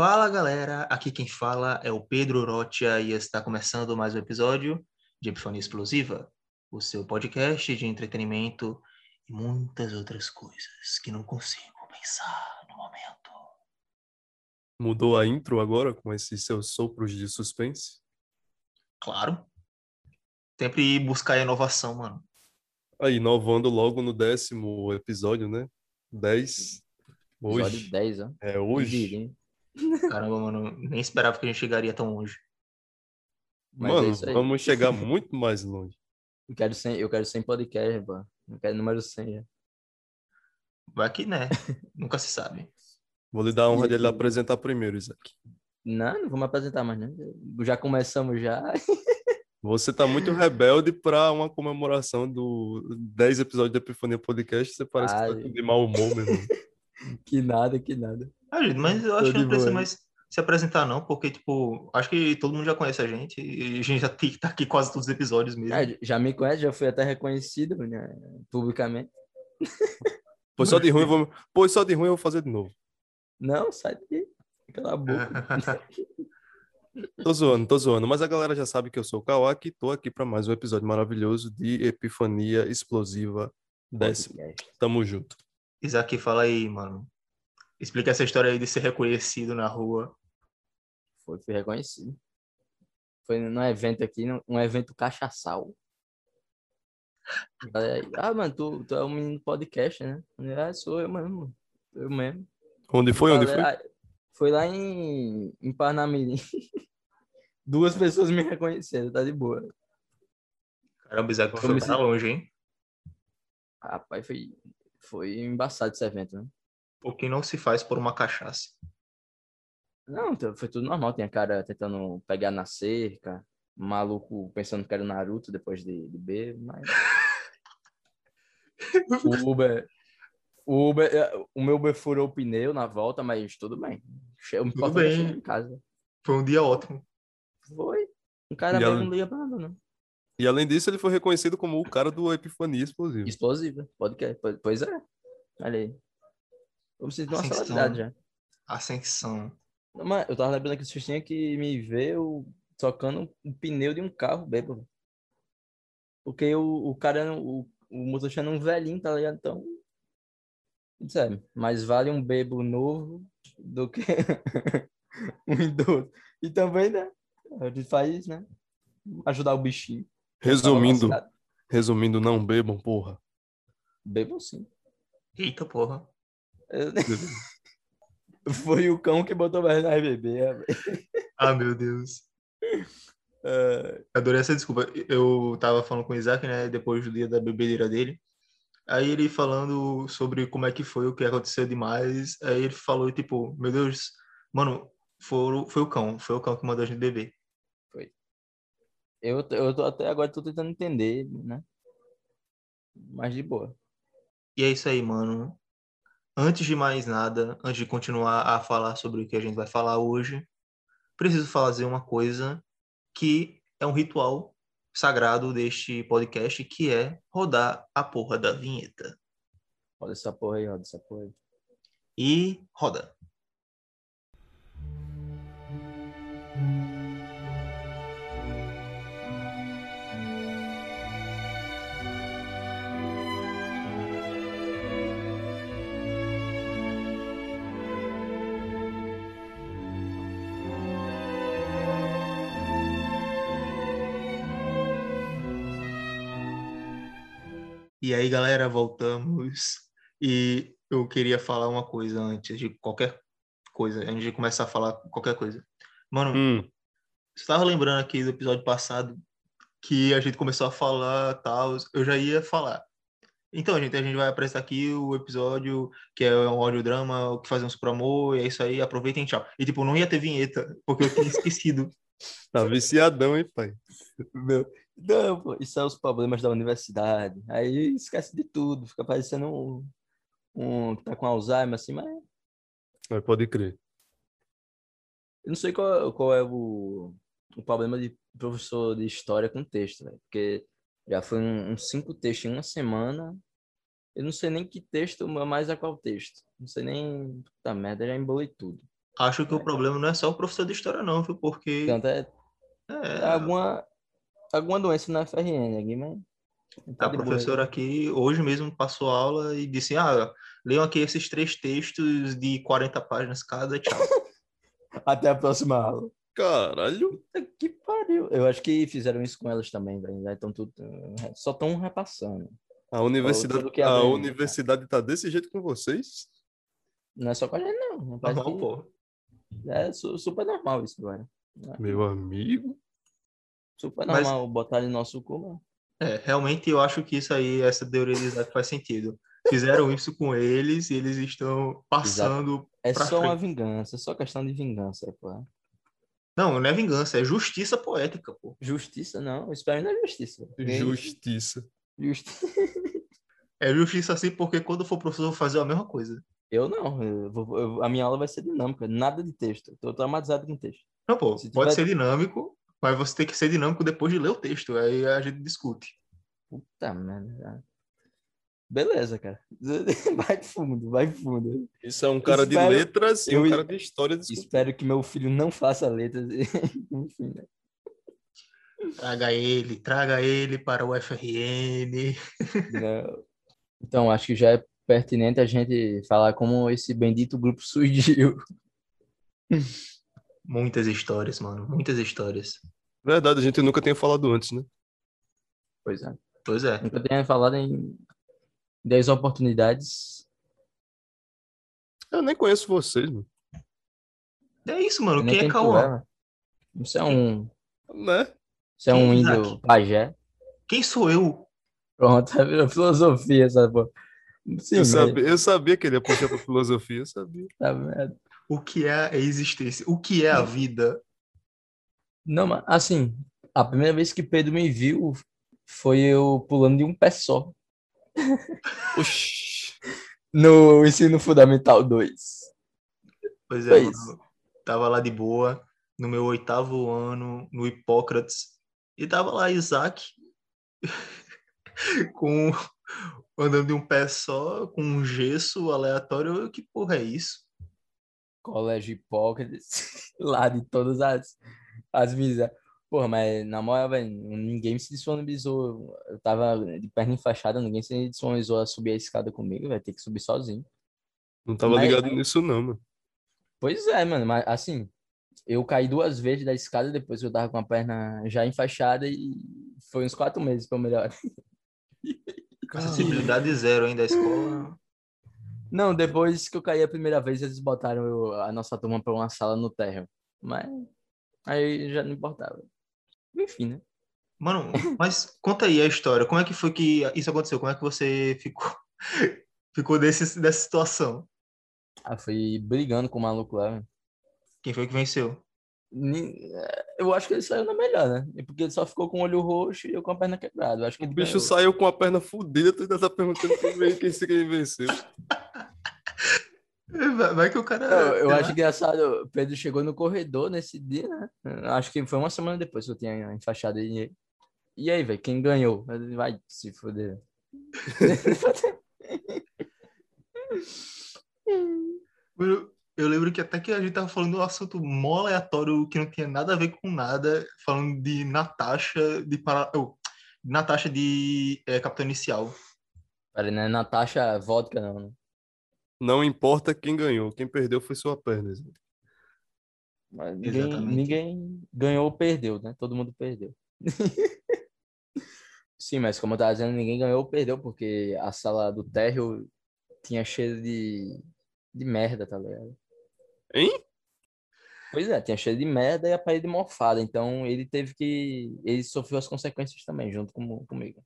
Fala galera, aqui quem fala é o Pedro Rotia e está começando mais um episódio de Epifania Explosiva, o seu podcast de entretenimento e muitas outras coisas que não consigo pensar no momento. Mudou a intro agora com esses seus sopros de suspense? Claro. Sempre buscar inovação, mano. Aí, inovando logo no décimo episódio, né? 10. Hoje. Episódio 10, ó. É hoje. Caramba, mano, nem esperava que a gente chegaria tão longe. Mas é Mano, isso aí. vamos chegar muito mais longe. Eu quero 100, eu quero 100 podcast, pô. Eu quero número 100 já. Vai que, né? Nunca se sabe. Vou lhe dar a honra E- de ele apresentar primeiro, Isaac. Não, não vou me apresentar mais, né? Já começamos já. Você tá muito rebelde para uma comemoração do 10 episódios da Epifania Podcast. Você parece que Ai. tá de mau humor, meu irmão. que nada, que nada. Ah, gente, mas eu acho que não precisa mais se apresentar, não, porque, tipo, acho que todo mundo já conhece a gente e a gente já tem que estar aqui quase todos os episódios mesmo. Ah, já me conhece, já fui até reconhecido né, publicamente. Pois só de ruim, eu vou... pois só de ruim eu vou fazer de novo. Não, sai daqui. Cala a boca. Tô zoando, tô zoando. Mas a galera já sabe que eu sou o Kawaki e tô aqui para mais um episódio maravilhoso de Epifania Explosiva décimo. Tamo junto. Isaac, fala aí, mano. Explica essa história aí de ser reconhecido na rua. Foi, fui reconhecido. Foi num evento aqui, num- um evento cachaçal. Aí, Ah, mano, tu, tu é um menino podcast, né? Ah, sou eu mesmo. Eu mesmo. Onde foi? Onde foi? Foi lá em, em Parnamirim. Duas pessoas me reconheceram, tá de boa. Caramba, Isaac, foi me pra longe, hein? Rapaz, foi, foi embaçado esse evento, né? O que não se faz por uma cachaça. Não, foi tudo normal. Tinha cara tentando pegar na cerca, maluco pensando que era o Naruto depois de, de beber, mas. O Uber. O, Uber, eh, o meu Uber furou o pneu na volta, mas tudo bem. Che- O Tudo bem. em casa. Foi um dia ótimo. Foi. Um cara E ela- não liga pra nada, não. E além disso, ele foi reconhecido como o cara do Epifania Explosiva. Explosiva, podcast. Pois- Pois é. Olha aí. Eu sinto uma Ascensão. celebridade já. Ascensão. Não, mas eu tava lembrando que vocês tinham que me ver eu tocando um pneu de um carro bêbado. Porque o, o cara, o, o motorista era um velhinho, tá ligado? Então, sério, mais vale um bebo novo do que um idoso. E também, né? A gente faz, né? Ajudar o bichinho. Resumindo, resumindo, não bebam, porra. Bebam sim. Eita porra. Eu- Foi o cão que botou mais na RBB. Ah, meu Deus. É, Adorei essa desculpa. Eu tava falando com o Isaac, né, depois do dia da bebedeira dele. Aí ele falando sobre como é que foi, o que aconteceu demais. Aí ele falou, tipo, meu Deus, mano, foi, o- foi o cão, foi o cão que mandou a gente beber. Eu, eu tô até agora tô tentando entender, né? Mas de boa. E é isso aí, mano. Antes de mais nada, antes de continuar a falar sobre o que a gente vai falar hoje, preciso fazer uma coisa que é um ritual sagrado deste podcast, que é rodar a porra da vinheta. Roda essa porra aí, roda essa porra aí. E roda. E aí, galera, voltamos. E eu queria falar uma coisa antes de qualquer coisa, antes de começar a falar qualquer coisa. Mano, Hum, você tava lembrando aqui do episódio passado que a gente começou a falar tal, eu já ia falar. Então, gente, a gente vai apresentar aqui o episódio que é um audiodrama, o que fazemos por amor, e é isso aí, aproveitem, tchau. E tipo, não ia ter vinheta, porque eu tinha esquecido. tá viciadão, hein, pai? Meu, não, pô, isso é os problemas da universidade. Aí esquece de tudo, fica parecendo um, um que tá com Alzheimer, assim, mas eu Mas pode crer. não sei qual, qual é o, o problema de professor de história com texto, velho. Porque já foi um- uns cinco textos em uma semana. Eu não sei nem que texto, mas é qual texto. Não sei nem. Puta merda, já embolei tudo. acho que o problema não é só o professor de história, não, viu? Porque Tanto é, é, alguma, alguma doença na FRN aqui, mas. tá a professora aqui hoje mesmo passou aula e disse: Ah, leiam aqui esses três textos de 40 páginas cada, tchau. Até a próxima aula. Caralho. Puta Que pariu. Eu acho que fizeram isso com elas também, velho. Já tão tudo, só estão repassando. A universidade, a universidade tá desse jeito com vocês? Não é só com a gente, não. Normal, que pô. É su- super normal isso agora. Meu amigo. Super Mas- normal botar no nosso cu, mano. É, realmente eu acho que isso aí, essa teoria de Isaac faz sentido. Fizeram isso com eles e eles estão passando. É Pra só uma frente. vingança, é só questão de vingança, pô. Não, não é vingança, é justiça poética, pô. Justiça, não. Isso pra não é justiça. Justiça. Justi- É justiça assim porque quando for professor eu vou fazer a mesma coisa. Eu não. eu vou- eu- a minha aula vai ser dinâmica, nada de texto. Tô traumatizado com texto. Não, pô, Se pode tiver- ser dinâmico, mas você tem que ser dinâmico depois de ler o texto. Aí a gente discute. Puta merda. Beleza, cara. Vai fundo, vai fundo. Isso é um cara de Espero- letras e eu um cara de história. Desculpa. Espero que meu filho não faça letras. Enfim, né? Traga ele, traga ele para o FRN. Não. Então, acho que já é pertinente a gente falar como esse bendito grupo surgiu. Muitas histórias, mano. Muitas histórias. Verdade, a gente nunca tinha falado antes, né? Pois é. Pois é. Nunca tinha falado em 10 oportunidades. Eu nem conheço vocês, mano. É isso, mano. Quem é Cauã? é. Isso é um, Né? isso é um Quem é índio Isaac? pajé. Quem sou eu? Pronto, virou filosofia essa porra. Sim, Eu sabia, eu sabia que ele ia puxar pra filosofia, eu sabia. tá vendo? O que é a existência? O que é a vida? Não, mas assim, a primeira vez que Pedro me viu foi eu pulando de um pé só. No ensino fundamental 2. Pois é, mano. Tava lá de boa, no meu oitavo ano, no Hipócrates. E tava lá Isaac, com andando de um pé só, com um gesso aleatório. Eu, Que porra é isso? Colégio Hipócrates, lá de todas as, as misérias. Porra, mas na moral, velho, ninguém se disponibilizou. Eu tava de perna enfaixada, ninguém se disponibilizou a subir a escada comigo, vai ter que subir sozinho. Não tava Mas- ligado nisso, não, mano. Pois é, mano, mas assim, eu caí duas vezes da escada depois que eu tava com a perna já enfaixada e foi uns quatro meses pra eu melhorar. Acessibilidade zero ainda da escola. Não, depois que eu caí a primeira vez, eles botaram eu- a nossa turma pra uma sala no térreo. Mas aí já não importava. Enfim, né? Mano, mas conta aí a história. Como é que foi que isso aconteceu? Como é que você ficou, ficou desse, dessa situação? Aí fui brigando com o maluco lá. velho. Quem foi que venceu? Ni- Eu acho que ele saiu na melhor, né? É Porque ele só ficou com o olho roxo e eu com a perna quebrada. Eu acho que O ele bicho ganhou. saiu com a perna fudida, tu ainda tá perguntando quem venceu. Vai que o cara. Eu, eu acho engraçado, o Pedro chegou no corredor nesse dia, né? Acho que foi uma semana depois que eu tinha enfaixado ele. E aí, velho, quem ganhou? Ele Vai se foder. Eu, eu lembro que até que a gente tava falando um assunto mó aleatório que não tinha nada a ver com nada, falando de Natasha de para... oh, Natasha de é, Capitão Inicial. Peraí, não é Natasha Vodka, não, né? Não importa quem ganhou, quem perdeu foi sua perna. Mas ninguém, Exatamente. ninguém ganhou ou perdeu, né? Todo mundo perdeu. Sim, mas como eu tava dizendo, ninguém ganhou ou perdeu, porque a sala do térreo tinha cheiro de, de merda, tá ligado? Hein? Pois é, tinha cheiro de merda e a parede mofada. Então ele teve que. Ele sofreu as consequências também, junto com, comigo.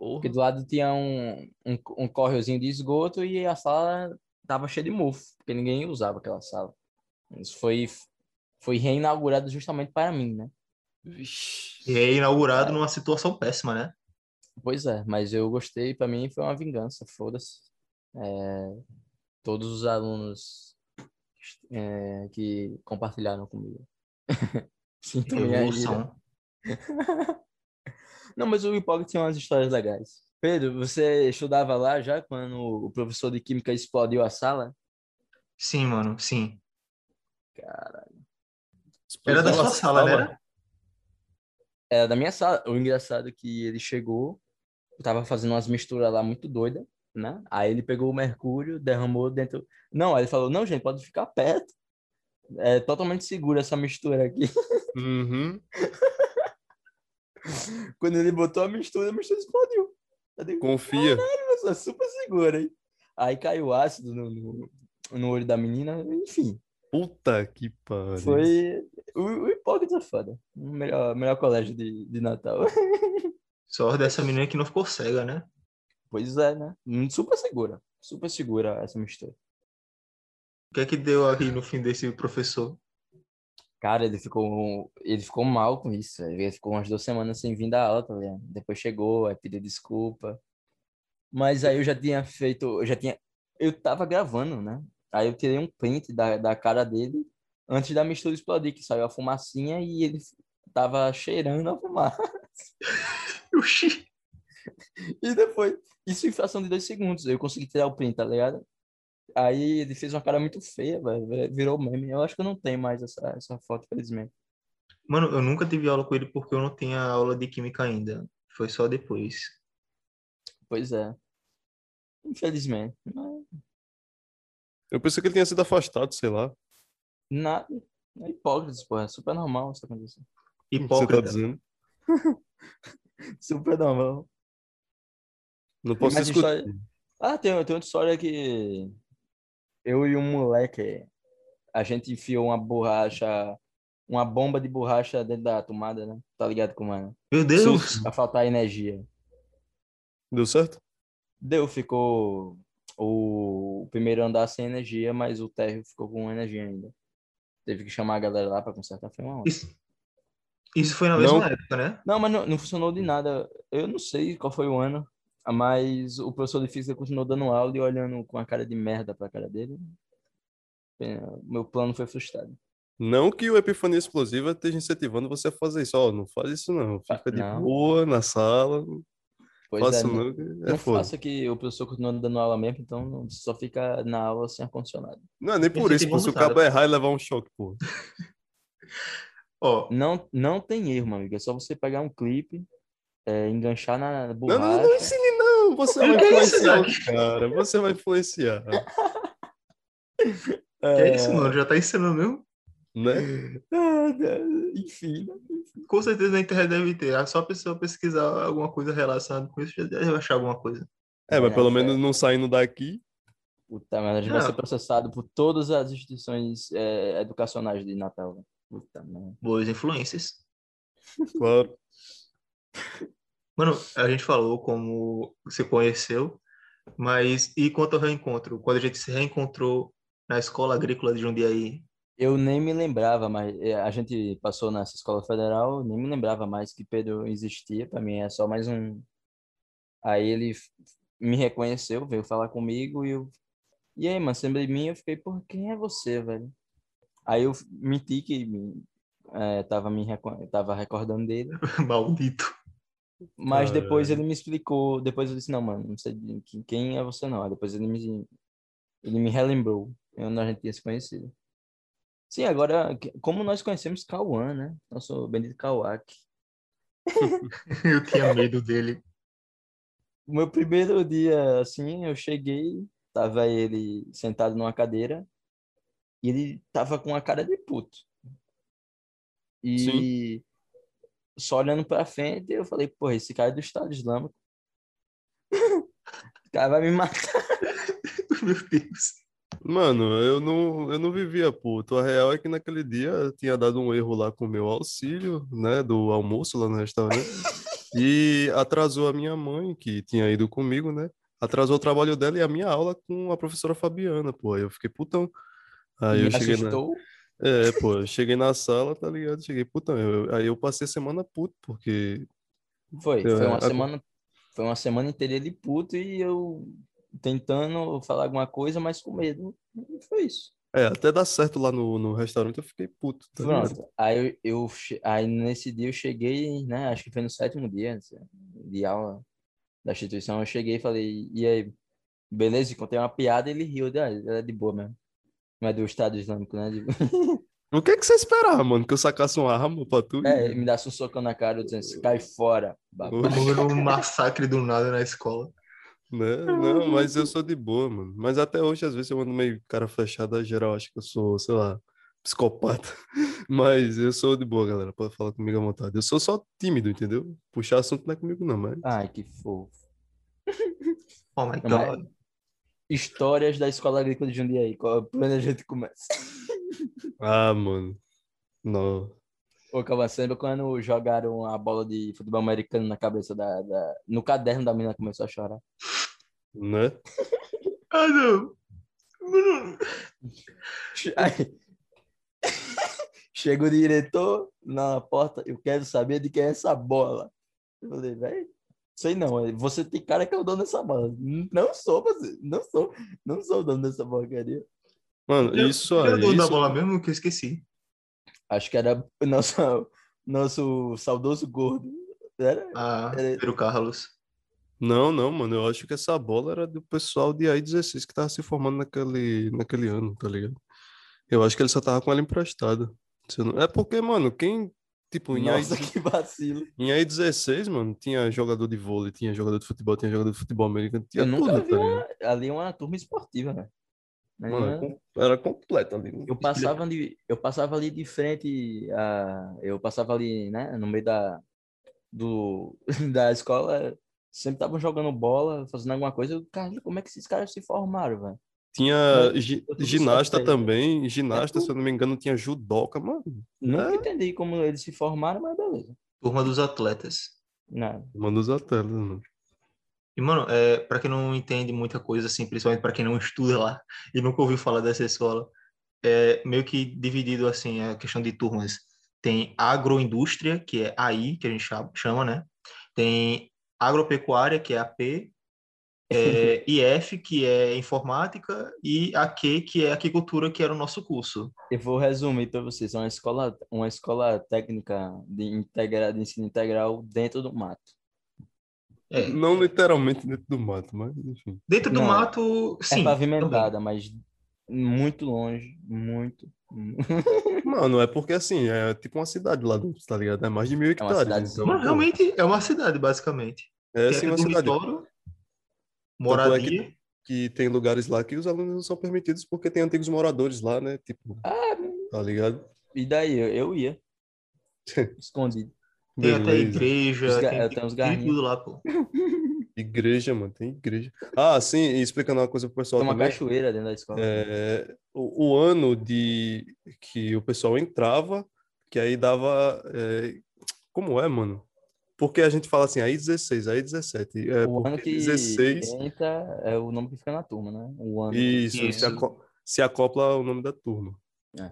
Porque do lado tinha um, um, um de esgoto e a sala tava cheia de mofo, porque ninguém usava aquela sala. Isso foi, foi reinaugurado justamente para mim, né? Vixe. E é inaugurado numa situação péssima, né? Pois é, mas eu gostei, para mim foi uma vingança, foda-se. É, todos os alunos é, que compartilharam comigo. Sinto minha. Revolução. Não, mas o Hipócrates tinha umas histórias legais. Pedro, você estudava lá já quando o professor de química explodiu a sala? Sim, mano, sim. Caralho. Era da sua sala, né? tava- Era? Da minha sala. O engraçado é que ele chegou, tava fazendo umas misturas lá muito doidas, né? Aí ele pegou o mercúrio, derramou dentro. Não, aí ele falou: não, gente, pode ficar perto. É totalmente seguro essa mistura aqui. Uhum. Quando ele botou a mistura, a mistura explodiu. Digo, Confia. Nossa, super segura, hein? Aí caiu ácido no, no, no olho da menina, enfim. Puta que pariu. Foi. O, o Hipócrita é foda. O melhor, melhor colégio de, de Natal. Sorte dessa menina que não ficou cega, né? Pois é, né? Super segura. Super segura essa mistura. O que é que deu aí no fim desse professor? Cara, ele ficou, ele ficou mal com isso. Ele ficou umas duas semanas sem vir da aula, tá ligado? Depois chegou, aí pediu desculpa. Mas aí eu já tinha feito, eu já tinha, eu tava gravando, né? Aí eu tirei um print da, da cara dele antes da mistura explodir, que saiu a fumacinha e ele tava cheirando a fumaça. E depois, isso em fração de dois segundos, eu consegui tirar o print, tá ligado? Aí ele fez uma cara muito feia, velho, virou meme. Eu acho que eu não tenho mais essa, essa foto, felizmente. Mano, eu nunca tive aula com ele porque eu não tinha aula de química ainda. Foi só depois. Pois é. Infelizmente. Mas Eu pensei que ele tinha sido afastado, sei lá. nada. É hipócrita, pô. É super normal isso acontecer. Você tá Hipócrita. dizendo? Super normal. Não posso escutar. história? Ah, tem, tem outra história que eu e um moleque, a gente enfiou uma borracha, uma bomba de borracha dentro da tomada, né? Tá ligado como é? né? Meu Deus! Pra faltar energia. Deu certo? Deu, ficou o primeiro andar sem energia, mas o térreo ficou com energia ainda. Teve que chamar a galera lá pra consertar, foi uma. Isso, isso foi na Não. mesma época, né? Não, mas não, não funcionou de nada. Eu não sei qual foi o ano, mas o professor de física continuou dando aula e olhando com a cara de merda pra cara dele. É, Meu plano foi frustrado. Não que o Epifania Explosiva esteja incentivando você a fazer isso. Ó, não faz isso não. Fica de Não. boa na sala. Não Pois faça é, não, É não faça que o professor continua dando aula mesmo, então só fica na aula sem ar-condicionado. Não é nem por isso. Se o cabo errar e levar um choque, pô. Ó, Não, não tem erro, meu amigo. É só você pegar um clipe, é, enganchar na Não, borracha. não, não ensine não. Você vai influenciar o cara. Você vai influenciar. que é isso, mano? Já tá ensinando mesmo? Né? Ah, Enfim, né? Com certeza na internet deve ter. É só a pessoa pesquisar alguma coisa relacionada com isso, já deve achar alguma coisa. É, mas É, pelo é. menos não saindo daqui. Puta merda, a gente vai Não. ser processado por todas as instituições é, educacionais de Natal. velho. Puta merda. Boas influências. Claro. Mano, a gente falou como você conheceu, mas e quanto ao reencontro? Quando a gente se reencontrou na escola agrícola de Jundiaí, Eu nem me lembrava, mas é, a gente passou nessa escola federal, nem me lembrava mais que Pedro existia. Pra mim é só mais um. Aí ele me reconheceu, veio falar comigo e eu. E aí, mano, de mim? Eu fiquei, por quem é você, velho? Aí eu menti que é, tava, me tava recordando dele. maldito. Mas depois Caralho. ele me explicou, depois eu disse, não, mano, não sei quem- é você não. Aí depois ele me, ele me relembrou, onde a gente tinha se conhecido. Sim, agora, como nós conhecemos Cauã, né? Nosso bendito Cauac. Eu tinha medo dele. O meu primeiro dia, assim, eu cheguei, tava ele sentado numa cadeira, e ele tava com a cara de puto. E só olhando pra frente, eu falei, porra, esse cara é do Estado Islâmico. O cara vai me matar. Meu Deus. Mano, eu não, eu não vivia puto. A real é que naquele dia eu tinha dado um erro lá com o meu auxílio, né, do almoço lá no restaurante. E atrasou a minha mãe, que tinha ido comigo, né? Atrasou o trabalho dela e a minha aula com a professora Fabiana, pô. Aí eu fiquei putão. Aí me eu cheguei na... É, pô, eu cheguei na sala, tá ligado? Cheguei putão. Eu- aí eu passei a semana puto, porque Foi, Eu- foi uma a- semana, foi uma semana inteira ele puto e eu tentando falar alguma coisa, mas com medo. E Foi isso. É, até dar certo lá no, no restaurante, eu fiquei puto, tá ligado? Pronto. Aí eu, aí nesse dia eu cheguei, né? Acho que foi no sétimo dia de aula da instituição. Eu cheguei e falei, e aí, beleza? Contei uma piada e ele riu, "Ah, ela é de boa mesmo. Não é do Estado Islâmico, né? De- O que que você esperava, mano? Que eu sacasse uma arma pra tu? É, me dá um socão na cara dizendo assim, cai fora. babaca." Morreu um massacre do nada na escola. Né? Não, mas eu sou de boa, mano. Mas até hoje, às vezes, eu ando meio cara fechada, geral, acho que eu sou, sei lá, psicopata. Mas eu sou de boa, galera. Pode falar comigo à vontade. Eu sou só tímido, entendeu? Puxar assunto não é comigo, não, mas. Ai, que fofo. Oh my Não, mas- god. Histórias da Escola Agrícola de Jundiaí. Qual por onde a gente começa? Ah, mano. Não. Ô, Calma, você lembra quando jogaram a bola de futebol americano na cabeça da, da- No caderno da menina começou a chorar. Né? Ah, não. Mano, Aí... Chega o diretor na porta, eu quero saber de quem é essa bola. Eu falei, velho, sei não, você tem cara que é o dono dessa bola. Não sou, você, não sou, não sou o dono dessa porcaria. Mano, quem isso era o aí. dono da bola mesmo que eu esqueci. Acho que era o nosso, nosso saudoso gordo. Era? Ah, É. Pedro Carlos. Não, não, mano. Eu acho que essa bola era do pessoal de AI-16 que tava se formando naquele, naquele ano, tá ligado? Eu acho que ele só tava com ela emprestada. Eu É porque, mano, quem. Tipo, em Nossa, que vacilo. em AI-16, mano, tinha jogador de vôlei, tinha jogador de futebol, tinha jogador de futebol americano, tinha Eu nunca tudo, vi tá uma, ali uma turma esportiva, velho. Mas Mano, era era completa ali. Eu passava ali, eu passava ali de frente a, eu passava ali, né, no meio da do da escola, sempre estavam jogando bola, fazendo alguma coisa. Eu, cara, como é que esses caras se formaram, velho? Tinha gi- ginasta aí. também, ginasta, tudo. se eu não me engano, tinha judoca, mano. Nunca É. entendi como eles se formaram, mas beleza. Turma dos atletas. Nada. Manda os atletas, mano. E, mano, é, para quem não entende muita coisa, assim, principalmente para quem não estuda lá e nunca ouviu falar dessa escola, é meio que dividido, assim, a questão de turmas. Tem agroindústria, que é AI, que a gente cha- chama, né? Tem agropecuária, que é AP, é, IF, que é informática, e AQ, que é aquicultura, que era o nosso curso. Eu vou resumir para vocês, é uma escola, uma escola técnica de, integra, de ensino integral dentro do mato. É, Não literalmente dentro do mato, mas enfim. dentro do Não, mato, sim. é também. pavimentada, mas muito longe, muito. Mano, é porque assim, é tipo uma cidade lá dentro, tá ligado? É mais de mil uma hectares. cidadezinha. então, realmente é uma cidade, basicamente. É assim uma cidade dormitório, é moradia. que tem lugares lá que os alunos não são permitidos porque tem antigos moradores lá, né? Tipo, Ah, tá ligado? E daí, eu, eu ia. Escondido. Tem até Beleza. igreja, Os ga- tem, tem tem, uns tudo lá, pô. Igreja, mano, tem igreja. Ah, sim, e explicando uma coisa pro pessoal Tem uma também. cachoeira dentro da escola. É, o, o ano de que o pessoal entrava, que aí dava. é, como é, mano? Porque a gente fala assim, aí 16, aí 17. É, o ano que 16, entra é o nome que fica na turma, né? O ano. isso, Se, Isso. aco- se acopla ao nome da turma. É.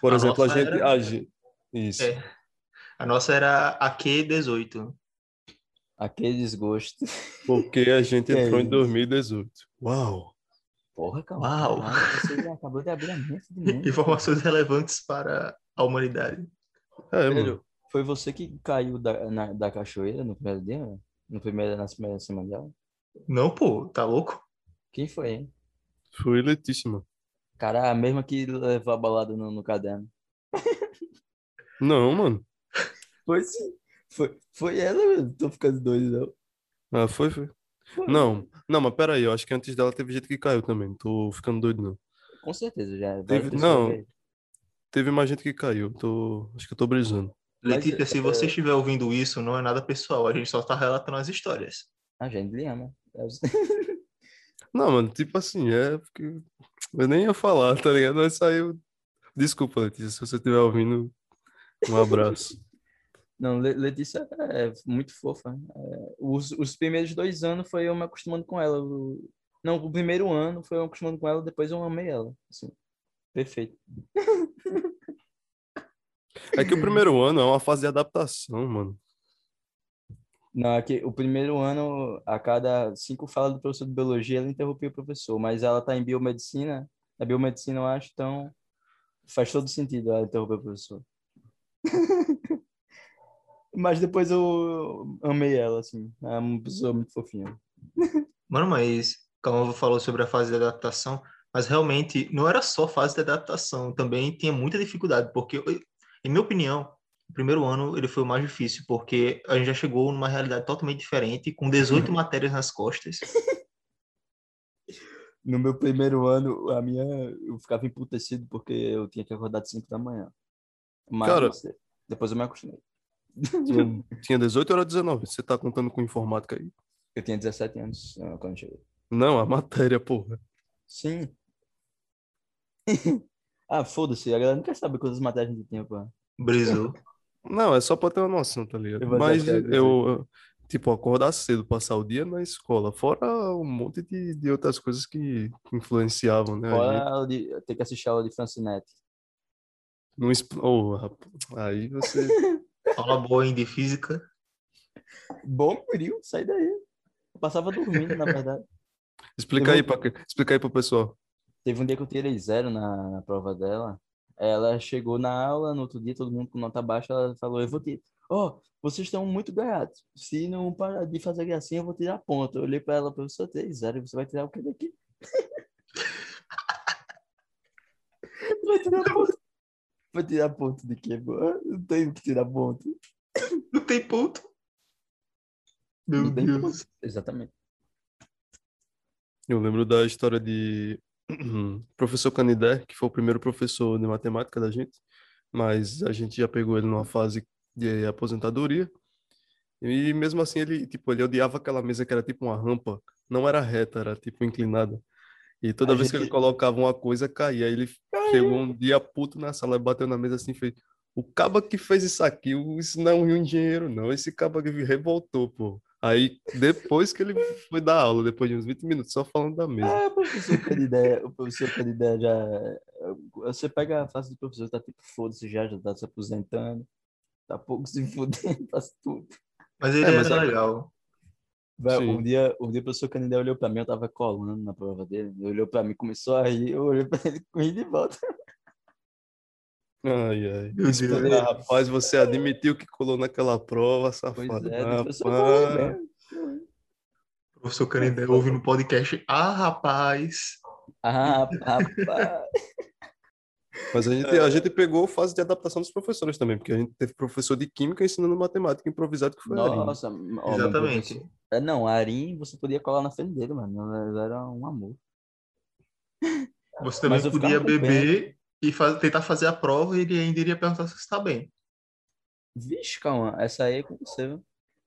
Por A exemplo, a nossa gente. era- a isso. É. A nossa era AQ18. Aquele desgosto. Porque a gente Que é entrou em isso? 2018. Uau! Porra, calma. Uau. Você já acabou de abrir a mente de mundo. Informações relevantes para a humanidade. É, mano. Foi você que caiu da, na- da cachoeira no primeiro dia? né? No primeiro, na primeira semana dela? Não, pô, tá louco? Quem foi, hein? Foi letíssima. Cara, a mesma que levou a balada no, no caderno. Não, mano. Foi sim. Foi, foi ela, mano. Tô ficando doido, não. Ah, foi, foi. Foi. Não, não, mas peraí, eu acho que antes dela teve gente que caiu também. Tô ficando doido, não. Com certeza, já. Teve- não. Teve mais gente que caiu. Tô, acho que eu tô brisando. Mas, Letícia, se é- você estiver ouvindo isso, não é nada pessoal. A gente só tá relatando as histórias. A gente lhe ama. Não, mano, tipo assim, é porque eu nem ia falar, tá ligado? Mas saiu. Desculpa, Letícia, se você estiver ouvindo, um abraço. Não, Le- Letícia é muito fofa. É, os, os primeiros dois anos foi eu me acostumando com ela. O- não, o primeiro ano foi eu me acostumando com ela, depois eu amei ela. Assim, perfeito. É que o primeiro ano é uma fase de adaptação, mano. Não, é que o primeiro ano, a cada cinco falas do professor de biologia, ela interrompia o professor, mas ela tá em biomedicina, é biomedicina, eu acho, então faz todo sentido ela interromper o professor. mas depois eu amei ela, assim, é uma pessoa muito fofinha. Mano, mas Calma falou sobre a fase de adaptação. Mas realmente não era só fase de adaptação, também tinha muita dificuldade, porque, em minha opinião, o primeiro ano ele foi o mais difícil, porque a gente já chegou numa realidade totalmente diferente, com 18 matérias nas costas. No meu primeiro ano, a minha, eu ficava emputecido porque eu tinha que acordar de 5 da manhã. Mas Cara- depois eu me acostumei. Tinha, tinha 18 ou era 19? Você tá contando com informática aí? Eu tinha 17 anos ah, quando eu cheguei. Não, a matéria, porra. Sim. ah, foda-se, a galera não quer saber quantas matérias a gente tinha, pô. Brisou. Não, é só pra ter uma noção, tá ligado? Eu Mas eu, tipo, acordar cedo, passar o dia na escola, fora um monte de, de outras coisas que, influenciavam, né? Fora de, ter que assistir a aula de Francinete. Não exp- oh, rapaz, aí você. Aula boa em de física. Bom frio, sai daí. Eu passava dormindo, na verdade. Explica Eu aí, vou- pra, explica aí pro pessoal. Teve um dia que eu tirei zero na, na prova dela. Ela chegou na aula, no outro dia, todo mundo com nota baixa, ela falou, eu vou tirar. Ó, vocês estão muito ganhados. Se não parar de fazer gracinha, eu vou tirar ponto. Eu olhei pra ela, professor, eu tirei zero. Você vai tirar o que daqui? vai tirar ponto. Vai tirar ponto de quê, pô? Não tenho que tirar ponto. Não tem ponto. Meu Não tem Deus. ponto. Exatamente. Eu lembro da história de professor Canidé, que foi o primeiro professor de matemática da gente, mas a gente já pegou ele numa fase de aposentadoria. E mesmo assim ele, tipo, ele odiava aquela mesa que era tipo uma rampa, não era reta, era tipo inclinada. E toda A vez que gente- ele colocava uma coisa, caía. Aí ele chegou um dia puto na sala, bateu na mesa assim e fez: O caba que fez isso aqui, isso não é um engenheiro, não. Esse caba que revoltou, pô. Aí, depois que ele foi dar aula, depois de uns 20 minutos, só falando da mesa. Ah, o professor Canidé, o professor Canidé já. Você pega a fase do professor, tá tipo, foda-se já, já tá se aposentando. Tá pouco se fudendo, faz tudo. Mas ele É, mas era é- legal. Vai, um dia, um dia o professor Canidé olhou pra mim, eu tava colando na prova dele. Ele olhou pra mim, começou a rir, eu olhei pra ele com rir de volta. Ai, ai. Meu Deus. Ah, rapaz, você admitiu que colou naquela prova, Pois safado. é, professor falou Rapaz. O professor Canindé ouve no podcast. Ah, rapaz. Ah, rapaz. Mas a gente, a gente pegou fase de adaptação dos professores também, porque a gente teve professor de química ensinando matemática improvisado, que foi a. Nossa, ó, meu Exatamente. É, não, a Arim, você podia colar na frente dele, mano. Era um amor. Você também podia beber e faz- tentar fazer a prova e ele ainda iria perguntar se você está bem. Vixe, calma, essa aí é com você, viu?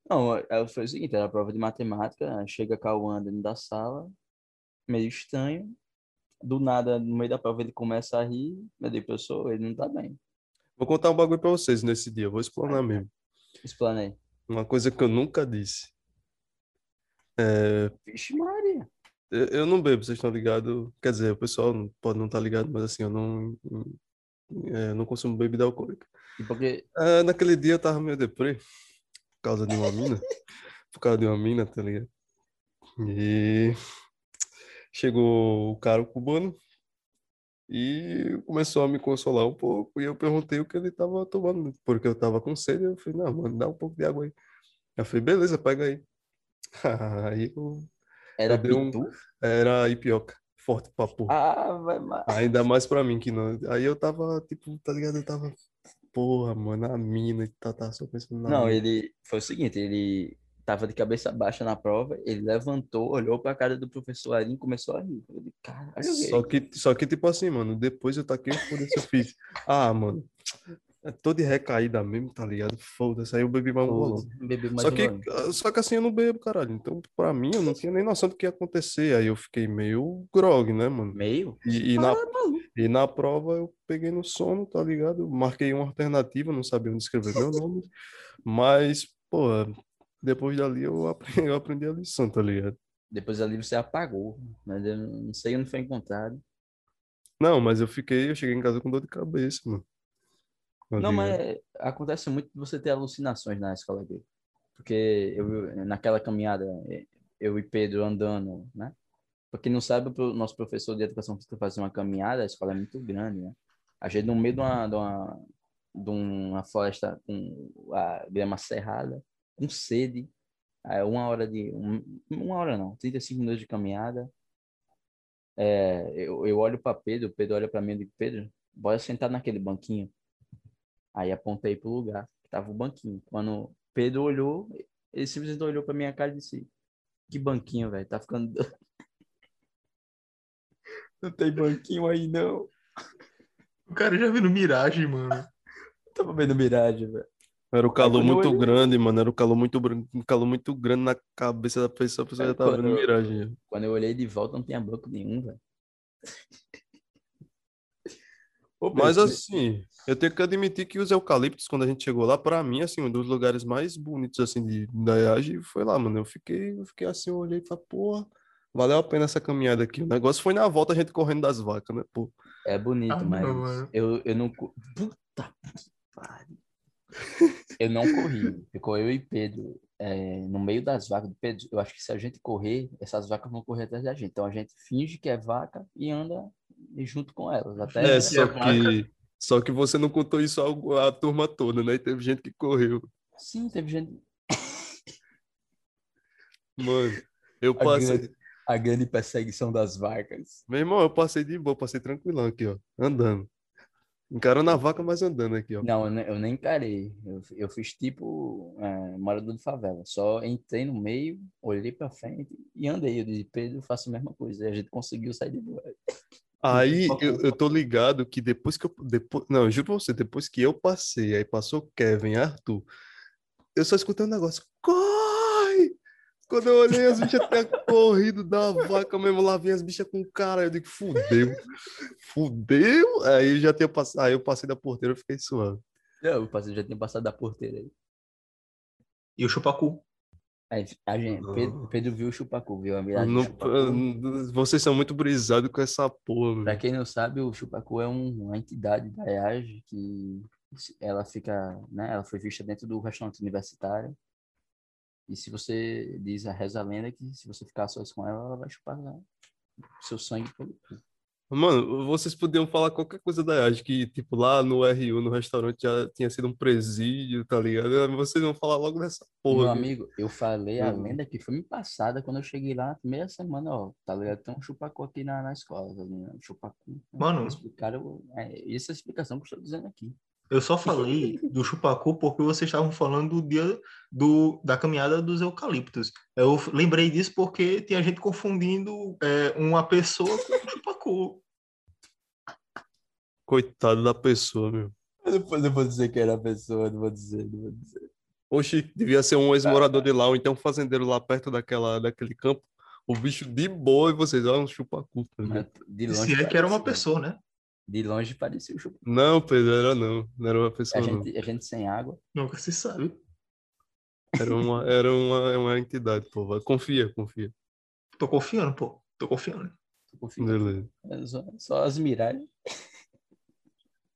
Não, é- foi o seguinte, era a prova de matemática, chega Cauã dentro da sala, meio estranho, do nada, no meio da prova, ele começa a rir, meu Deus, professor, ele não tá bem. Vou contar um bagulho pra vocês nesse dia, vou explanar mesmo. Explanei. Uma coisa que eu nunca disse. Vixe, Maria. Eu, não bebo, vocês estão ligados? Quer dizer, o pessoal pode não estar ligado, mas assim, eu não, é, não consumo bebida alcoólica. E porque, Ah, naquele dia eu tava meio deprê, por causa de uma mina. Por causa de uma mina, tá ligado? E chegou o cara cubano e começou a me consolar um pouco. E eu perguntei o que ele tava tomando, porque eu tava com sede. Eu falei, não, mano, dá um pouco de água aí. Eu falei, beleza, pega aí. Aí eu, era um- era ipioca, forte pra porra. Ah, vai, ma- Ainda mais pra mim que não. Aí eu tava, tipo, tá ligado? Eu tava, porra, mano, a mina e tá, tá só pensando na Não, mina. ele, foi o seguinte, ele tava de cabeça baixa na prova, ele levantou, olhou pra cara do professor Arim e começou a rir. Eu disse, caralho, Só que, só que, tipo assim, mano, depois eu taquei o foda-se, eu fiz. Ah, mano, é tô de recaída mesmo, tá ligado? Foda-se, aí eu bebi mais um bolão. Bebi mais Só um que, golinho. só que assim eu não bebo, caralho. Então, pra mim, eu não tinha nem noção do que ia acontecer. Aí eu fiquei meio grog, né, mano? Meio? E, e na, Ah, maluco. e na prova eu peguei no sono, tá ligado? Marquei uma alternativa, não sabia onde escrever meu nome. Mas, pô, depois dali eu aprendi, eu aprendi a lição, tá ligado? Depois ali você apagou, mas eu não sei onde foi encontrado. Não, mas eu fiquei, eu cheguei em casa com dor de cabeça, mano. Não, mas acontece muito você ter alucinações na escola dele. Porque eu, naquela caminhada, eu e Pedro andando, né? Pra quem não sabe, o nosso professor de educação física fazia uma caminhada, a escola é muito grande, né? A gente no meio de uma, de uma, de uma floresta com a grama cerrada, com sede, uma hora de. um- uma hora não, 35 minutos de caminhada. é, eu, eu olho para Pedro, Pedro olha para mim e digo, Pedro, bora sentar naquele banquinho. Aí apontei pro lugar, que tava o banquinho. Quando Pedro olhou, ele simplesmente olhou pra minha cara e disse, que banquinho, velho, tá ficando... não tem banquinho aí, não. O cara já viu no Mirage, mano. Tava vendo miragem, velho. Era o calor eu muito olhei- grande, mano. Era o calor muito, um calor muito grande na cabeça da pessoa. A pessoa É, já tava vendo eu- miragem. Quando eu olhei de volta, não tinha banco nenhum, velho. Mas assim, eu tenho que admitir que os eucaliptos, quando a gente chegou lá, pra mim, assim, um dos lugares mais bonitos, assim, de, da Iage foi lá, mano. Eu fiquei, eu fiquei assim, eu olhei e falei, porra, valeu a pena essa caminhada aqui. O negócio foi na volta a gente correndo das vacas, né, pô? É bonito, Ah, mas não, eu, eu não. Puta que pariu. Eu não corri. Ficou eu e Pedro é, no meio das vacas. Pedro, eu acho que se a gente correr, essas vacas vão correr atrás da gente. Então a gente finge que é vaca e anda junto com elas. Até É, só que, só que você não contou isso à turma toda, né? E teve gente que correu. Sim, teve gente. Mano, eu A passei. grande, a grande perseguição das vacas. Meu irmão, eu passei de boa, passei tranquilão aqui, ó. Andando. Encarando a vaca, mas andando aqui, ó. Não, eu, ne- eu nem encarei. Eu, eu fiz tipo é, morador de favela. Só entrei no meio, olhei pra frente e andei. Eu disse, Pedro, eu faço a mesma coisa. E a gente conseguiu sair de boa. Aí eu, eu tô ligado que depois que eu. Depois, não, eu juro pra você, depois que eu passei, aí passou Kevin, Arthur, eu só escutei um negócio. Corre! Quando eu olhei, as bichas tinham corrido da vaca mesmo, lá vinha as bichas com cara. Eu digo, fudeu, fudeu. Aí eu já tinha passado, aí eu passei da porteira, eu fiquei suave. Eu, o passeio já tinha passado da porteira aí. E o chupacu. Aí a gente, Pedro, Pedro viu o chupacu, viu a do não- eu- vocês são muito brisados com essa porra, Pra quem não sabe, o chupacu é um- uma entidade da EAG que ela fica, né, ela foi vista dentro do restaurante universitário. E se você diz a reza a lenda que se você ficar só com ela, ela vai chupar né, seu sangue pelo cu. Mano, vocês podiam falar qualquer coisa da IAG, que, tipo, lá no RU, no restaurante, já tinha sido um presídio, tá ligado? Vocês vão falar logo dessa Meu porra. viu? amigo, eu falei a Hum. lenda que foi me passada quando eu cheguei lá na primeira semana, ó, tá ligado? Tem um chupacu aqui na, na escola, tá ligado? Chupacu. Mano. Explicaram, é, essa é a explicação que eu estou dizendo aqui. Eu só falei do chupacu porque vocês estavam falando do dia do, da caminhada dos eucaliptos. Eu lembrei disso porque tinha gente confundindo é, uma pessoa com um chupacu. Coitado da pessoa, meu. Depois eu vou dizer que era a pessoa, não vou dizer, não vou dizer. Oxi, devia ser um ex-morador de lá, ou então um fazendeiro lá perto daquela, daquele campo. O bicho de boa e vocês, ó, um chupacu. tá de longe Se é que era uma parecia. pessoa, né? De longe parecia o chupacu. Não, Pedro, era não. Não era uma A pessoa, não. gente, a gente sem água. Nunca se sabe. Era uma, era uma, uma entidade, pô. Confia, confia. Tô confiando, pô. Tô confiando. tô confiando. Beleza. É Só, só as miragens.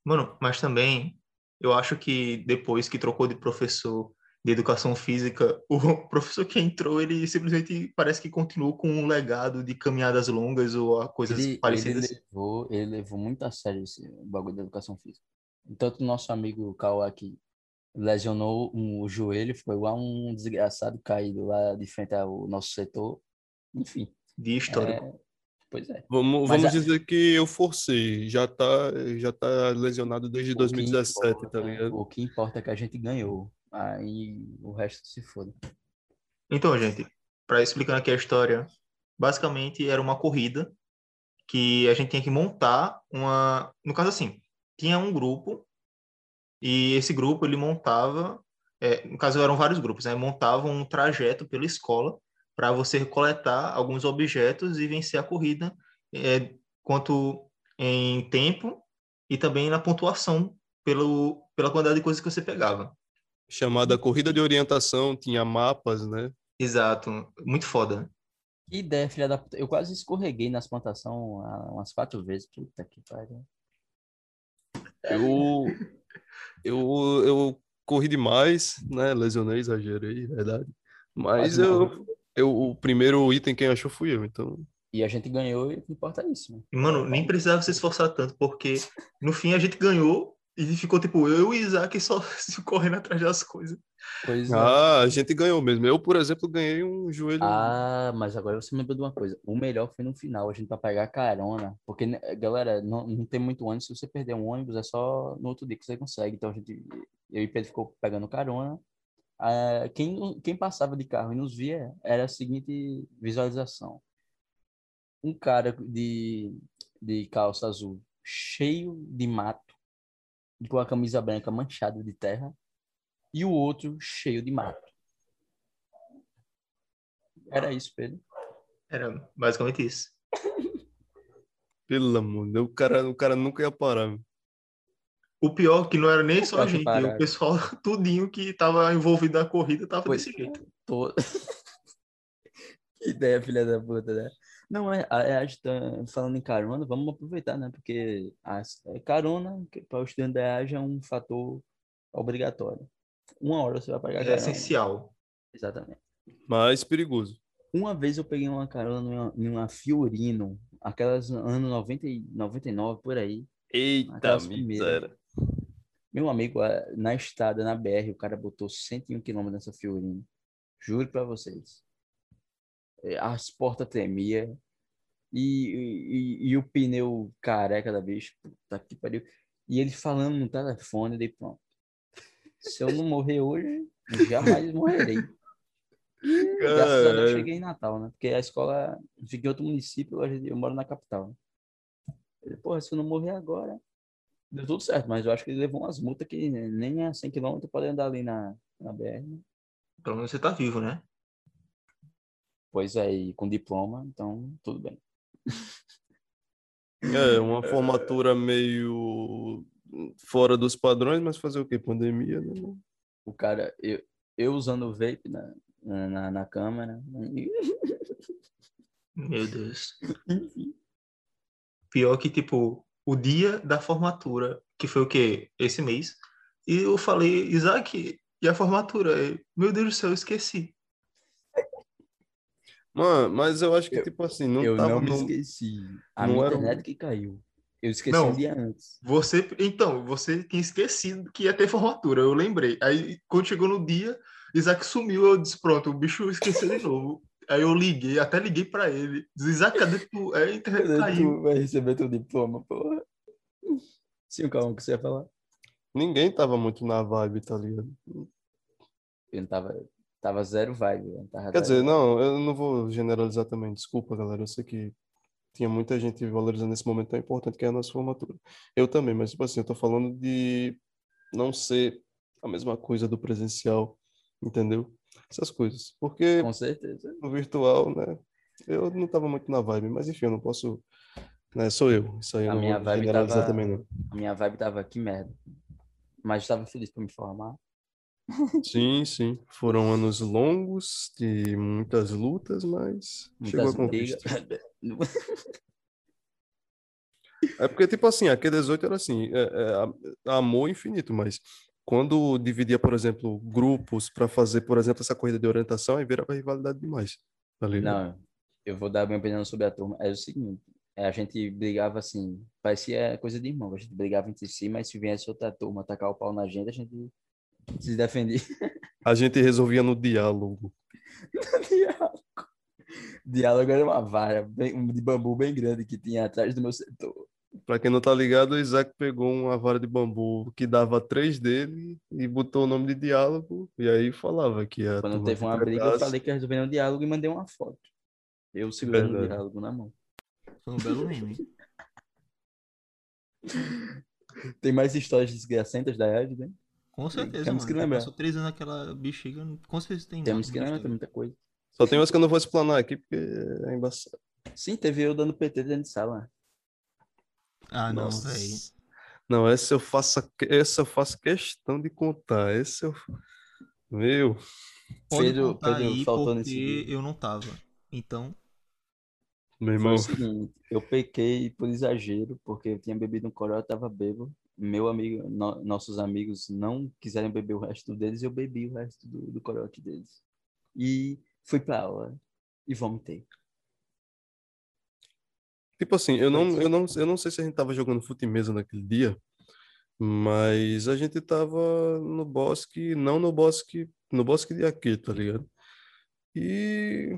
Mano, mas também eu acho que depois que trocou de professor de educação física, o professor que entrou, ele simplesmente parece que continuou com um legado de caminhadas longas ou a coisas Ele, ele, parecidas. levou, ele levou muito a sério esse bagulho da educação física. Tanto o nosso amigo Cauã que lesionou um- o joelho, ficou igual um desgraçado caído lá de frente ao nosso setor. Enfim, De histórico. é, pois é. Vamos, Mas vamos a- dizer que eu forcei. Já tá, já tá lesionado desde O que 2017, tá importa- ligado? O que importa é que a gente ganhou. Aí o resto se foda. Então, gente, para explicar aqui a história, basicamente era uma corrida que a gente tinha que montar uma, no caso assim, tinha um grupo e esse grupo ele montava, é, no caso eram vários grupos, né? Montavam um trajeto pela escola para você coletar alguns objetos e vencer a corrida, é, quanto em tempo e também na pontuação pelo pela quantidade de coisas que você pegava. Chamada Corrida de Orientação, tinha mapas, né? Exato, muito foda. Que ideia, filha da puta. Eu quase escorreguei nas plantações ah, umas quatro vezes. Puta que pariu. Eu, eu, eu corri demais, né? Lesionei, exagerei, verdade. Mas Quase eu, eu, o primeiro item quem achou fui eu, então. E a gente ganhou e importa é isso, mano. Mano, nem precisava se esforçar tanto, porque no fim a gente ganhou E ficou tipo, eu e Isaac só se correndo atrás das coisas. Pois é. Ah, a gente ganhou mesmo. Eu, por exemplo, ganhei um joelho. Ah, mas agora você me lembrou de uma coisa. O melhor foi no final, a gente vai pegar carona. Porque, né, galera, não, não tem muito ônibus. Se você perder um ônibus, é só no outro dia que você consegue. Então, a gente, eu e Pedro ficou pegando carona. Ah, quem, quem passava de carro e nos via era a seguinte visualização. Um cara de, de calça azul cheio de mato, com a camisa branca manchada de terra, e o outro cheio de mato. Era isso, Pedro. Era basicamente isso. Pelo amor de Deus, o cara, o cara nunca ia parar. meu. O pior é que não era nem só a gente, parar. o pessoal tudinho que tava envolvido na corrida tava Pois desse jeito. Tô... que ideia, filha da puta, né? Não, é, a, a gente tá falando em carona, vamos aproveitar, né? Porque a, a carona, para o estudante da EAG, é um fator obrigatório. Uma hora você vai pagar É carona. essencial. Exatamente. Mas perigoso. Uma vez eu peguei uma carona numa, numa Fiorino, aquelas anos 90, e 99, por aí. Eita, miséria. Meu amigo, na estrada, na BR, o cara botou 101 km nessa Fiorino. Juro pra vocês. Eh, As portas tremiam. E, e, e o pneu careca da bicha. Puta que pariu. E ele falando no telefone, dei pronto. Se eu não morrer hoje, jamais morrerei. E, graças a Deus, eu cheguei em Natal, né? Porque a escola fica em outro município, eu, eu moro na capital. Ele, porra, se eu não morrer agora, deu tudo certo, mas eu acho que ele levou umas multas que nem a 100 km pode andar ali na, na BR. né? Pelo menos você tá vivo, né? Pois é, e com diploma, então tudo bem. É, uma formatura meio fora dos padrões, mas fazer o quê? Pandemia, né? O cara, eu, eu usando o vape na, na, na, câmera. e- Meu Deus. Pior que, tipo, o dia da formatura, que foi o quê? Esse mês. E eu falei, Isaac, e a formatura? Aí, Meu Deus do céu, eu esqueci. Mano, mas eu acho que, Eu- tipo assim, não eu tava não me no- esqueci. A não minha era internet que caiu. Eu esqueci Não. um dia antes. Você, então, você tinha esquecido que ia ter formatura, eu lembrei. Aí, quando chegou no dia, Isaac sumiu, eu disse, pronto, o bicho esqueceu de novo. Aí eu liguei, até liguei pra ele. Disse, Isaac, cadê tu? Aí a internet caiu. Tu vai receber teu diploma, porra. Sim, calma, o que você ia falar? Ninguém tava muito na vibe, tá ligado? Eu não tava, tava zero vibe. Tava Quer dizer, zero. não, eu não vou generalizar também, desculpa, galera. Eu sei que tinha muita gente valorizando esse momento tão importante que é a nossa formatura. Eu também, mas, tipo assim, eu tô falando de não ser a mesma coisa do presencial, entendeu? Essas coisas. Porque Com certeza. no virtual, né, eu não tava muito na vibe, mas enfim, eu não posso. Né, sou eu. Isso aí eu A não minha vou vibe generalizar tava- também, não. A minha vibe tava que merda. Mas estava feliz por me formar. Sim, sim. Foram anos longos, de muitas lutas, mas chegou a Muitas conquista. É porque, tipo assim, aquele 18 era assim, é, é, a- amor infinito, mas quando dividia, por exemplo, grupos para fazer, por exemplo, essa corrida de orientação, aí virava rivalidade demais. Tá? Não, eu vou dar minha opinião sobre a turma. É o seguinte, é, a gente brigava assim, parecia coisa de irmão, a gente brigava entre si, mas se viesse outra turma atacar o pau na gente, a gente se defendia. A gente resolvia no diálogo. Diálogo. Diálogo era uma vara bem- de bambu bem grande que tinha atrás do meu setor. Pra quem não tá ligado, o Isaac pegou uma vara de bambu que dava três dele e botou o nome de diálogo, e aí falava que a Quando teve uma briga, eu falei que ia resolver um diálogo e mandei uma foto. Eu segurando o diálogo na mão. Foi um belo meme. Tem mais histórias desgracentas da Ed, né? Com certeza, Temos mano. que lembrar. Passou três anos naquela bexiga, com certeza tem Temos mais que lembrar, tem muita coisa. Só tem umas que eu não vou explanar aqui, porque é embaçado. Sim, teve eu dando PT dentro de sala. Ah, não, Nossa. velho. Não, essa eu faço, essa eu faço questão de contar. Essa eu. Meu, Pode Pedro, contar Pedro aí, faltou porque nesse dia. eu não tava. Então, meu Foi irmão. o seguinte, eu pequei por exagero, porque eu tinha bebido um coroa, eu tava bêbado. Meu amigo, no- nossos amigos não quiseram beber o resto deles, eu bebi o resto do, do corote deles. E fui pra aula e vomitei. Tipo assim, eu não, eu, não, eu não sei se a gente tava jogando fute mesa naquele dia, Mas a gente tava no bosque, não no bosque, no bosque de aqui, tá ligado? E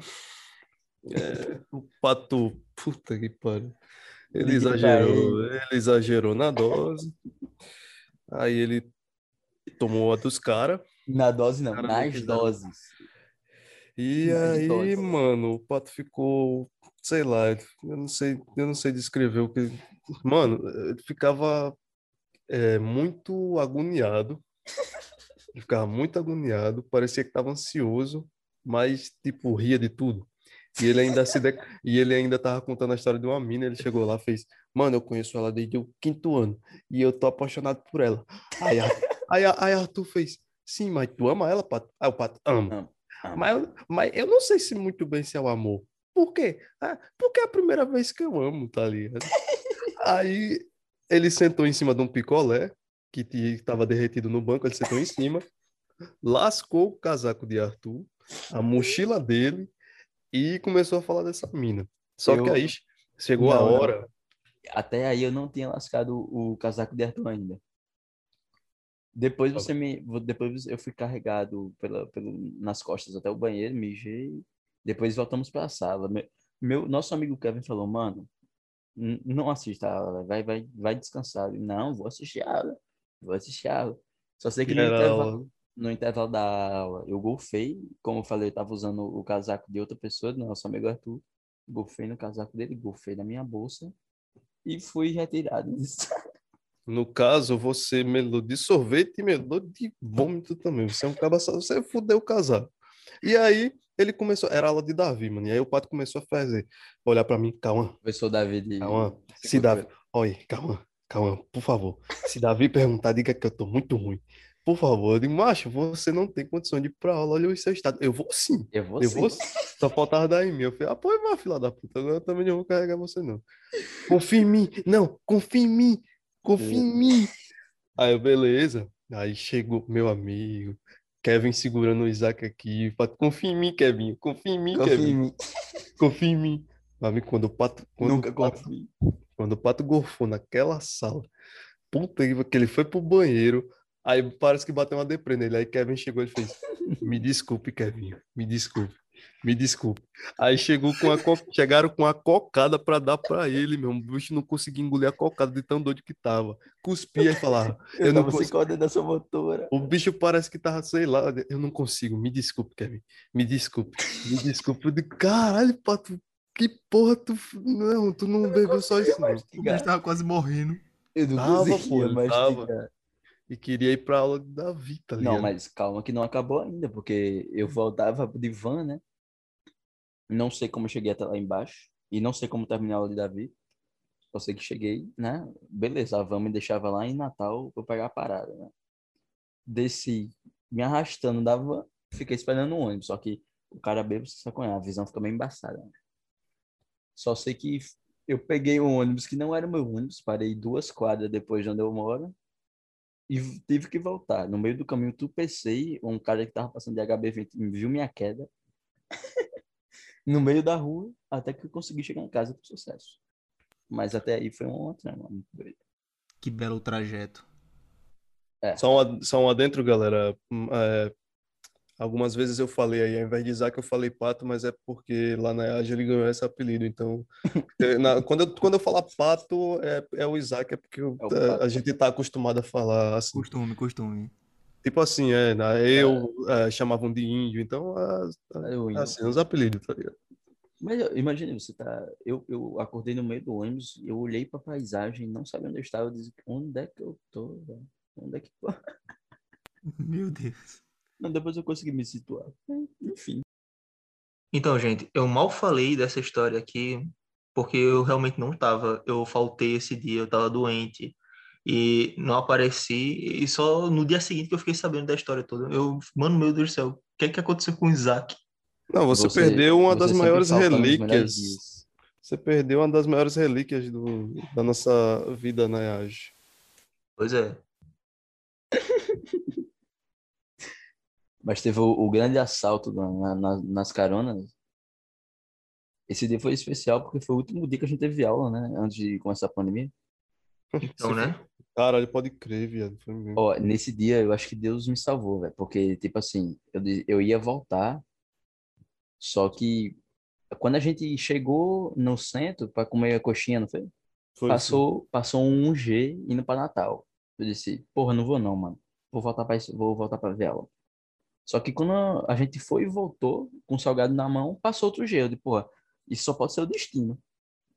é, o pato, puta que pariu. Ele exagerou, ele exagerou na dose. Aí ele tomou a dos caras. Na dose não, Cara, nas doses. E Nas aí, doses. mano, o pato ficou, sei lá, eu não sei, eu não sei descrever o que. Mano, ele ficava é, muito agoniado. Ele ficava muito agoniado, parecia que estava ansioso, mas tipo ria de tudo. E ele ainda se de... e ele ainda tava contando a história de uma mina, ele chegou lá, fez: "Mano, eu conheço ela desde o quinto ano e eu tô apaixonado por ela". Aí, Ar- aí, aí Arthur fez: "Sim, mas tu ama ela, Pato?" Aí o Pato: "Amo". Amo, amo. Mas, eu- mas eu não sei se muito bem se é o amor. Por quê? Ah, porque é a primeira vez que eu amo, tá ligado? Aí ele sentou em cima de um picolé que estava derretido no banco, ele sentou em cima, lascou o casaco de Arthur, a mochila dele e começou a falar dessa mina. Só que Eu- aí chegou a Não, não. hora. Até aí eu não tinha lascado o casaco de Arthur ainda. Depois você me. Depois eu fui carregado pela, pelo, nas costas até o banheiro, mijei. Depois voltamos para a sala. Meu, meu- nosso amigo Kevin falou, mano, não assista a aula, vai, vai, vai descansar. Eu, Não, vou assistir a aula. Vou assistir a aula. Só sei que Era intervalo, aula. No intervalo da aula eu golfei. Como eu falei, eu tava usando o casaco de outra pessoa, do nosso amigo Arthur. Golfei no casaco dele, golfei na minha bolsa e fui retirado. No caso, você melou de sorvete e melou de vômito também. Você é um cabaçado, você fudeu o casaco. E aí ele começou, era aula de Davi, mano. E aí o pato começou a fazer, olhar pra mim, calma, Professor Davi de... calma. Se Davi, olha, calma, calma, por favor. Se Davi perguntar, diga que eu tô muito ruim. Por favor, eu digo, macho, você não tem condição de ir pra aula, olha o seu estado. Eu vou sim. Eu vou Eu sim. vou. Só faltava dar em mim. Eu falei, ah, pô, vai, filha da puta. Agora eu também não vou carregar você, não. Confia em mim. Não, confia em mim. Confia em mim. Aí, beleza. Aí chegou meu amigo, Kevin segurando o Isaac aqui. Confia em mim, Kevin. Confia em mim, Confia Kevin. em mim. Confia em mim. Amigo, quando o pato, quando Nunca o pato, confio. quando o pato gorfou naquela sala, puta que ele foi pro banheiro, aí parece que bateu uma deprê nele. Aí Kevin chegou e fez: Me desculpe, Kevin, me desculpe, me desculpe. Aí chegou com a co- chegaram com a cocada pra dar pra ele, meu. O bicho não conseguia engolir a cocada de tão doido que tava. Cuspia e falava: Eu, Eu não tava consigo. coordenação motora. O bicho parece que tava, sei lá, eu não consigo, me desculpe, Kevin, me desculpe, me desculpe. Eu digo, caralho, pato, que porra tu. Não, tu não bebeu só isso, não. O bicho tava quase morrendo. Eu não Tava, pô, conseguia ele tava. mastigar. E queria ir pra aula de Davi, tá ligado? Não, mas calma que não acabou ainda, porque eu voltava de van, né? Não sei como eu cheguei até lá embaixo. E não sei como terminar a aula de Davi. Só sei que cheguei, né? Beleza, a van me deixava lá em Natal pra eu pegar a parada, né? Desci, me arrastando da van, fiquei esperando o ônibus. Só que o cara bêbado, você como é, a visão fica meio embaçada. Né? Só sei que eu peguei um ônibus que não era meu ônibus, parei duas quadras depois de onde eu moro e tive que voltar. No meio do caminho, tropecei, um cara que tava passando de HB20 me viu minha queda no meio da rua, até que eu consegui chegar em casa com sucesso. Mas até aí foi uma trama muito doida. Que belo trajeto. É, Só um, só um adentro, galera. Hum, é, algumas vezes eu falei aí, ao invés de Isaac, eu falei Pato, mas é porque lá na EAG ele ganhou esse apelido. Então, é, na- quando, eu, quando eu falar Pato, é, é o Isaac, é porque eu- É é, Pato. a gente tá acostumado a falar assim. Costume, costume. Tipo assim, é, na- eu é, chamavam de índio, então, a- a- eu indo. assim, os apelidos, tá ligado? Mas imagine, você tá. Eu, eu acordei no meio do ônibus, eu olhei pra paisagem, não sabia onde eu estava, eu disse, onde é que eu tô, velho? Onde é que. Meu Deus. Não, depois eu consegui me situar. Enfim. Então, gente, eu mal falei dessa história aqui, porque eu realmente não tava. Eu faltei esse dia, eu tava doente. E não apareci, e só no dia seguinte que eu fiquei sabendo da história toda. Eu, mano, meu Deus do céu, o que é que aconteceu com o Isaac? Não, você, perdeu uma das você sempre maiores relíquias. Você perdeu uma das maiores relíquias do, da nossa vida na EAG. Pois é. Mas teve o, o grande assalto na- na- na- nas caronas. Esse dia foi especial porque foi o último dia que a gente teve aula, né? Antes de começar a pandemia. Então, né? Caralho, pode crer, viado. Ó, nesse dia eu acho que Deus me salvou, velho. Porque, tipo assim, eu, eu ia voltar, só que quando a gente chegou no centro pra comer a coxinha, não foi? Foi, Passou, passou um G indo pra Natal. Eu disse, porra, não vou não, mano. Vou voltar pra, isso- vou voltar pra Vela. Só que quando a gente foi e voltou, com o salgado na mão, passou outro G. Eu disse, porra, isso só pode ser o destino.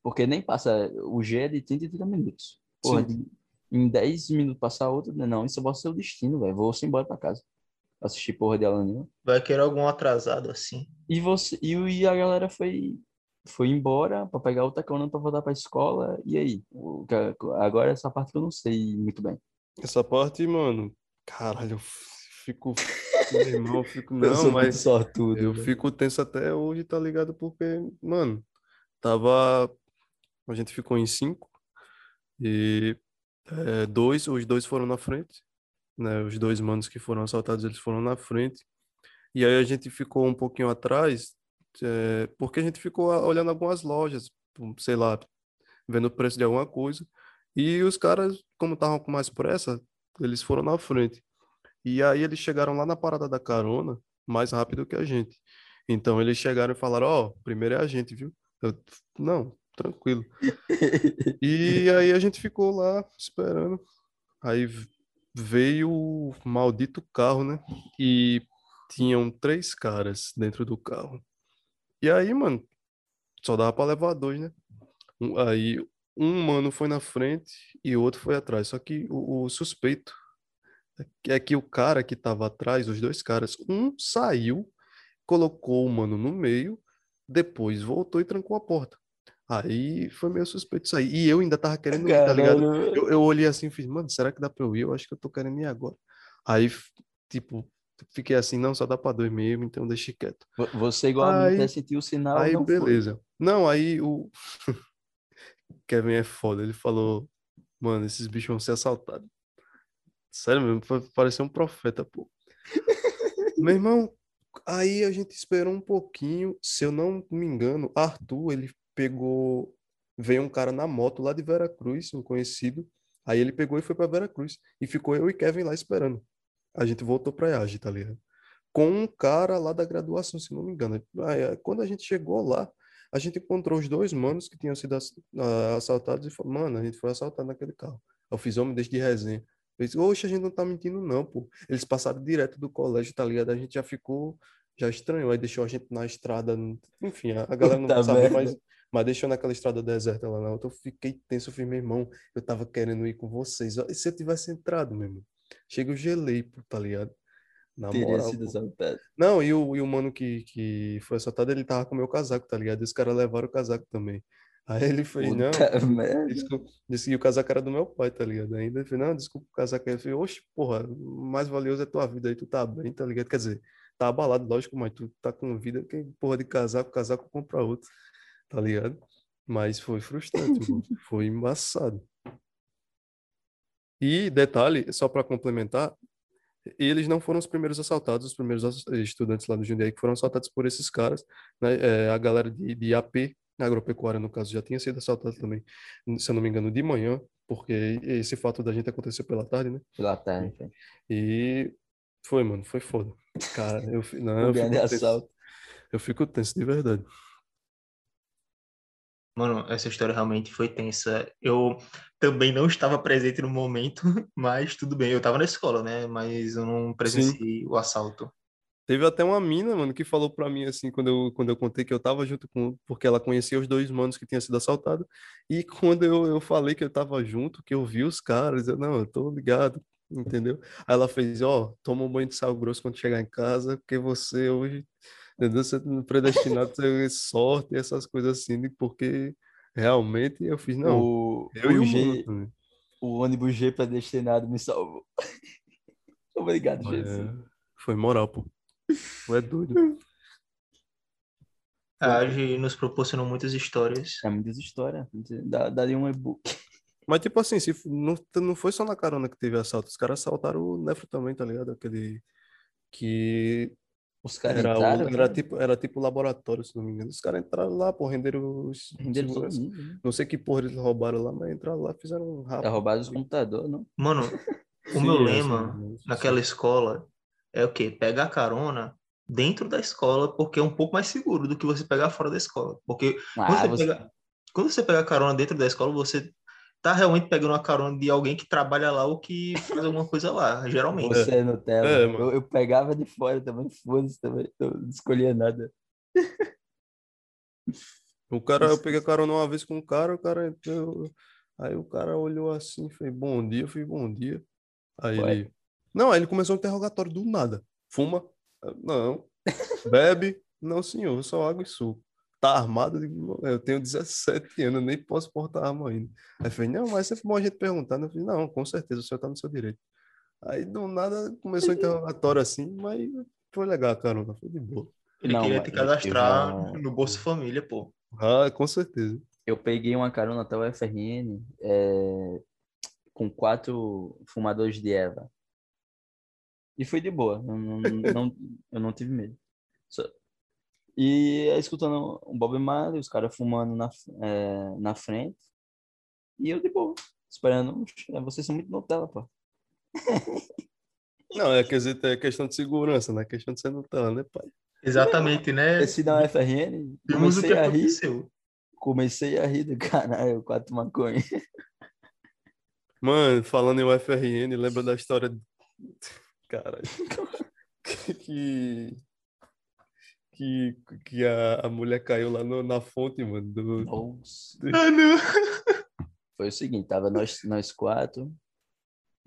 Porque nem passa, o G é de 30 e 30 minutos. Porra, de- em 10 minutos passar outro, não, isso só pode ser o destino, velho. Vou se embora pra casa. Assistir porra de aula nenhuma. Vai querer algum atrasado assim. E você, e, e a galera foi, foi embora pra pegar outra carona pra voltar pra escola. E aí? Agora essa parte que eu não sei muito bem. Essa parte, mano, caralho, eu fico. Meu irmão, eu fico. eu Não, sou muito mas sortudo. eu velho. fico tenso até hoje, tá ligado? Porque, mano, tava. A gente ficou em cinco e é, dois, os dois foram na frente, né? Os dois manos que foram assaltados, eles foram na frente. E aí a gente ficou um pouquinho atrás, é, porque a gente ficou a- olhando algumas lojas, um, sei lá, vendo o preço de alguma coisa. E os caras, como estavam com mais pressa, eles foram na frente. E aí eles chegaram lá na parada da carona mais rápido que a gente. Então eles chegaram e falaram: Ó, primeiro é a gente, viu? Eu, não, tranquilo. E aí a gente ficou lá esperando. Aí veio o maldito carro, né? E tinham três caras dentro do carro. E aí, mano, só dava pra levar dois, né? Aí um mano foi na frente e o outro foi atrás. Só que o, o suspeito é que- o cara que tava atrás, os dois caras, um saiu, colocou o mano no meio, depois voltou e trancou a porta. Aí foi meio suspeito isso aí. E eu ainda tava querendo ir, tá ligado? Eu, eu olhei assim e fiz, mano, será que dá pra eu ir? Eu acho que eu tô querendo ir agora. Aí, tipo, fiquei assim, não, só dá pra dois mesmo, então deixa quieto. Vo- Você igual a mim Aí- até sentiu o sinal, Aí, não foi. beleza. Não, aí o Kevin é foda. Ele falou, mano, esses bichos vão ser assaltados. Sério mesmo, pareceu um profeta, pô. Meu irmão, aí a gente esperou um pouquinho. Se eu não me engano, Arthur, ele pegou. Veio um cara na moto lá de Veracruz, um conhecido. Aí ele pegou e foi pra Veracruz. E ficou eu e Kevin lá esperando. A gente voltou pra Iage, tá ligado? Com um cara lá da graduação, se não me engano. Aí, quando a gente chegou lá, a gente encontrou os dois manos que tinham sido ah, assaltados e falou, mano, a gente foi assaltado naquele carro. Eu fiz homem desde de resenha. Disse, oxe, a gente não tá mentindo não, pô. Eles passaram direto do colégio, tá ligado? A gente já ficou, já estranhou, aí deixou a gente na estrada, enfim, a, galera não Puta sabe, mas, mas deixou naquela estrada deserta lá na outra. Eu fiquei tenso, eu fiz, meu irmão, eu tava querendo ir com vocês. E se eu tivesse entrado, meu irmão? Chega, eu gelei, pô, tá ligado? Na Teria moral, sido assaltado. Não, e o, e o mano que, que foi assaltado, ele tava com o meu casaco, tá ligado? E os caras levaram o casaco também. Aí ele fez, não, Puta merda. desculpa, disse que o casaco era do meu pai, tá ligado? Ainda ele fez, não, desculpa o casaco. Eu falei, oxe, porra, o mais valioso é tua vida aí, tu tá bem, tá ligado? Quer dizer, tá abalado, lógico, mas tu tá com vida, que porra de casaco, casaco compra outro, tá ligado? Mas foi frustrante, mano. foi embaçado. E detalhe, só para complementar, eles não foram os primeiros assaltados, os primeiros estudantes lá do Jundiaí que foram assaltados por esses caras, né? É, a galera de, de AP, agropecuária no caso, já tinha sido assaltada também, se eu não me engano, de manhã, porque esse fato da gente aconteceu pela tarde, né? Pela tarde. E foi, mano, foi foda. Cara, eu, não, Um eu grande fico tenso, assalto. eu fico tenso de verdade. Mano, essa história realmente foi tensa. Eu também não estava presente no momento, mas tudo bem. Eu estava na escola, né? Mas eu não presenciei o assalto. Teve até uma mina, mano, que falou pra mim assim, quando eu, quando eu contei que eu tava junto com, porque ela conhecia os dois manos que tinham sido assaltados, e quando eu, eu falei que eu tava junto, que eu vi os caras, eu, não, eu tô ligado, entendeu? Aí ela fez, ó, toma um banho de sal grosso quando chegar em casa, porque você hoje, entendeu? Você é predestinado a ter sorte e essas coisas assim, porque realmente eu fiz, não, o, eu e o o G, também. o ônibus G predestinado me salvou. Obrigado, Jesus. É, foi moral, pô. Tu é doido. A AGE nos proporcionou muitas histórias. É muitas histórias. Dá- Daria um e-book. Mas, tipo assim, se não, não foi só na carona que teve assalto, os caras assaltaram o Nefro também, tá ligado? Aquele que Os caras Era, o- entraram. era, tipo, era tipo laboratório, se não me engano. Os caras entraram lá, pô, renderam os. Renderam todo mundo, né? Não sei que porra eles roubaram lá, mas entraram lá, fizeram um Tá rápido. roubado os computadores, não? Mano, o Sim, meu lema sim, sim. naquela escola é o quê? Pegar carona dentro da escola, porque é um pouco mais seguro do que você pegar fora da escola. Porque quando, Ah, você, você... pega, quando você pega carona dentro da escola, você tá realmente pegando uma carona de alguém que trabalha lá ou que faz alguma coisa lá, geralmente. Você é Nutella. É, eu, eu pegava de fora também, foda-se também. Eu não escolhia nada. O cara, eu peguei carona uma vez com o cara, o cara entrou. Aí o cara olhou assim, fez bom dia, eu fiz bom dia. Aí Ué. ele. Não, aí ele começou um interrogatório do nada. Fuma? Eu, Não. Bebe? Não, senhor, só água e suco. Tá armado? Eu digo, "Não, Eu tenho 17 anos, eu nem posso portar arma ainda. Aí fez, não, mas é bom a gente perguntar. Eu falei, não, com certeza, o senhor tá no seu direito. Aí do nada começou o interrogatório assim, mas foi legal, caramba, foi de boa. Ele Não, queria te eu- cadastrar eu no Bolsa Família, pô. Ah, com certeza. Eu peguei uma carona até o FRN é, com quatro fumadores de Eva. E foi de boa. Eu não, não, eu não tive medo. Só- E aí, escutando um Bob Marley, os caras fumando na, é, na frente. E eu de boa. Esperando. Oxe, Vocês são muito Nutella, pô. Não, é, quer dizer, é questão de segurança, não é questão de ser Nutella, né, pai? Exatamente, né? Esse da FRN, Vimos o que comecei a rir. Comecei a rir do caralho, quatro maconha. Mano, falando em UFRN, lembra da história. Caralho. Que. Que, que a, a mulher caiu lá no- na fonte, mano. do- Nossa. Ah, não. Foi o seguinte, tava nós, nós quatro.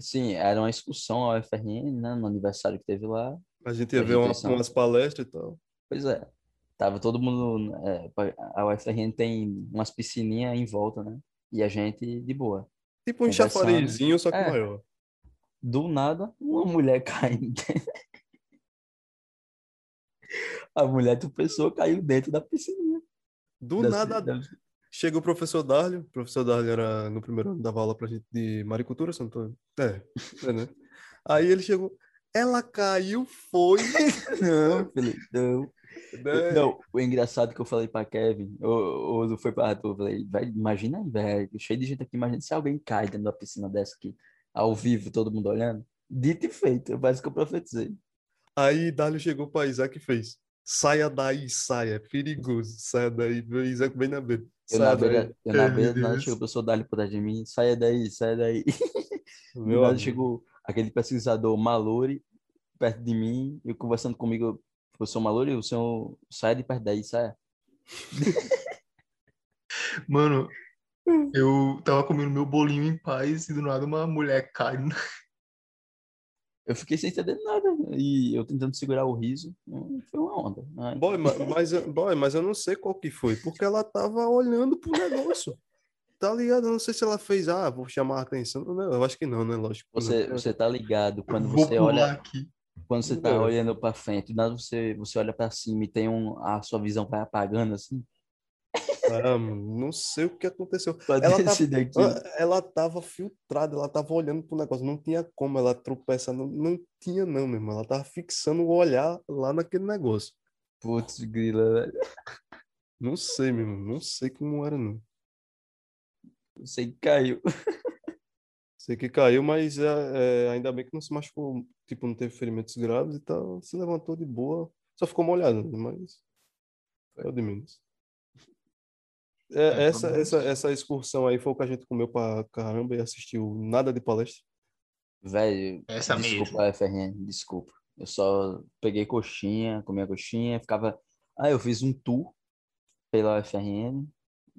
Sim, era uma excursão ao FRN, né? No aniversário que teve lá. A gente ia Foi ver uma- umas palestras e tal. Pois é. Tava todo mundo. É, a UFRN tem umas piscininhas em volta, né? E a gente de boa. Tipo um chafarizinho, só que É. maior. Do nada, uma mulher caindo. A mulher do pessoa caiu dentro da piscininha. Do Da- nada, da- chega o professor Darlio. O professor Darlio era, no primeiro ano, dava aula pra gente de maricultura, se não tô... É, é, né? Aí ele chegou. Ela caiu, foi. Não, Felipe, não. né? Não, o engraçado que eu falei pra Kevin, ou, ou foi pra Arthur, eu falei, velho, imagina aí, velho, cheio de gente aqui, imagina se alguém cai dentro da piscina dessa aqui, ao vivo, todo mundo olhando. Dito e feito, parece que eu profetizei. Aí Darlio chegou pra Isaac e fez. Saia daí, saia, é perigoso. Saia daí, Meu Isaac bem na beira. Eu Saia na beira, eu na Ai, beira, nada chegou o professor Dali por trás de mim, saia daí, saia daí. Meu nada chegou aquele pesquisador Malori perto de mim, eu conversando comigo, professor Malori, o senhor sai de perto daí, saia. Mano, eu tava comendo meu bolinho em paz e do nada uma mulher cai. Eu fiquei sem entender nada, e eu tentando segurar o riso, hum, foi uma onda. Ai, Boy, ma- mas, eu- boy, mas eu não sei qual que foi, porque ela tava olhando pro negócio. Tá ligado? Eu não sei se ela fez, ah, vou chamar a atenção. Não, eu acho que não, né? Lógico. Você, não. você tá ligado quando Vou você olha, aqui. quando você tá É. olhando para frente, do nada você, você olha para cima e tem um, a sua visão vai apagando assim. Ah, não sei o que aconteceu. Ela aqui. Ah, Ela tava filtrada, ela tava olhando pro negócio, não tinha como ela tropeçar, não, não tinha não, meu irmão. Ela tava fixando o olhar lá naquele negócio. Putz, grila, velho. Não sei, meu irmão, não sei como era, não. Você caiu. Sei que caiu, mas é, é, ainda bem que não se machucou, tipo, não teve ferimentos graves e tal. Se levantou de boa, só ficou molhado, mas foi o de menos. É, É, essa, pelo essa, menos. essa excursão aí foi o que a gente comeu pra caramba e assistiu nada de palestra. Velho, Essa desculpa, FRN, desculpa. Eu só peguei coxinha, comi a coxinha, ficava. Ah, eu fiz um tour pela FRN,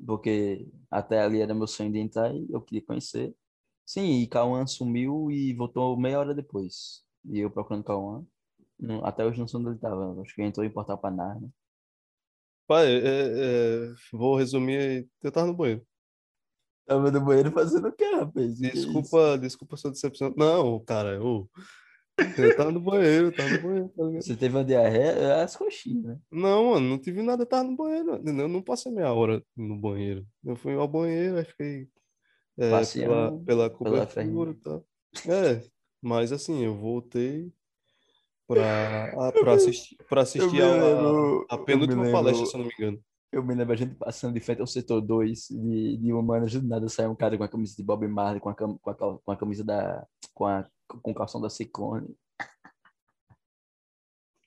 porque até ali era meu sonho de entrar e eu queria conhecer. Sim, e Cauã sumiu e voltou meia hora depois. E eu procurando Cauã. Não- Até hoje não sei onde ele tava. Acho que ele entrou em Portal Panar, né? Pai, é, é, vou resumir aí. Eu tava no banheiro. Tava no banheiro fazendo o quê, rapaz? Que isso? Desculpa, desculpa sua decepção. Não, cara, ô. Eu tava no banheiro, eu tava no banheiro, tá ligado? Você teve uma diarreia? É as coxinhas, né? Não, mano, não tive nada, eu tava no banheiro. Eu não passei meia hora no banheiro. Eu fui ao banheiro, aí fiquei é, pela pela cobertura e tal. É, mas assim, eu voltei pra, a- pra assistir, pra assistir a, lembro- a penúltima lembro- palestra, se eu não me engano. Eu me lembro a gente passando de frente ao setor 2 de, de humanas, do nada saiu um cara com a camisa de Bob Marley, com a, cam- com a, com a camisa da. com a com o calção da Ciclone.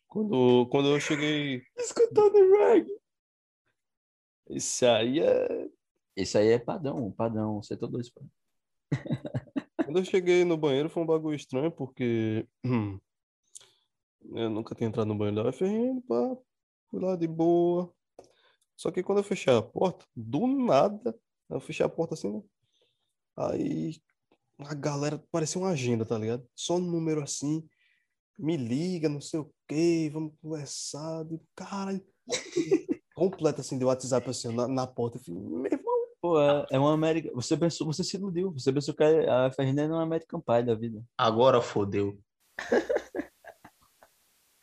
Quando, quando eu cheguei. Escutando reggae. Esse aí é. Esse aí é padrão, padrão, setor 2. pô. Quando eu cheguei no banheiro foi um bagulho estranho, porque hum, eu nunca tinha entrado no banheiro da UFRN, pá, fui lá de boa. Só que quando eu fechei a porta, do nada, eu fechei a porta assim, né? Aí a galera parecia uma agenda, tá ligado? Só um número assim, me liga, não sei o quê, vamos conversar. De, caralho, completo assim, de WhatsApp assim, na, na porta. Eu falei, meu irmão, Pô, é, é uma América. Você pensou, você se iludiu. Você pensou que a FRN era uma American Pie da vida. Agora fodeu.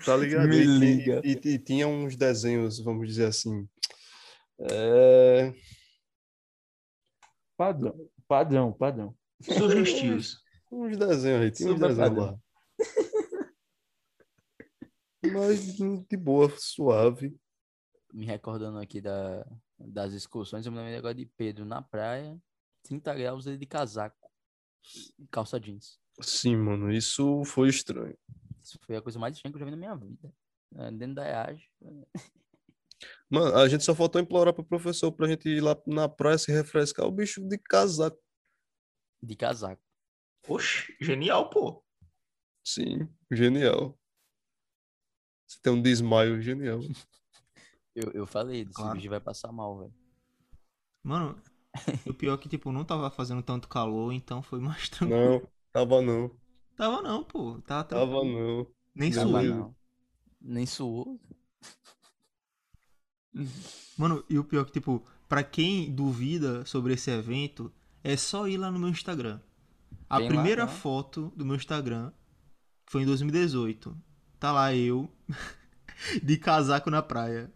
Tá ligado? Me E- e- liga. E, e tinha uns desenhos, vamos dizer assim. é, Padrão, padrão, padrão. Sugestios. uns desenhos aí, tinha uns Super desenhos padrão. lá. Mas de boa, suave. Me recordando aqui da, das excursões, eu me lembro agora de Pedro na praia, 30 graus ele de casaco e calça jeans. Sim, mano, isso foi estranho. Isso foi a coisa mais estranha que eu já vi na minha vida. É, Dentro da EAG. Mano, a gente só faltou implorar pro professor pra gente ir lá na praia se refrescar. O bicho de casaco. De casaco. Oxe, genial, pô. Sim, genial. Você tem um desmaio genial. Eu, eu falei, esse Claro. bicho vai passar mal, velho. Mano, o pior é que, tipo, não tava fazendo tanto calor, então foi mais tranquilo. Não, tava não. Tava não, pô. Tava Tava não. Nem Não, Tava mas- não. Nem suou. Mano, e o pior é que, tipo, pra quem duvida sobre esse evento, é só ir lá no meu Instagram. A Tem lá, primeira tá? foto do meu Instagram foi em 2018. Tá lá eu, de casaco na praia.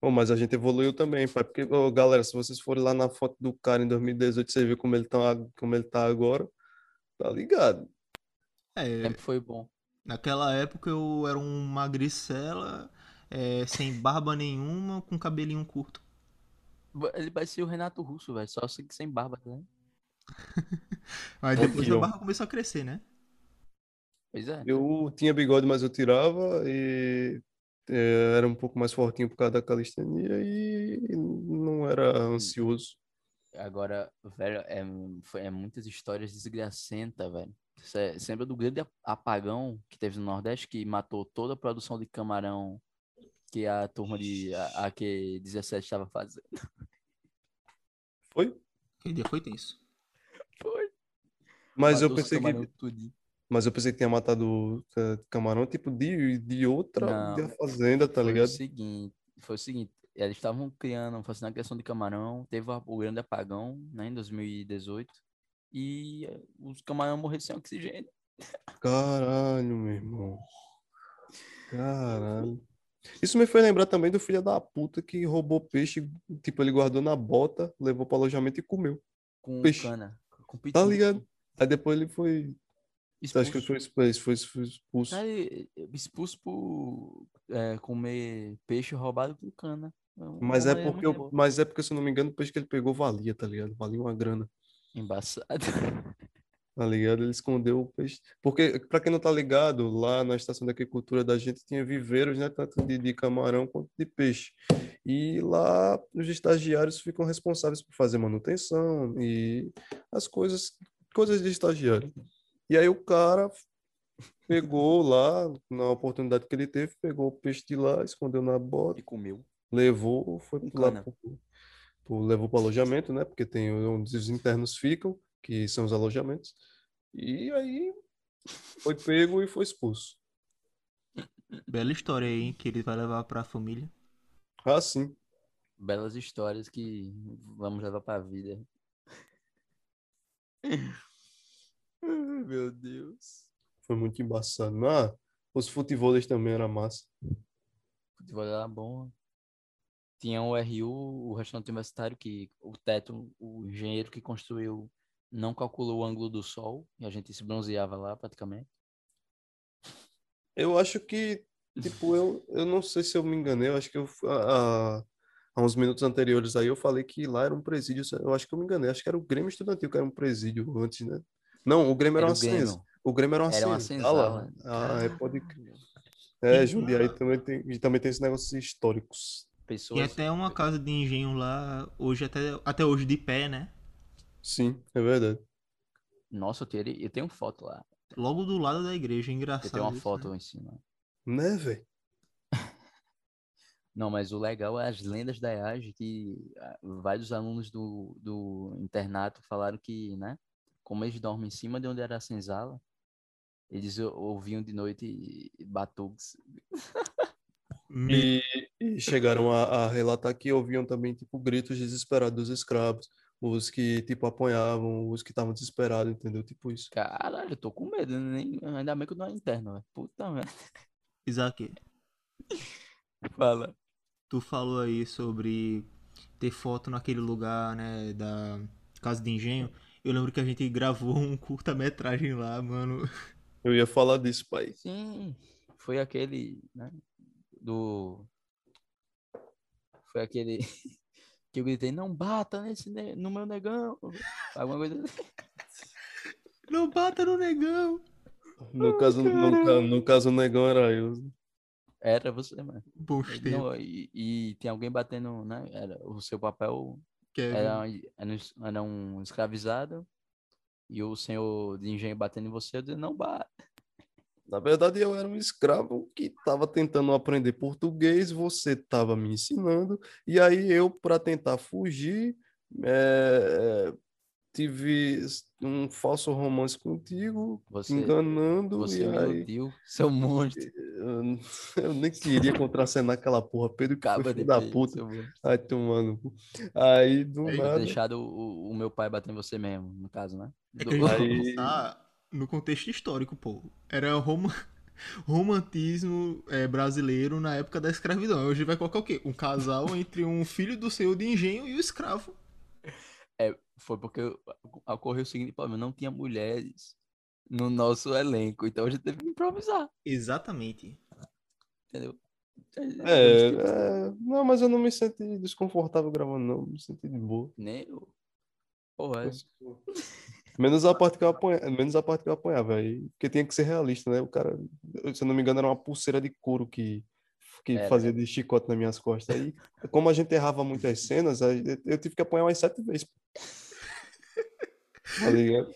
Pô, mas a gente evoluiu também, pai. Porque, ô, galera, se vocês forem lá na foto do cara em 2018, você vê como ele tá, como ele tá agora, tá ligado? É, Sempre foi bom. naquela época eu era um magricela, é, sem barba nenhuma, com cabelinho curto. Ele parecia o Renato Russo, velho. Só que sem barba, né? Ô, depois a barba começou a crescer, né? Pois é. Eu tinha bigode, mas eu tirava e eh, era um pouco mais fortinho por causa da calistenia e não era ansioso. Agora, velho, é, foi, é muitas histórias desgracentas, velho. Você lembra do grande ap- apagão que teve no Nordeste que matou toda a produção de camarão que a turma de a, a Q17 estava fazendo? Foi? Dia foi tenso. Foi. Mas eu Matou os pensei que, tudinho. mas eu pensei que tinha matado camarão tipo de, de outra Não, fazenda, tá Foi o ligado? seguinte, foi o seguinte, eles estavam criando, fazendo a criação de camarão, teve o grande apagão, né, em 2018, e os camarão morreram sem oxigênio. Caralho, meu irmão. Caralho. Isso me fez lembrar também do filho da puta que roubou peixe, tipo, ele guardou na bota, levou pro alojamento e comeu. Com Peixe. cana, com Tá ligado? Aí depois ele foi. Acho que Expulso. foi expulso. Foi, expulso. Cara, ele expulso por é, comer peixe roubado com cana. uma Mas é porque, eu, mas é porque, se eu não me engano, o peixe que ele pegou valia, tá ligado? Valia uma grana, Embaçado. tá ligado? Ele escondeu o peixe. Porque, pra quem não tá ligado, lá na estação de agricultura da gente tinha viveiros, né? Tanto de, de camarão quanto de peixe. E lá os estagiários ficam responsáveis por fazer manutenção e as coisas, coisas de estagiário. E aí o cara pegou lá, na oportunidade que ele teve, pegou o peixe de lá, escondeu na bota. E comeu. levou, foi lá pro, pro- levou para o alojamento, né? Porque tem onde os internos ficam, que são os alojamentos. E aí foi pego e foi expulso. Bela história aí, hein, que ele vai levar pra família. Ah, sim. Belas histórias que vamos levar pra vida. Ai, Meu Deus. Foi muito embaçado. Ah, os futebolistas também era massa. Futebol era bom. Tinha o RU, o restaurante universitário, que o teto, o engenheiro que construiu não calculou o ângulo do sol e a gente se bronzeava lá praticamente. Eu acho que, tipo, eu, eu não sei se eu me enganei, eu acho que eu, há, há uns minutos anteriores aí eu falei que lá era um presídio, eu acho que eu me enganei, acho que era o Grêmio Estudantil que era um presídio antes, né? Não, o Grêmio era, Era uma o Grêmio. senzala. O Grêmio era uma Era uma senzala. senzala. Ah, é, pode. É, Jundiaí uma- também tem, também tem esses negócios históricos. Pessoas. E até uma casa de engenho lá, hoje até, até hoje de pé, né? Sim, é verdade. Nossa, eu, teria, eu tenho foto lá. Logo do lado da igreja, engraçado. Eu tenho uma isso, foto né? em cima. Né, velho? Não, mas o legal é as lendas da EAG que ah, vários alunos do, do internato falaram que, né? Como eles dormem em cima de onde era a senzala, eles ou- ouviam de noite batuques. Me- E, e chegaram a, a relatar que ouviam também, tipo, gritos desesperados dos escravos. Os que, tipo, apanhavam, os que estavam desesperados, entendeu? Tipo isso. Caralho, eu tô com medo. Nem, ainda bem que eu não é interno, velho. Puta merda. Isaac, Fala. tu falou aí sobre ter foto naquele lugar, né, da casa de engenho. Eu lembro que a gente gravou um curta-metragem lá, mano. Eu ia falar disso, pai. Sim, foi aquele, né? Do. Foi aquele que eu gritei, não bata nesse, ne- no meu negão. Alguma coisa assim. Não bata no negão. No caso, no, no caso, o negão era eu. Era você, mano. Não, e, e tem alguém batendo, né? Era, o seu papel Kevin. era, um era um escravizado e o senhor de engenho batendo em você, eu disse, não bata. Na verdade, eu era um escravo que estava tentando aprender português, você estava me ensinando, e aí eu, para tentar fugir, eh, tive um falso romance contigo, Você, enganando, você e me aí iludiu, seu monstro. eu, eu nem queria contracenar aquela porra, Pedro que foi Caba da peito, puta. Ai, tomando. Aí, do Aí, Ter nada, deixado o, o meu pai bater em você mesmo, no caso, né? É Do- Aí- pensar no contexto histórico, pô. Era roma... romantismo é, brasileiro na época da escravidão. Hoje vai colocar o quê? Um casal entre um filho do senhor de engenho e o escravo. É, foi porque ocorreu o seguinte problema, não tinha mulheres no nosso elenco, então a gente teve que improvisar, Exatamente. entendeu? É, é, não, mas eu não me senti desconfortável gravando, não. Me senti de boa. Nem eu. Porra, é. Menos a parte que eu apanhava, menos a parte que eu apanhava aí, porque tinha que ser realista, né? O cara, se eu não me engano, era uma pulseira de couro que que Era. fazia de chicote nas minhas costas. Aí, como a gente errava muitas cenas, eu- tive que apanhar umas sete vezes. Tá ligado?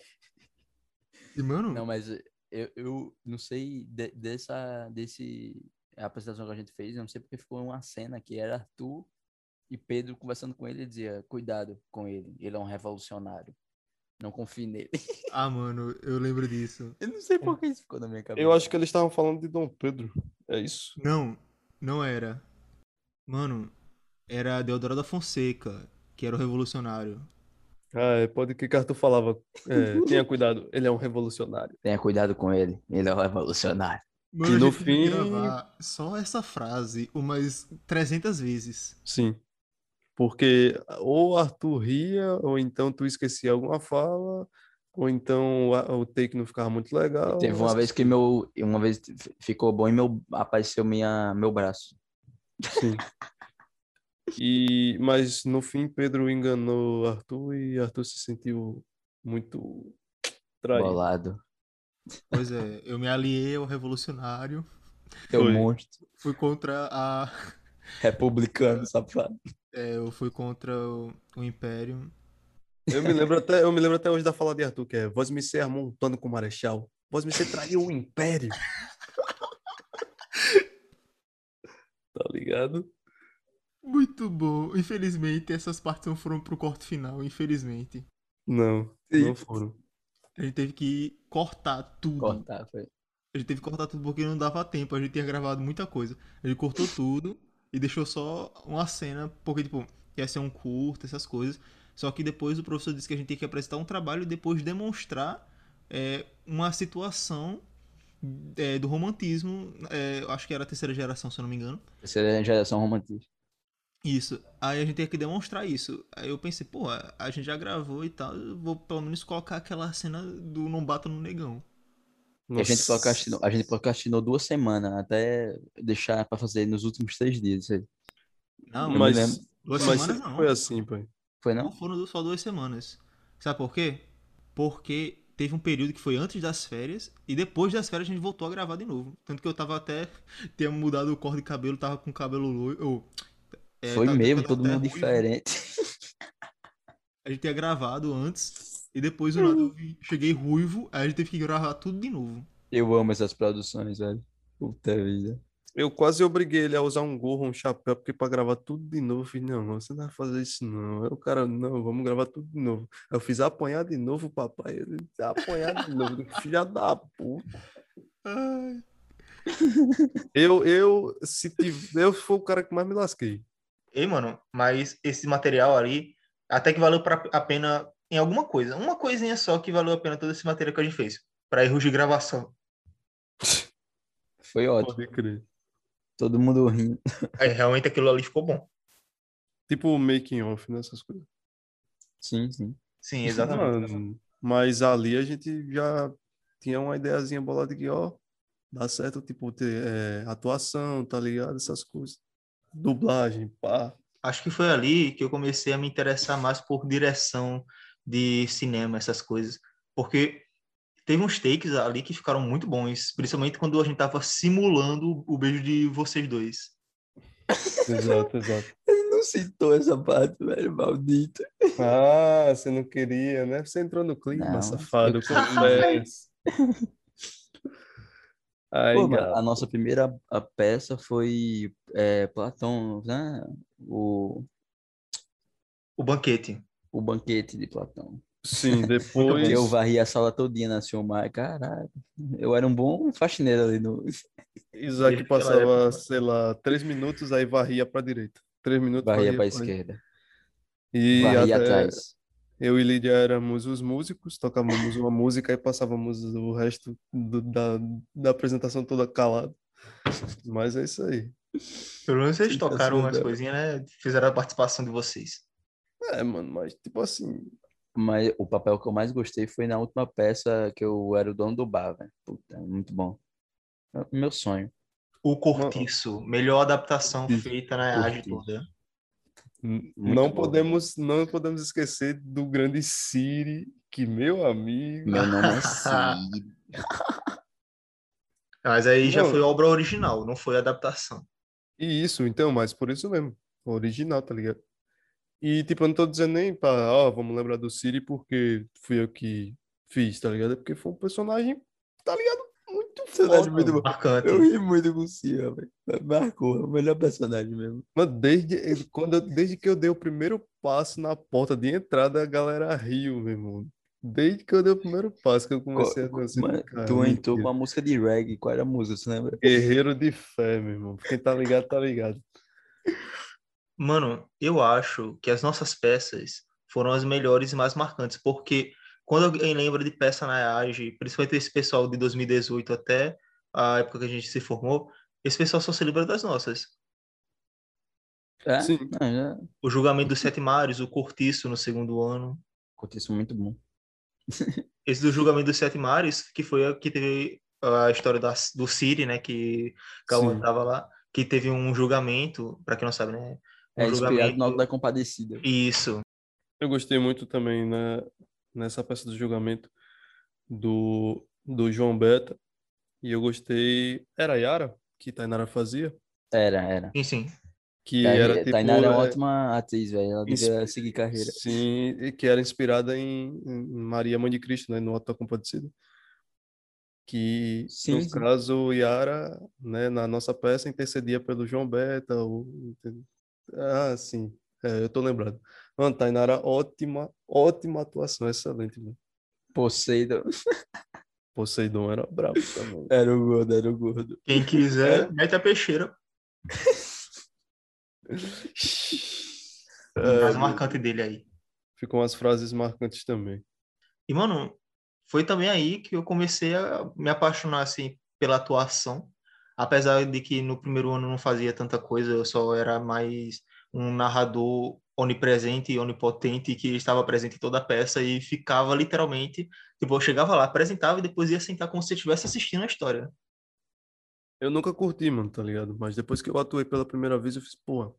E, mano, Não, mas eu, eu não sei de- dessa desse a apresentação que a gente fez, eu não sei porque foi uma cena que era Arthur e Pedro conversando com ele e dizia, cuidado com ele, ele é um revolucionário. Não confie nele. ah, mano, eu lembro disso. Eu não sei por que isso ficou na minha cabeça. Eu acho que eles estavam falando de Dom Pedro. É isso? Não, não era. Mano, era Deodoro da Fonseca, que era o revolucionário. Ah, é, pode que Arthur falava. é, tenha cuidado, ele é um revolucionário. Tenha cuidado com ele, ele é um revolucionário. Mano, E no fim- gravar só essa frase umas 300 vezes. Sim. Porque ou Arthur ria, ou então tu esquecia alguma fala, ou então o take não ficava muito legal. Teve uma vez que meu, uma vez ficou bom e meu apareceu minha meu braço. Sim. E, mas no fim, Pedro enganou Arthur e Arthur se sentiu muito traído. Bolado. Pois é, eu me aliei ao revolucionário, Teu monstro. fui contra a. Republicano, safado. é, eu fui contra o, o Império. Eu me lembro até, eu me lembro até hoje da fala de Arthur, que é Vós me ser montando com o Marechal. Vós me ser traiu o Império. tá ligado? Muito bom. Infelizmente, essas partes não foram pro corte final, infelizmente. Não, não foram. A gente teve que cortar tudo. Cortar, foi. A gente teve que cortar tudo porque não dava tempo. A gente tinha gravado muita coisa. A gente cortou tudo e deixou só uma cena, porque, tipo, ia ser um curto, essas coisas. Só que depois o professor disse que a gente tinha que apresentar um trabalho e depois demonstrar é, uma situação é, do romantismo. é, acho que era a terceira geração, se eu não me engano. Terceira geração romantista. Isso. Aí a gente tinha que demonstrar isso. Aí eu pensei, pô, a gente já gravou e tal. Eu vou pelo menos colocar aquela cena do Não Bata no Negão. A gente procrastinou, a gente procrastinou duas semanas até deixar pra fazer nos últimos três dias. Não, Eu Mas, duas mas semanas não. foi assim, pai. Foi Não não? foram só duas semanas. Sabe por quê? Porque teve um período que foi antes das férias e depois das férias a gente voltou a gravar de novo. Tanto que eu tava até. Tinha mudado o cor de cabelo, tava com cabelo loiro. é, Foi tava- mesmo, tava todo mundo ruivo. diferente. A gente tinha gravado antes e depois do nada eu vi- cheguei ruivo, aí a gente teve que gravar tudo de novo. Eu amo essas produções, velho. Puta vida. Eu quase obriguei ele a usar um gorro, um chapéu, porque pra gravar tudo de novo, eu fiz, não, você não vai fazer isso não. Aí o cara, não, vamos gravar tudo de novo. Aí eu fiz apanhar de novo, papai. Ele, apanhar de novo, filha da puta. Ai. Eu, eu, se tive, eu fui o cara que mais me lasquei. Ei, mano, mas esse material ali até que valeu pra, a pena em alguma coisa. Uma coisinha só que valeu a pena todo esse material que a gente fez. Pra erros de gravação. Foi ótimo. Pode crer. Todo mundo rindo. Aí, realmente aquilo ali ficou bom. Tipo o making off, nessas coisas. Sim, sim. Sim, exatamente. Mas ali a gente já tinha uma ideiazinha bolada que, ó, dá certo, tipo, ter é, atuação, tá ligado? Essas coisas. Dublagem, pá. Acho que foi ali que eu comecei a me interessar mais por direção de cinema, essas coisas. Porque teve uns takes ali que ficaram muito bons, principalmente quando a gente tava simulando o beijo de vocês dois. Exato, exato. Ele não citou essa parte, velho, maldito. Ah, você não queria, né? Você entrou no clima, Não, safado. Aí, Pô, a nossa primeira a peça foi é, Platão, né? O, O banquete. O banquete de Platão. sim, depois. eu varri a sala todinha na Silmar. Caralho, eu era um bom faxineiro ali no. Isaac passava, época. sei lá, três minutos, aí varria pra direita. Três minutos, Varria pra pra esquerda. E Varria até atrás. eu e Lídia éramos os músicos, tocávamos uma música e passávamos o resto do- da, da apresentação toda calado. Mas é isso aí. Pelo menos vocês Fica tocaram umas coisinhas, né? Fizeram a participação de vocês. É, mano, mas tipo assim, Mas o papel que eu mais gostei foi na última peça que eu era o dono do bar, velho. Puta, muito bom. É o Meu sonho. O Cortiço, melhor adaptação Cortiço. feita na Cortiço. toda. Muito não bom. podemos, não podemos esquecer do grande Siri, que meu amigo. Meu nome é Cid. Mas aí já foi obra original, não foi adaptação. E isso, então, mas por isso mesmo. Original, tá ligado? E, tipo, eu não tô dizendo nem pra, ó, vamos lembrar do Siri porque fui eu que fiz, tá ligado? É porque foi um personagem, tá ligado? Muito Personagem foda. muito mano. bom. Marcante. Eu ri muito com o Cia, velho. Marcou, é o melhor personagem mesmo. Mano, desde, quando eu- desde que eu dei o primeiro passo na porta de entrada, a galera riu, meu irmão. Desde que eu dei o primeiro passo que eu comecei a dançar. Mano, cara, tu entrou com uma música de reggae. Qual era a música, você lembra? Guerreiro de fé, meu irmão. Quem tá ligado, tá ligado. Mano, eu acho que as nossas peças foram as melhores e mais marcantes, porque quando alguém lembra de peça na AGE, principalmente esse pessoal de 2018 até a época que a gente se formou, esse pessoal só se lembra das nossas. É? Sim. Já... O julgamento dos sete mares, o cortiço no segundo ano. Aconteceu muito bom. Esse do julgamento dos sete mares, que foi a que teve a história da, do Siri, né, que Cauã Sim. tava lá, que teve um julgamento, para quem não sabe, né? É inspirado no Auto da Compadecida. Isso. Eu gostei muito também né, nessa peça do julgamento do, do João Beta. E eu gostei. Era a Yara, que Tainara fazia. Era, era. Sim, sim. Que Tainara- era tipo. Tainara é uma é, ótima atriz, velho. Ela Ins- devia seguir carreira. Sim, e que era inspirada em, em Maria Mãe de Cristo, né, no Auto da Compadecida. Que, Sim, no sim. caso, Yara, né, na nossa peça, intercedia pelo João Beta. O... Ah, sim, é, eu tô lembrado. Mano, Tainara, ótima, ótima atuação, excelente, mano. Poseidon. Poseidon era brabo também. Era o gordo, era o gordo. Quem quiser, mete a peixeira. É, mais marcante dele aí. Ficam umas frases marcantes também. E, mano, foi também aí que eu comecei a me apaixonar, assim, pela atuação. Apesar de que no primeiro ano não fazia tanta coisa, eu só era mais um narrador onipresente e onipotente que estava presente em toda a peça e ficava literalmente, tipo, eu chegava lá, apresentava e depois ia sentar como se você estivesse assistindo a história. Eu nunca curti, mano, tá ligado? Mas depois que eu atuei pela primeira vez, eu fiz, porra,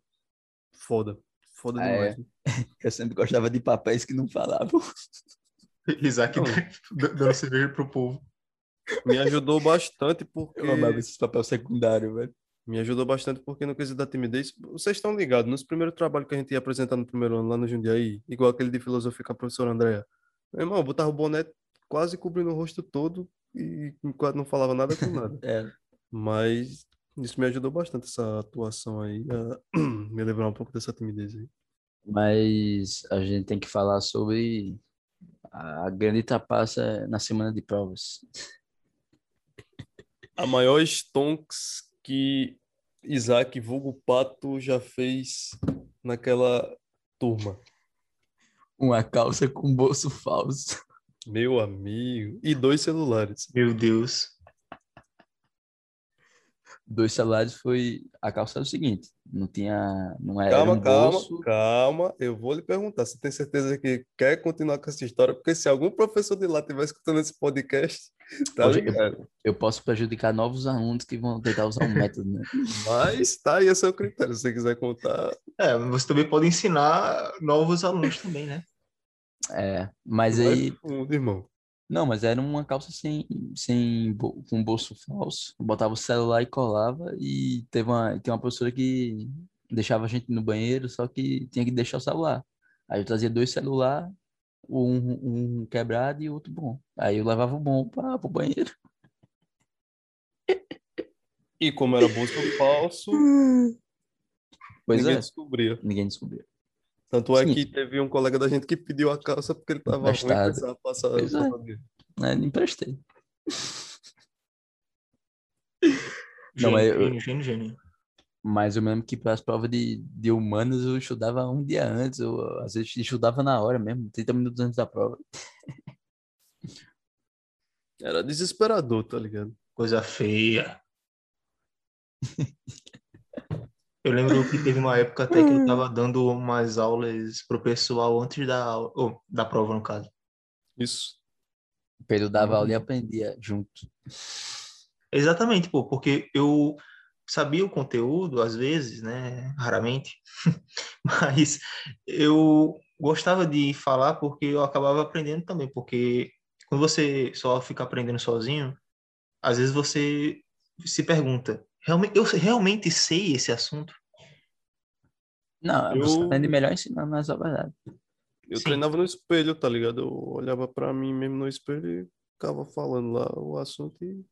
foda. Foda Ah, demais. é. Eu sempre gostava de papéis que não falavam. Isaac dando cerveja pro povo. Me ajudou bastante porque. Eu amava esses papéis secundários, velho. Me ajudou bastante porque no quesito da timidez, vocês estão ligados, nos primeiros trabalhos que a gente ia apresentar no primeiro ano lá no Jundiaí, igual aquele de filosofia com a professora Andréa. Meu irmão, eu botava o boné quase cobrindo o rosto todo e quase não falava nada com nada. É, Mas isso me ajudou bastante, essa atuação aí, a me livrar um pouco dessa timidez aí. mas a gente tem que falar sobre a grande trapaça na semana de provas. A maior stonks que Isaac Vulgo Pato já fez naquela turma. Uma calça com bolso falso. Meu amigo. E dois celulares. Meu Deus. Dois celulares foi. A calça era o seguinte: não tinha. Não era Calma, um calma, bolso. calma. Eu vou lhe perguntar. Você tem certeza que quer continuar com essa história? Porque se algum professor de lá estiver escutando esse podcast, tá eu- posso prejudicar novos alunos que vão tentar usar o método, né? Mas tá aí a seu critério. Se você quiser contar. É, você também pode ensinar novos alunos também, né? É, mas vai aí. fundo, irmão. Não, mas era uma calça sem, sem com bolso falso. Botava o celular e colava. E teve uma, tem uma professora que deixava a gente no banheiro, só que tinha que deixar o celular. Aí eu trazia dois celulares, um, um quebrado e outro bom. Aí eu levava o bom para o banheiro. E como era bolso falso, Pois ninguém é, descobria. ninguém descobriu. Tanto é Sim. que teve um colega da gente que pediu a calça porque ele tava ruim e precisava passar. Pois é. dele. Né? Nem emprestei. Não, mas eu- Gênio, gênio, gênio. Mas eu lembro que para as provas de, de humanas eu estudava um dia antes, ou às vezes estudava na hora mesmo, 30 minutos antes da prova. Era desesperador, tá ligado? Coisa feia. Eu lembro que teve uma época até que eu tava dando umas aulas pro pessoal antes da oh, da prova, no caso. Isso. O Pedro dava aula e Uhum. aprendia junto. Exatamente, pô, porque eu sabia o conteúdo, às vezes, né? Raramente, mas eu gostava de falar porque eu acabava aprendendo também, porque quando você só fica aprendendo sozinho, às vezes você se pergunta, realmente, eu realmente sei esse assunto? Não, você Eu- aprende melhor ensinando, mas é verdade. Eu Sim. treinava no espelho, tá ligado? Eu olhava pra mim mesmo no espelho e ficava falando lá o assunto e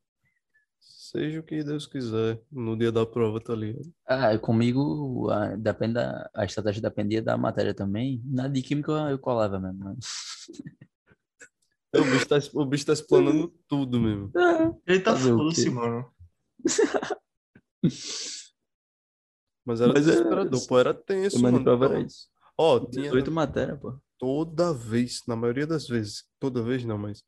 seja o que Deus quiser no dia da prova, tá ligado? Ah, comigo, a, depende da, a estratégia dependia da matéria também. Na de química eu, eu colava mesmo. né? O bicho tá, o bicho tá explanando tudo mesmo. Ele tá foda-se, quê? mano. Mas era Mas é- desesperador, pô, era tenso, Semana mano. prova era isso. Ó, tinha 18 matérias, pô. toda vez, na maioria das vezes, toda vez não, mas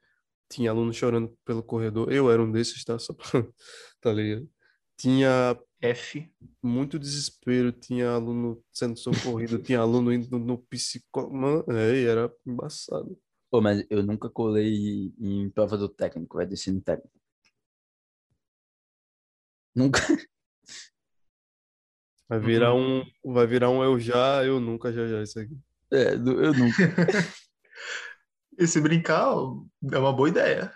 tinha aluno chorando pelo corredor. Eu era um desses, tá? Só pra, tá ligado? Tinha F. muito desespero, tinha aluno sendo socorrido, tinha aluno indo no psicólogo. Mano, é, era embaçado. Pô, mas eu nunca colei em prova do técnico, vai do ensino técnico. Nunca. Vai virar um, vai virar um eu já, eu nunca já já isso aqui. É, eu nunca. E se brincar, é uma boa ideia.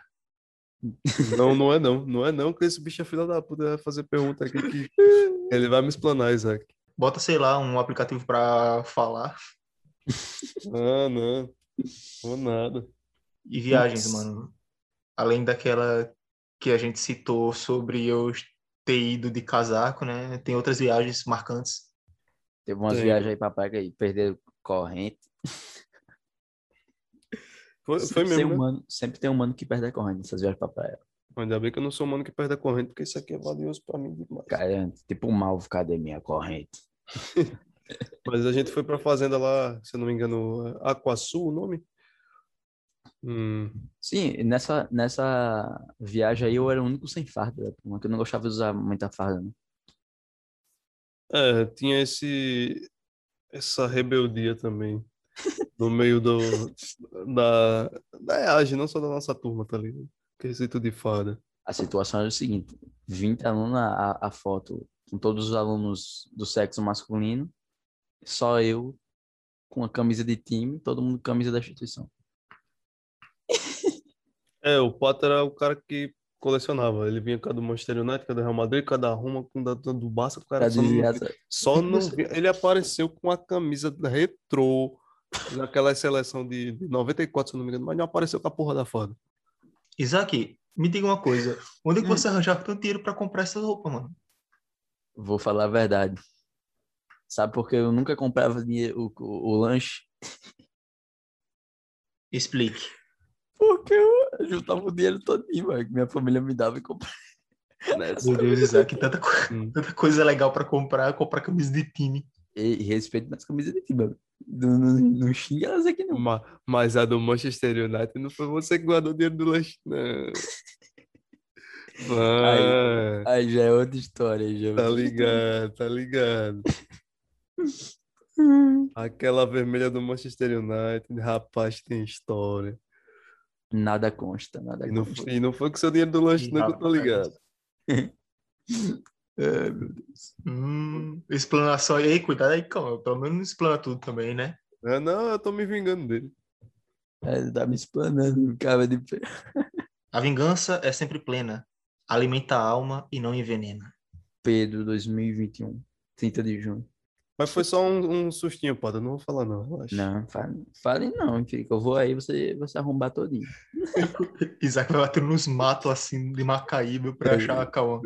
Não, não é não, não é não, que esse bicho é filho da puta, vai fazer pergunta aqui que ele vai me explanar, Isaac. Bota, sei lá, um aplicativo pra falar. Ah, não, ou nada. E viagens, Putz. mano. Além daquela que a gente citou sobre eu ter ido de casaco, né? Tem outras viagens marcantes. Teve umas Tem. viagens aí pra praia e perderam corrente. Foi, foi Sempre tem mesmo, um né? mano, sempre tem um mano que perde a corrente nessas viagens pra praia. Ainda bem que eu não sou um mano que perde a corrente, porque isso aqui é valioso pra mim demais. Cara, é tipo um malvo, cadê minha corrente? Mas a gente foi pra fazenda lá, se eu não me engano, Aquaçu o nome? Hum, Sim, nessa, nessa viagem aí eu era o único sem farda, da turma, que eu não gostava de usar muita farda, né? é, tinha esse essa rebeldia também. No meio do, da, da EAGE, não só da nossa turma, tá ligado? Quesito de fada. A situação era o seguinte: 20 alunos, a, a foto com todos os alunos do sexo masculino, só eu com a camisa de time, todo mundo com camisa da instituição. É, o Pato era o cara que colecionava. Ele vinha com a do Manchester United, com a do Real Madrid, com a da Roma, com a do Barça, o cara só não, só não Ele apareceu com a camisa retrô naquela seleção de, de 94, se eu não me engano, mas não apareceu com a porra da foda. Isaac, me diga uma coisa. Onde é que você arranjava tanto dinheiro pra comprar essas roupas, mano? Vou falar a verdade. Sabe por que eu nunca comprava dinheiro, o, o, o lanche? Explique. Porque eu juntava o dinheiro todinho, mano, que minha família me dava e comprava. Meu Deus, Isaac, tanta, co- Hum. tanta coisa legal pra comprar, comprar camisa de time. E, e respeito minhas camisas de time, mano. Não, não, não xinga elas aqui, não. Ma- Mas a do Manchester United não foi você que guardou o dinheiro do lanche, não. Ah, Aí já é outra história. aí Já é tá ligado, tá ligado. Aquela vermelha do Manchester United, rapaz, tem história. Nada consta, nada E não, consta. foi- e não foi com seu dinheiro do lanche, não, que eu tô ligado. Deus. Hum, explanação aí, cuidado aí, calma. Pelo menos não explana tudo também, né? Ah, não, eu tô me vingando dele. É, Ele tá me explanando, cara de pé. A vingança é sempre plena. Alimenta a alma e não envenena. Pedro 2021, 30 de junho. Mas foi só um, um sustinho, pô. Eu não vou falar, não. Relaxa. Não, fale, fale não, filho, que eu vou aí, você, você arrombar todinho. Isaac vai batendo nos matos assim de Macaíba pra É. achar a Cauã.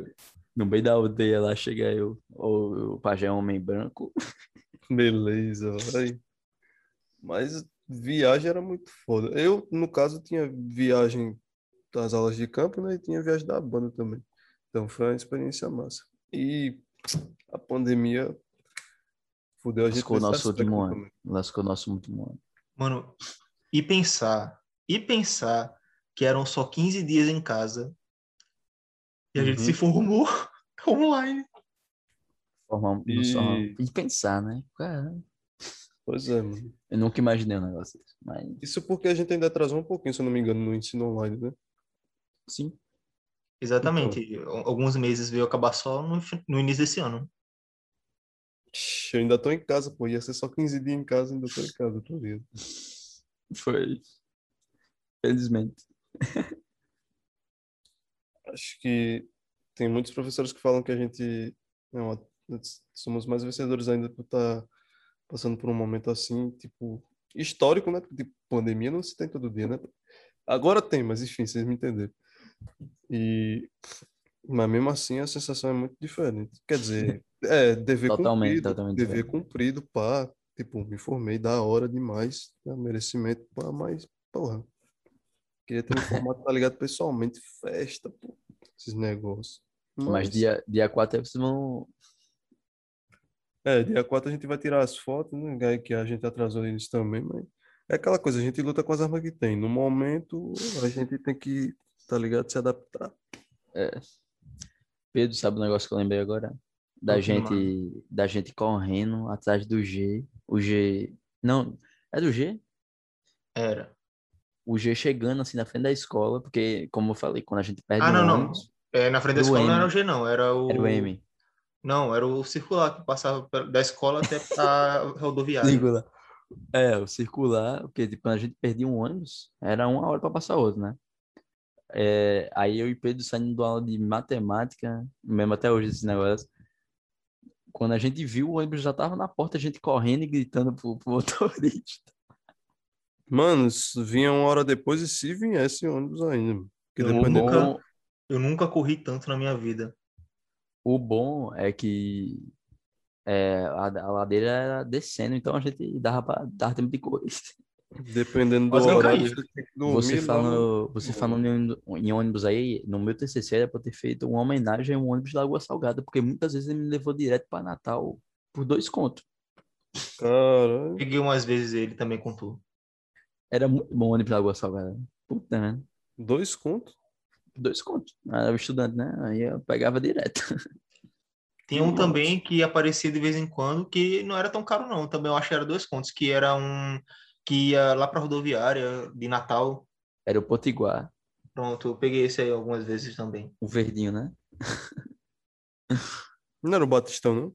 No meio da aldeia lá chega eu, ou o pajé homem branco. Beleza, vai. Mas viagem era muito foda. Eu, no caso, tinha viagem das aulas de campo, né? E tinha viagem da banda também. Então foi uma experiência massa. E a pandemia fudeu a gente Lascou o nosso último ano. também. Lascou o nosso último ano. Mano, e pensar, e pensar que eram só 15 dias em casa e a gente Uhum. se formou online. Formar, um- E- só- e pensar, né? Cara, Pois é, mano. eu nunca imaginei um negócio desse, mas Isso porque a gente ainda atrasou um pouquinho, se eu não me engano, no ensino online, né? sim. Exatamente. Al- Alguns meses veio acabar só no, no início desse ano. Eu ainda tô em casa, pô. Ia ser só 15 dias em casa, ainda tô em casa, tô ligado. Foi. Felizmente. Acho que tem muitos professores que falam que a gente é somos mais vencedores ainda por estar passando por um momento assim, tipo, histórico, né? Porque tipo, pandemia não se tem todo dia, né? Agora tem, mas enfim, vocês me entenderam. E mas mesmo assim a sensação é muito diferente. Quer dizer, é dever Totalmente, cumprido, totalmente dever diferente. cumprido, pá, tipo, me formei da hora demais, né? merecimento, pá, mas porra. Queria ter me formado, tá ligado, pessoalmente, festa, pô, esses negócios. Mas dia, dia 4 aí vocês vão. É, dia 4 a gente vai tirar as fotos, né? que aí Que a gente atrasou eles também, mas é aquela coisa, a gente luta com as armas que tem. No momento, a gente tem que, tá ligado, se adaptar. Pedro, sabe o negócio que eu lembrei agora? Da Não, gente, da gente correndo atrás do G. O G. Não, é do G? Era. O G chegando assim na frente da escola, porque, como eu falei, quando a gente perde Ah, um não, não. ônibus, É, na frente da escola não era M. o G, não. Era o. era o M. Não, era o circular que passava da escola até a rodoviária. Circular. É, o circular, porque tipo, quando a gente perdia um ônibus, era uma hora para passar outro, né? É, aí eu e Pedro saindo da aula de matemática, mesmo até hoje esse negócio. Quando a gente viu, o ônibus já tava na porta, a gente correndo e gritando pro, pro motorista. Mano, vinha uma hora depois e se viesse ônibus ainda. Porque Eu nunca- Eu nunca corri tanto na minha vida. o bom é que é, a, a ladeira era descendo, então a gente dava, pra, dava tempo de correr. Dependendo do horário, você falando, você falando em, em ônibus aí, no meu TCC era pra ter feito uma homenagem a um ônibus de Lagoa Salgada, porque muitas vezes ele me levou direto para Natal por dois contos. Caralho. Peguei umas vezes ele também com tu. Era muito bom o ônibus de Lagoa Salgada. Puta, né? Dois contos? Dois contos. Eu era estudante, né? Aí eu pegava direto. Tinha um também que aparecia de vez em quando, que não era tão caro, não. Também eu acho que era dois contos, que era um que ia lá pra rodoviária de Natal. Era o Potiguar, Pronto, eu peguei esse aí algumas vezes também. o verdinho, né? Não era o Batistão, não?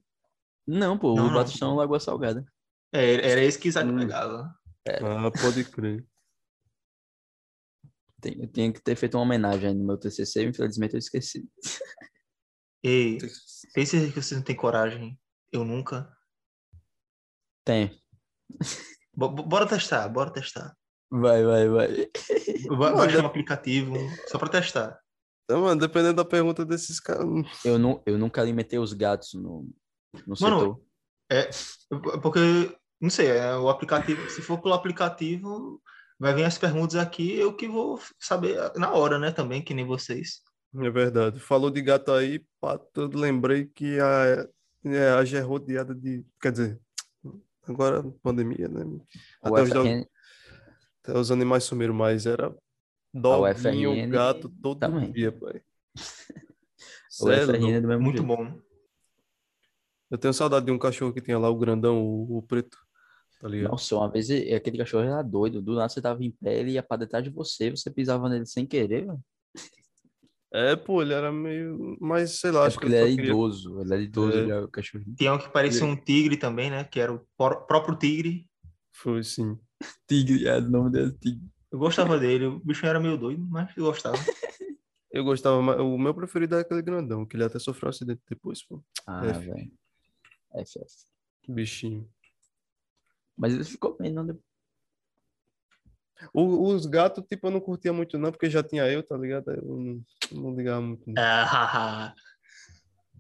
Não, pô, Não, o não. Batistão é Lagoa Salgada. É, era esse que Isaac Hum. pegava. Ah, pode crer. Tem- Eu tinha que ter feito uma homenagem aí no meu TCC, infelizmente eu esqueci. Ei, tem certeza que vocês não têm coragem? Eu nunca. Tem. Bo- bo- bora testar, bora testar. Vai, vai, vai. Vai baixar um aplicativo só pra testar. Então, mano, dependendo da pergunta desses caras. Eu, nu, eu nunca alimentei os gatos no, no Mano, setor. Porque, não sei, é o aplicativo, se for pelo aplicativo, vai vir as perguntas aqui, eu que vou saber na hora, né, também, que nem vocês. É verdade. Falou de gato aí, pá, eu lembrei que a, é, a Gé rodeada de. Quer dizer, agora pandemia, né? Até os, dog- até os animais sumiram, mas era doguinho, gato todo também. dia, pai. o é FRN é do mesmo Muito jeito. bom. Eu tenho saudade de um cachorro que tinha lá, o grandão, o, o preto, tá ligado? Nossa, uma vez aquele cachorro era doido. Do nada você tava em pé, ele ia pra detrás de você, você pisava nele sem querer, velho. É, pô, ele era meio. Mas sei lá, É acho que ele era queria- idoso, ele era idoso, É. ele era o cachorrinho. Tinha um que parecia um tigre também, né, que era o pró- próprio tigre. Foi sim. Tigre, é, o nome dele é Tigre. Eu gostava dele, o bicho era meio doido, mas eu gostava. Eu gostava mais. O meu preferido é aquele grandão, que ele até sofreu um acidente depois, pô. Ah, F. velho. FF. Bichinho. Mas ele ficou bem, não deu. O- os gatos, tipo, eu não curtia muito, não, porque já tinha eu, tá ligado? Eu não, não ligava muito. não. Ah,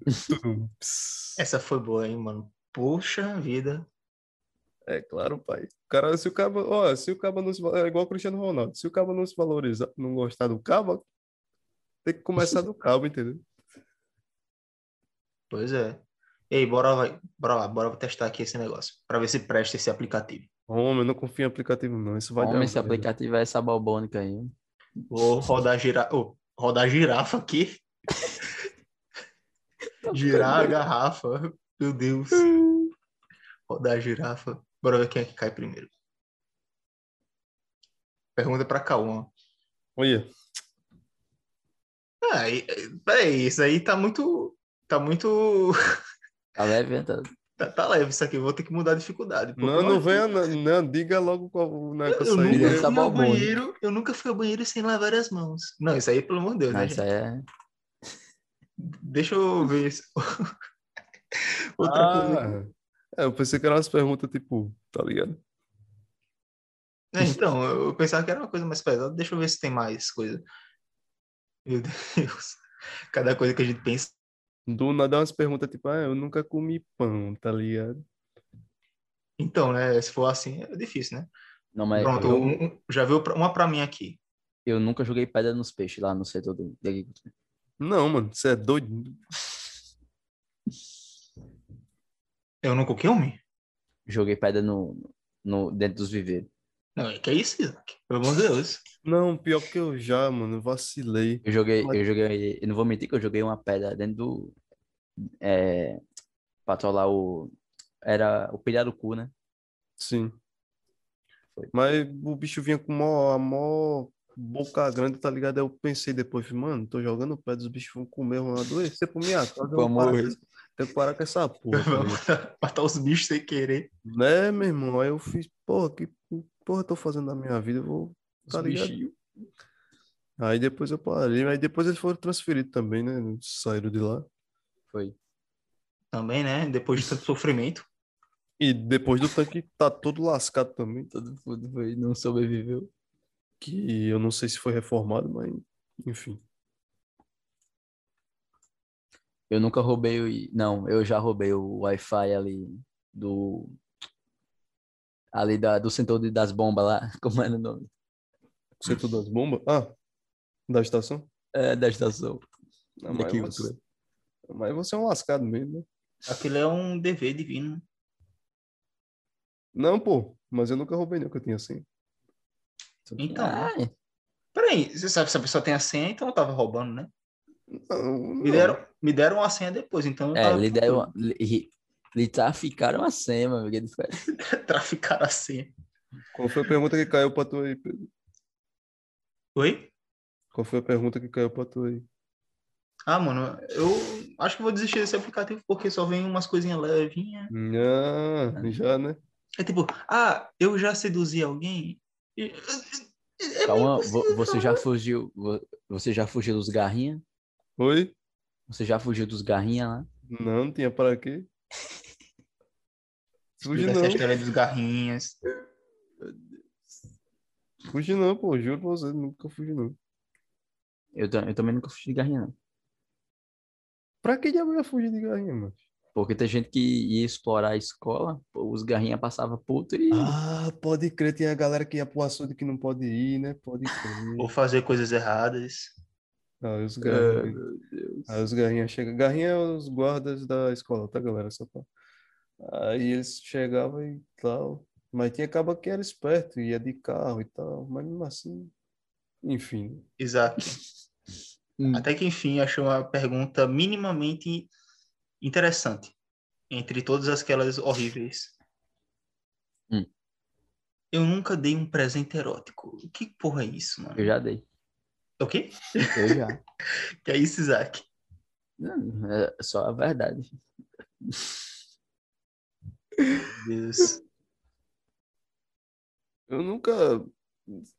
essa foi boa, hein, mano. Poxa vida. É claro, pai. Cara, se o cabo, ó, se o cabo não se é igual o Cristiano Ronaldo, se o cabo não se valorizar, não gostar do cabo, tem que começar do cabo, entendeu? Pois é. Ei, bora, vai- bora lá, bora testar aqui esse negócio, pra ver se presta esse aplicativo. Homem, eu não confio em aplicativo, não. Isso vai dar Homem, esse merda. aplicativo é essa balbônica aí. Vou rodar girafa. Oh, rodar girafa aqui. Girar a garrafa. Meu Deus. Rodar a girafa. Bora ver quem é que cai primeiro. Pergunta pra Cauã. Olha, Ah, peraí, isso aí tá muito. Tá muito. Tá leve, tá? Tá, tá leve isso aqui, eu vou ter que mudar a dificuldade. não, não venha, não, não, diga logo qual né, eu Eu nunca Essa fui ao balbônica. banheiro, eu nunca fui ao banheiro sem lavar as mãos. Não, isso aí, pelo amor de Deus, Não, né? isso aí é. Deixa eu ver isso. Outra coisa. Ah, é, eu pensei que eram umas perguntas, tipo, tá ligado? É, então, eu pensava que era uma coisa mais pesada. Deixa eu ver se tem mais coisa. Meu Deus. Cada coisa que a gente pensa. Do nada umas perguntas, tipo, ah, eu nunca comi pão, tá ligado? Então, né? Se for assim, é difícil, né? Não, mas Pronto, eu, um- já viu uma pra mim aqui. eu nunca joguei pedra nos peixes lá no setor do, de agricultura. Não, mano, você é doido. Eu nunca o que, homem? Joguei pedra no, no, dentro dos viveiros. Não, é que é isso, Isaac? Pelo amor de Deus. Não, pior que eu já, mano, vacilei. Eu joguei, Mas- eu joguei, eu não vou mentir que eu joguei uma pedra dentro do. É, pra trollar o. Era o pirarucu, né? Sim. Foi. Mas o bicho vinha com mó, a mó boca grande, tá ligado? Aí eu pensei depois, mano, tô jogando pedra, os bichos vão comer, vão adoecer por minha casa. Vamos Tenho que parar com essa porra. matar os bichos sem querer. Né, meu irmão? Aí eu fiz, porra, que porra eu tô fazendo na minha vida? Eu vou, tá ligado? Aí depois eu parei, aí depois eles foram transferidos também, né? Saíram de lá. Foi. Também, né? Depois de tanto sofrimento. E depois do tanque tá todo lascado também, Todo mundo foi, não sobreviveu. que eu não sei se foi reformado, mas enfim. Eu nunca roubei o. Não, eu já roubei o Wi-Fi ali do. Ali da, do setor de- das bombas lá. Como era o nome? Setor das bombas? Ah, da estação? É, da estação. Não, mas, você, mas você é um lascado mesmo, né? Aquilo é um dever divino. Não, pô, mas eu nunca roubei não, que eu tinha assim. Então, Ah, Peraí, você sabe se a pessoa tem a senha, então eu tava roubando, né? Não, Me não. deram, me deram a senha depois, então eu É, tava lhe deram. Lhe, traficaram a senha, mano. que é diferente. traficar a senha. Qual foi a pergunta que caiu pra tu aí, Pedro? Oi? Qual foi a pergunta que caiu pra tu aí? Ah, mano, eu acho que vou desistir desse aplicativo porque só vem umas coisinhas levinhas. Ah, já, né? É tipo, ah, eu já seduzi alguém? É Calma, você falar. já fugiu. vo- Você já fugiu dos garrinha? Oi? Você já fugiu dos garrinha lá? Não, não tinha para quê? Fugi não, história dos garrinhas. fugi não, pô, juro pra você, nunca fugi não. Eu, eu também nunca fugi de garrinha, não. Pra que diabo eu ia fugir de galinha, mano? Porque tem gente que ia explorar a escola, pô, os garrinha passavam puto e. Ah, pode crer, tem a galera que ia pro açude que não pode ir, né? Pode crer. Ou fazer coisas erradas. Ah, os Ah, garrinhas. meu Deus. Aí os garrinhas chegam. Garrinha é os guardas da escola, tá, galera? Só pra... Aí eles chegavam e tal. Mas tinha acaba que era esperto, ia de carro e tal. Mas mesmo assim. Enfim. Isaac. Hum. Até que enfim achou uma pergunta minimamente interessante. Entre todas aquelas horríveis. Hum. Eu nunca dei um presente erótico. Que porra é isso, mano? Eu já dei. O quê? Eu já. Que é isso, Isaac? Não, é só a verdade. Deus. Eu nunca.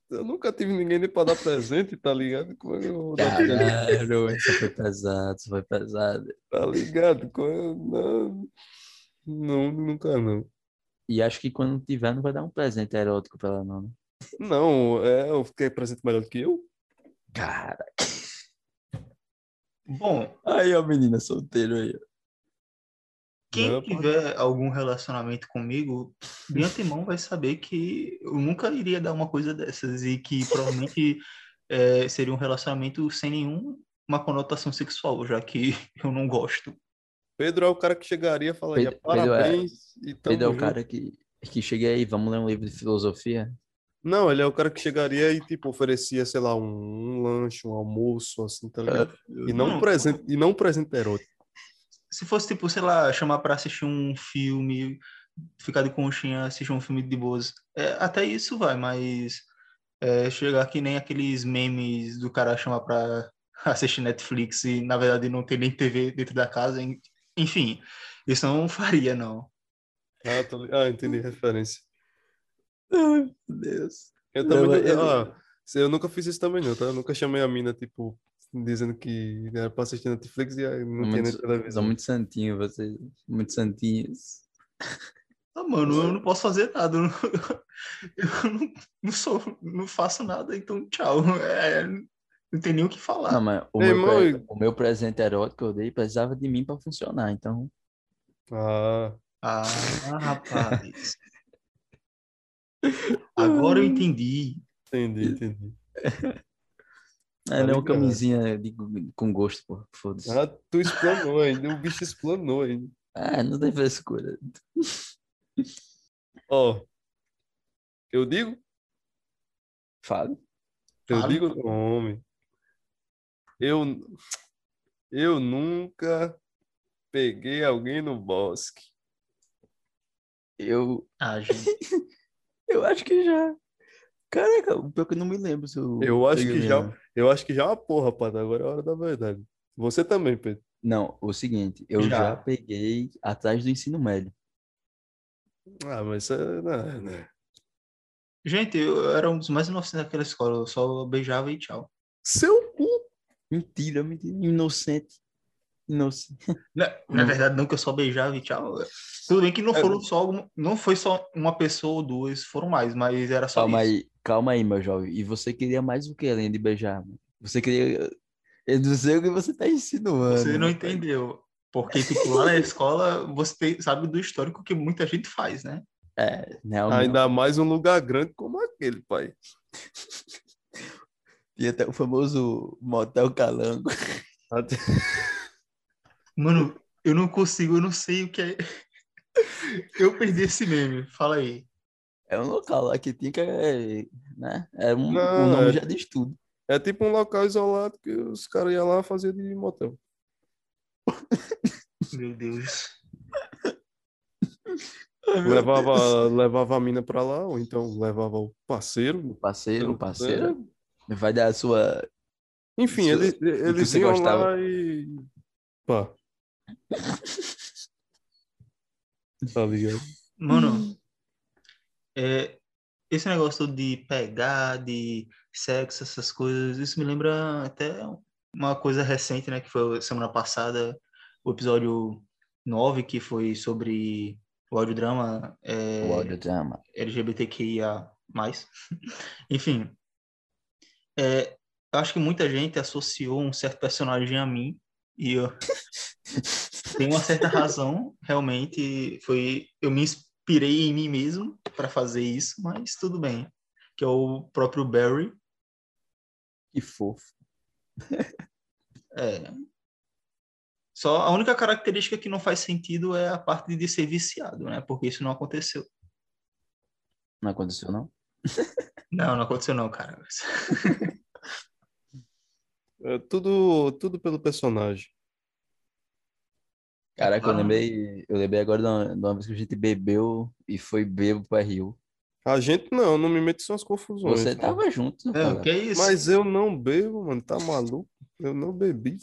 Eu nunca tive ninguém nem pra dar presente, tá ligado? Como é que eu vou dar? Caralho, isso foi pesado, isso foi pesado. Tá ligado? Como é- Não, não, nunca não. E acho que quando tiver, não vai dar um presente erótico pra ela, não. né? Não, é, eu fiquei presente melhor do que eu. Cara. Bom, Aí, ó, menina solteiro aí. Quem pode- tiver algum relacionamento comigo, de antemão vai saber que eu nunca iria dar uma coisa dessas e que provavelmente eh, seria um relacionamento sem nenhuma conotação sexual, já que eu não gosto. Pedro é o cara que chegaria e falaria Pedro- Pedro é- parabéns e tamo Pedro é o junto." cara que, que chega aí, vamos ler um livro de filosofia? Não, ele é o cara que chegaria e, tipo, oferecia, sei lá, um, um lanche, um almoço, assim, tá ligado? E não um Não. presente, e não um presente erótico. Se fosse, tipo, sei lá, chamar pra assistir um filme, ficar de conchinha, assistir um filme de boas, é, até isso vai, mas é, chegar que nem aqueles memes do cara chamar pra assistir Netflix e, na verdade, não ter nem TV dentro da casa, en- enfim, isso não faria, não. Ah, tô ah, entendi a referência. Ai, meu Deus. Eu Não, também, mas eu- ah, eu nunca fiz isso também não, tá? Eu nunca chamei a mina, tipo, dizendo que era pra assistir Netflix e aí não tinha nem Muito, são televisão. muito santinhos vocês. Muito santinhos. Ah, mano, eu não posso fazer nada, eu não, eu não, não sou, não faço nada, então tchau. É, não tem nem o que falar. Não, mas o, Ei, meu, pre- o meu presente erótico que eu dei precisava de mim pra funcionar, então. Ah, Ah, rapaz. Agora eu entendi. entendi, entendi. É, não é uma camisinha de, com gosto, pô. Foda-se. Ah, tu explanou ainda, o bicho explanou ainda. Ah, não tem frescura. Ó, eu digo? Fale. Eu Fale. digo, homem. Eu, eu nunca peguei alguém no bosque. Eu, Ah, gente. eu acho que já. Caraca, o pior que eu não me lembro se eu. Eu acho que já. Eu acho que já é uma porra, rapaz. Agora é a hora da verdade. Você também, Pedro. Não, o seguinte, eu já. Já. peguei atrás do ensino médio. Ah, mas isso é, né, né. Gente, eu era um dos mais inocentes daquela escola. Eu só beijava e tchau. Seu cu. Mentira, mentira. Inocente. Inocente. Na, na Hum. verdade, não que eu só beijava e tchau. Tudo bem que não É. foram só alguma- não foi só uma pessoa ou duas, foram mais, mas era só Calma isso. aí, calma aí, meu jovem. E você queria mais o que além de beijar? Você queria. Eu não sei o que você tá insinuando. Você não entendeu. Porque, tipo, lá na escola, você tem- sabe do histórico que muita gente faz, né? É, não, não. Ainda mais um lugar grande como aquele, pai. Tinha até o famoso Motel Calango. Até- Mano, eu não consigo, eu não sei o que é. Eu perdi esse meme. Fala aí. É um local lá que tinha que. é, Né? É um, Não, o nome é- já diz tudo. É tipo um local isolado que os caras iam lá fazer de motel. Meu Deus. Levava, levava a mina pra lá, ou então levava o parceiro. O parceiro, o É. parceiro vai dar a sua. Enfim, Isso- eles, eles iam gostava. lá e. Pá. Tá ligado? Mano, é, esse negócio de pegar, de sexo, essas coisas, isso me lembra até uma coisa recente, né? Que foi semana passada, o episódio 9, que foi sobre o audiodrama é, O audiodrama. LGBTQIA+. Enfim, é, acho que muita gente associou um certo personagem a mim e eu tem uma certa razão, realmente foi eu me inspirei em mim mesmo para fazer isso, mas tudo bem, que é o próprio Barry, Que fofo. é só a única característica que não faz sentido é a parte de ser viciado, né? Porque isso não aconteceu. Não aconteceu, não? Não, não aconteceu não, cara. É tudo, tudo pelo personagem. Caraca, eu Ah. lembrei, eu lembrei agora de uma, de uma vez que a gente bebeu e foi bebo pra Rio. A gente não, não me mete em suas confusões. Você cara. tava junto, É, cara. o que é isso? Mas eu não bebo, mano, tá maluco? Eu não bebi.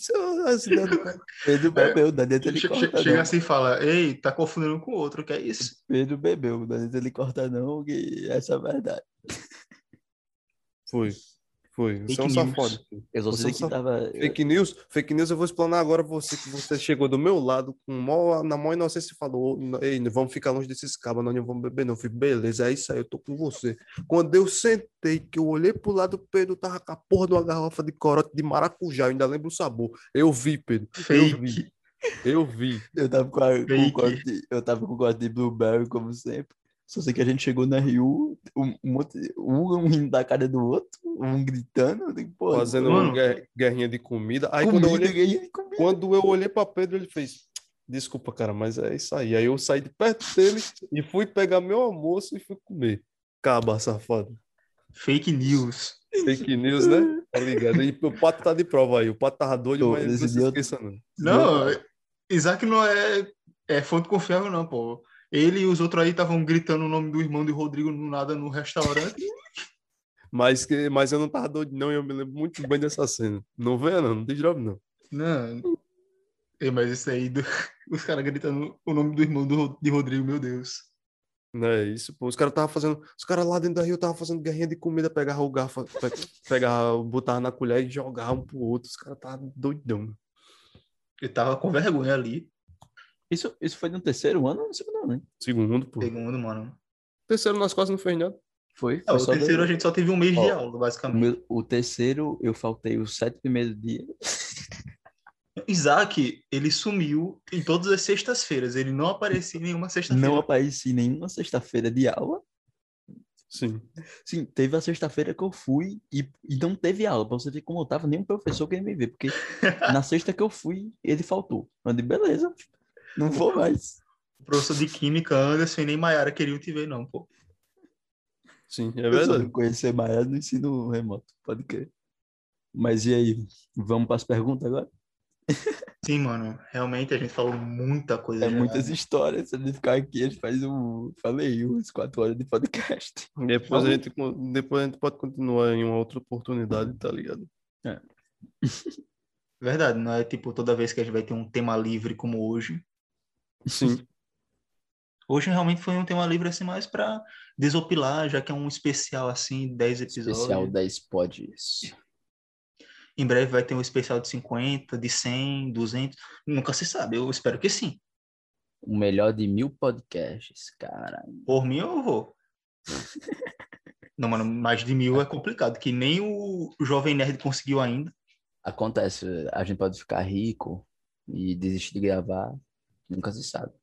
É as ideias do. Pedro bebeu, da dentro ele Che- corta Chega não. assim e fala, ei, tá confundindo com o outro, o que é isso? Pedro bebeu, da dentro ele corta não, que essa é a verdade. Foi, foi. Você é um Fake safado. Eu só Você sei não que tava... Fake news, fake news, eu vou explanar agora você que você chegou do meu lado com mó, na maior inocência e falou, ei, não vamos ficar longe desses cabos, nós não vamos beber não. Eu falei, beleza, é isso aí, eu tô com você. Quando eu sentei, que eu olhei pro lado, Pedro tava com a porra de uma garrafa de corote de maracujá, eu ainda lembro o sabor. Eu vi, Pedro, eu vi, Fake. eu vi. Eu tava com, a, com o Fake. corte, eu tava com o corte de Blueberry, como sempre. Só sei que a gente chegou na Rio, um, um, rindo da cara do outro, um gritando. Pô, Fazendo Mano. uma guer- guerrinha de comida. Aí quando eu comida, olhei comida. Quando eu olhei para Pedro, ele fez: Desculpa, cara, mas é isso aí. Aí eu saí de perto dele e fui pegar meu almoço e fui comer. Caba, safado. Fake news. Fake news, né? Tá ligado? E o pato tá de prova aí. O pato tava doido, Pô, mas não se esqueça, não. Não, Isaac não é, é fonte confiável, não, pô. Ele e os outros aí estavam gritando o nome do irmão de Rodrigo no nada no restaurante. Mas, que, mas eu não tava doido, não. E eu me lembro muito bem dessa cena. Não venha, não. Não tem drop, não. Não. Ei, mas isso aí, do- os caras gritando o nome do irmão do, de Rodrigo, meu Deus. Não é isso, pô. Os caras tava fazendo. Os caras lá dentro da Rio estavam fazendo guerrinha de comida, pegava o garfo, pe- pegava, botava na colher e jogava um pro outro. Os caras estavam doidão. Ele tava com vergonha ali. Isso, isso foi no terceiro ano ou no segundo ano, né? Segundo, pô. Segundo, mano. Terceiro nas quase não fez nada. Foi. É, foi o só terceiro dois- a gente só teve um mês de Ó, aula, O, basicamente. meu- o terceiro, eu faltei os sete primeiros dias. Isaac, ele sumiu em todas as sextas-feiras. Ele não aparecia em nenhuma sexta-feira. Não apareci nenhuma sexta-feira de aula. Sim. Sim, teve a sexta-feira que eu fui e, e não teve aula. Pra você ver como eu tava, nenhum professor queria me ver. Porque na sexta que eu fui, ele faltou. Eu disse, beleza, não vou mais. O professor de química, Anderson e nem Maiara queriam te ver, não, pô. Sim, é verdade. conhecer Maia no ensino remoto, pode crer. Mas e aí, vamos para as perguntas agora? Sim, mano. Realmente a gente falou muita coisa. É já. muitas histórias. Se a gente ficar aqui, a gente faz um. Falei, umas quatro horas de podcast. Depois a, gente, depois a gente pode continuar em uma outra oportunidade, tá ligado? Verdade, não é tipo toda vez que a gente vai ter um tema livre como hoje. Sim. Hoje realmente foi um tema livre assim mais pra desopilar, já que é um especial assim, 10 episódios. Especial 10 pods. Em breve vai ter um especial de 50, de 100, 200. Nunca se sabe, eu espero que sim. O melhor de mil podcasts, cara. Por mim eu vou. Não, mano, mais de mil é complicado, que nem o Jovem Nerd conseguiu ainda. Acontece, a gente pode ficar rico e desistir de gravar. Nunca se sabe.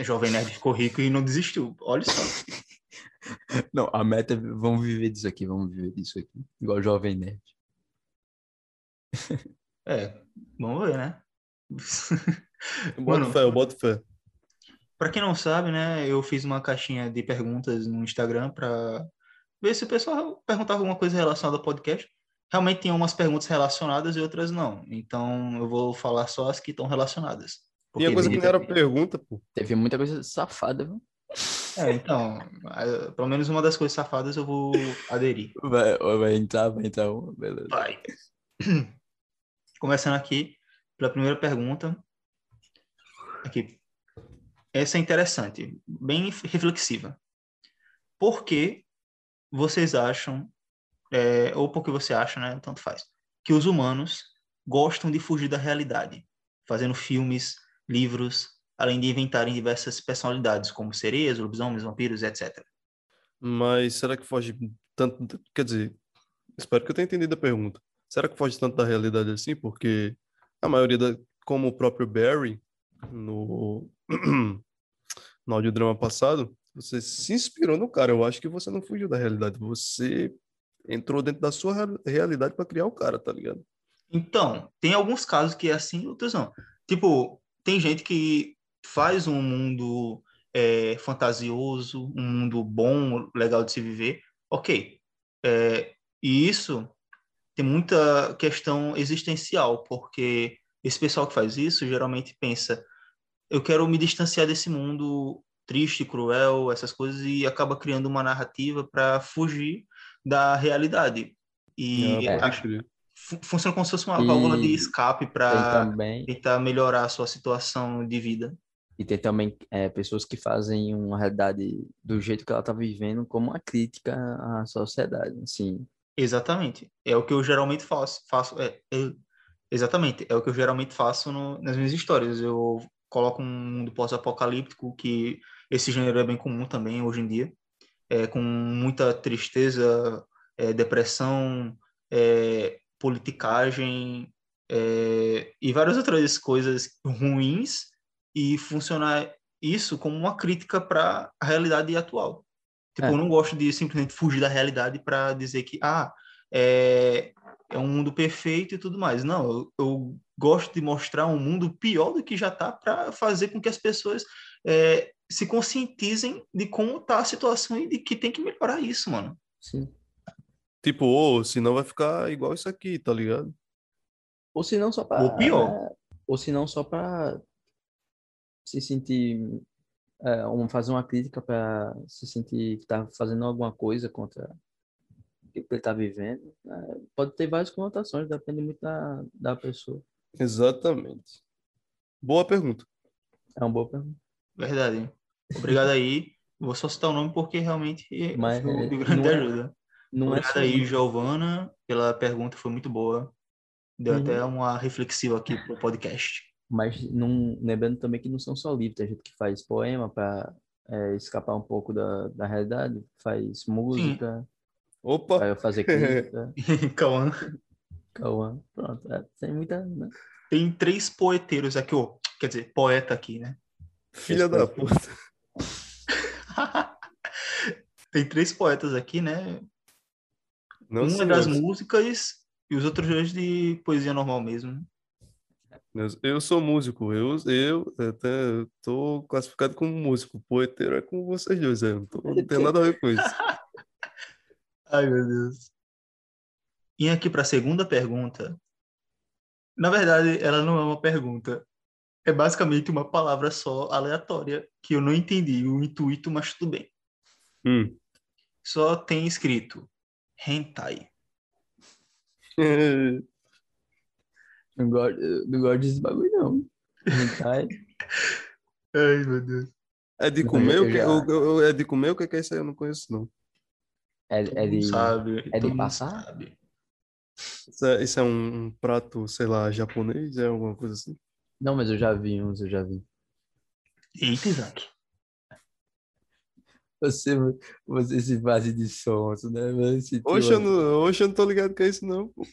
Jovem Nerd ficou rico e não desistiu. Olha só. Não, a meta é vamos viver disso aqui, vamos viver disso aqui. Igual Jovem Nerd. É, vamos ver, né? Eu boto Mano, fé, eu boto fé. Pra quem não sabe, né, eu fiz uma caixinha de perguntas no Instagram pra ver se o pessoal perguntava alguma coisa relacionada ao podcast. Realmente tem umas perguntas relacionadas e outras não. Então eu vou falar só as que estão relacionadas. Porque Tinha coisa que não era pergunta, pô. Teve muita coisa safada, viu? É, então, pelo menos uma das coisas safadas eu vou aderir. Vai, vai entrar, vai entrar uma, beleza. Vai. Começando aqui pela primeira pergunta. Aqui. Essa é interessante, bem reflexiva. Por que vocês acham, é, ou por que você acha, né, tanto faz, que os humanos gostam de fugir da realidade, fazendo filmes, livros, além de inventarem diversas personalidades, como sereias, lobisomens, vampiros, etc. Mas será que foge tanto. Quer dizer, espero que eu tenha entendido a pergunta. Será que foge tanto da realidade assim? Porque a maioria da. Como o próprio Barry, no, no audiodrama passado, você se inspirou no cara. Eu acho que você não fugiu da realidade. Você entrou dentro da sua real- realidade para criar o cara, tá ligado? Então, tem alguns casos que é assim, outros não. Tipo, tem gente que faz um mundo é, fantasioso, um mundo bom, legal de se viver, ok. É, e isso tem muita questão existencial, porque esse pessoal que faz isso geralmente pensa, eu quero me distanciar desse mundo triste, cruel, essas coisas, e acaba criando uma narrativa para fugir da realidade. E Ah, pode acho- funciona como se fosse uma válvula de E escape para também, tentar melhorar a sua situação de vida. e tem também é, pessoas que fazem uma realidade do jeito que ela tá vivendo como uma crítica à sociedade, assim. Exatamente. É o que eu geralmente faço. faço é, é- exatamente. É o que eu geralmente faço no- nas minhas histórias. Eu coloco um mundo pós-apocalíptico, que esse gênero é bem comum também hoje em dia, é, com muita tristeza, é, depressão, é, politicagem é, e várias outras coisas ruins, e funcionar isso como uma crítica para a realidade atual. Tipo, É. eu não gosto de simplesmente fugir da realidade para dizer que, ah, é, é um mundo perfeito e tudo mais. Não, eu, eu gosto de mostrar um mundo pior do que já está para fazer com que as pessoas é, se conscientizem de como tá a situação e de que tem que melhorar isso, mano. Sim. Tipo, ou senão vai ficar igual isso aqui, tá ligado? Ou se não só para Ou pior. ou se não só para se sentir é, um, fazer uma crítica para se sentir que tá fazendo alguma coisa contra o que ele tá vivendo. É, pode ter várias conotações, depende muito da, da pessoa. Exatamente. Boa pergunta. É uma boa pergunta. Verdade. Obrigado aí. Vou só citar o nome porque realmente Mas, foi é, de grande não é- ajuda. Não é Obrigado só aí, isso. Giovana, pela pergunta, foi muito boa. Deu Uhum. até uma reflexiva aqui pro podcast. Mas não, lembrando também que não são só livros, tem gente que faz poema para escapar um pouco da, da realidade, faz música, Opa! vai fazer crítica, Cauã. Cauã, pronto, é, tem muita, né? Tem três poeteiros aqui, ó. Quer dizer, poeta aqui, né? Filha da puta. Tem três poetas aqui, né? Não um é das músicas e os outros dois de poesia normal mesmo. Eu, eu sou músico, eu, eu até tô classificado como músico. Poeteiro é com vocês dois, eu não, tô, não tenho nada a ver com isso. Ai, meu Deus. E aqui para a segunda pergunta. Na verdade, ela não é uma pergunta. É basicamente uma palavra só aleatória que eu não entendi o intuito, mas tudo bem. Hum. Só tem escrito hentai. Não gosto, não gosto desse bagulho, não. Hentai, Ai, meu Deus. É de comer eu o que já- o- o- é de comer o que é isso aí? Eu não conheço não. é, é de... sabe. é de passar? sabe. Isso é, isso é um, um prato, sei lá, japonês, é alguma coisa assim. Não, mas eu já vi uns, eu já vi. Eita, Isaac. Você, você se faz de sons, né? Oxe, eu não, oxe, eu não tô ligado é isso não. pô.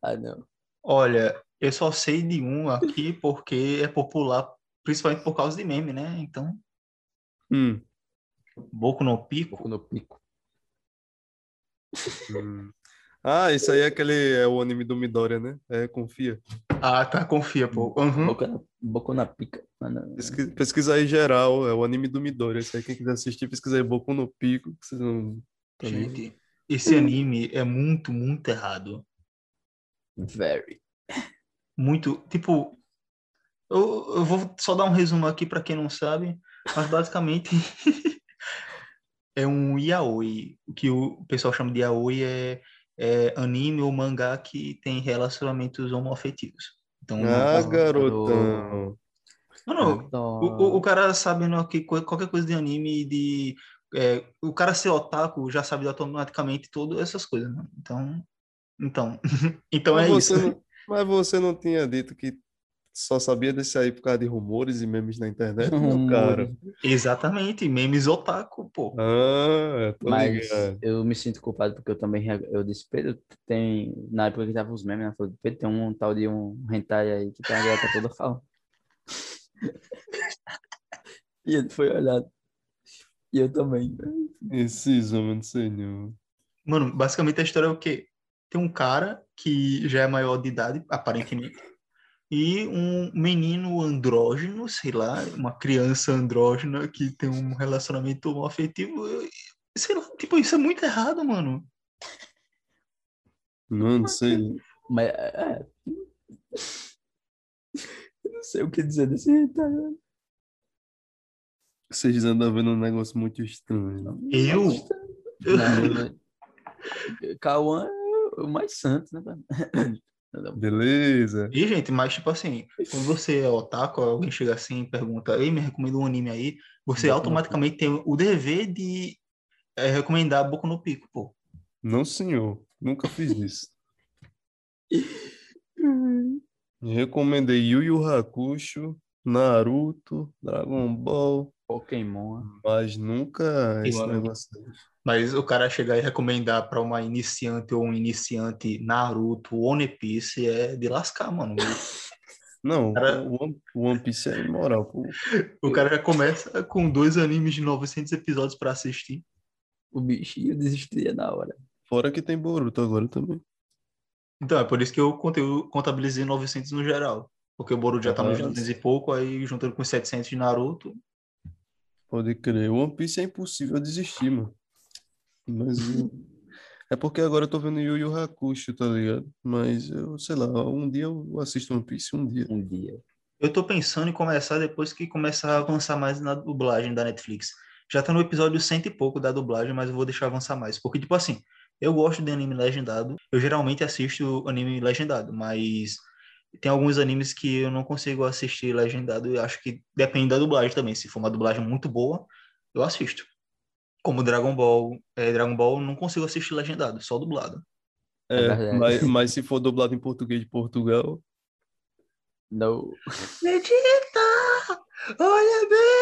Ah, não. Olha, eu só sei de um aqui porque é popular, principalmente por causa de meme, né? Então, Hum. Boku no Pico. Pouco no pico. Hum. Ah, isso aí é aquele, é o anime do Midoriya, né? É, confia. Ah, tá, confia, pô. Uhum. Boca na, boca na pica. Ah, não. Pesqui- Pesquisa aí geral, é o anime do Midoriya. Isso aí, quem quiser assistir, pesquisa aí Boku no Pico, que vocês não... tá? Gente, esse anime é muito, muito errado. Very. Muito, tipo, Eu, eu vou só dar um resumo aqui para quem não sabe, mas basicamente é um yaoi. O que o pessoal chama de yaoi é, é anime ou mangá que tem relacionamentos homoafetivos. Então, Ah, garotão. Mano, o, o, cara sabendo que co- qualquer coisa de anime de. é, o cara ser otaku já sabe automaticamente todas essas coisas, mano. Então. Então. então Mas é isso. não- mas você não tinha dito que só sabia desse aí por causa de rumores e memes na internet, meu cara? Exatamente, memes otaku, pô. Ah, tô Mas ligado. eu me sinto culpado porque eu também eu disse, Pedro, tem na época que tava os memes, né? Falei, Pedro, tem um tal de um hentai aí que tá a galera tá toda falando. E ele foi olhado. E eu também. Esses homens, senhor. Mano, basicamente a história é o quê? Tem um cara que já é maior de idade, aparentemente, e um menino andrógeno, sei lá, uma criança andrógena que tem um relacionamento homoafetivo. eu- Sei lá, tipo, isso é muito errado, mano. Não sei. Mas é. Eu não sei o que dizer desse né? Vocês andam vendo um negócio muito estranho. Eu? Cauã é o mais santo, né? Beleza? E, gente, mas tipo assim, quando você é otaku, alguém chega assim e pergunta, ei, me recomenda um anime aí, você automaticamente tem o dever de é, recomendar Boku no Pico, pô. Não, senhor. Nunca fiz isso. Recomendei Yu Yu Hakusho, Naruto, Dragon Ball, Pokémon. mas nunca esse mano. negócio aí. Mas o cara chegar e recomendar para uma iniciante ou um iniciante Naruto, One Piece é de lascar, mano. Não, Cara- o One, o One Piece é imoral, pô. O cara já começa com dois animes de 900 episódios para assistir. O bichinho desistia na hora. Fora que tem Boruto agora também. Então, é por isso que eu contabilizei 900 no geral. Porque o Boruto já tá nos Ah, 200 e pouco, aí juntando com 700 de Naruto. Pode crer. O One Piece é impossível desistir, mano. Mas é porque agora eu tô vendo Yu Yu Hakusho, tá ligado? Mas eu, sei lá, um dia eu assisto One Piece, um dia. Um dia. Eu tô pensando em começar depois que começar a avançar mais na dublagem da Netflix. Já tá no episódio cento e pouco da dublagem, mas eu vou deixar avançar mais. Porque, tipo assim, eu gosto de anime legendado. Eu geralmente assisto anime legendado, mas tem alguns animes que eu não consigo assistir legendado. E acho que depende da dublagem também. Se for uma dublagem muito boa, eu assisto. Como Dragon Ball. É, Dragon Ball eu não consigo assistir legendado, só dublado. É É, mas, mas se for dublado em português de Portugal, Não. Vegeta! Olha bem!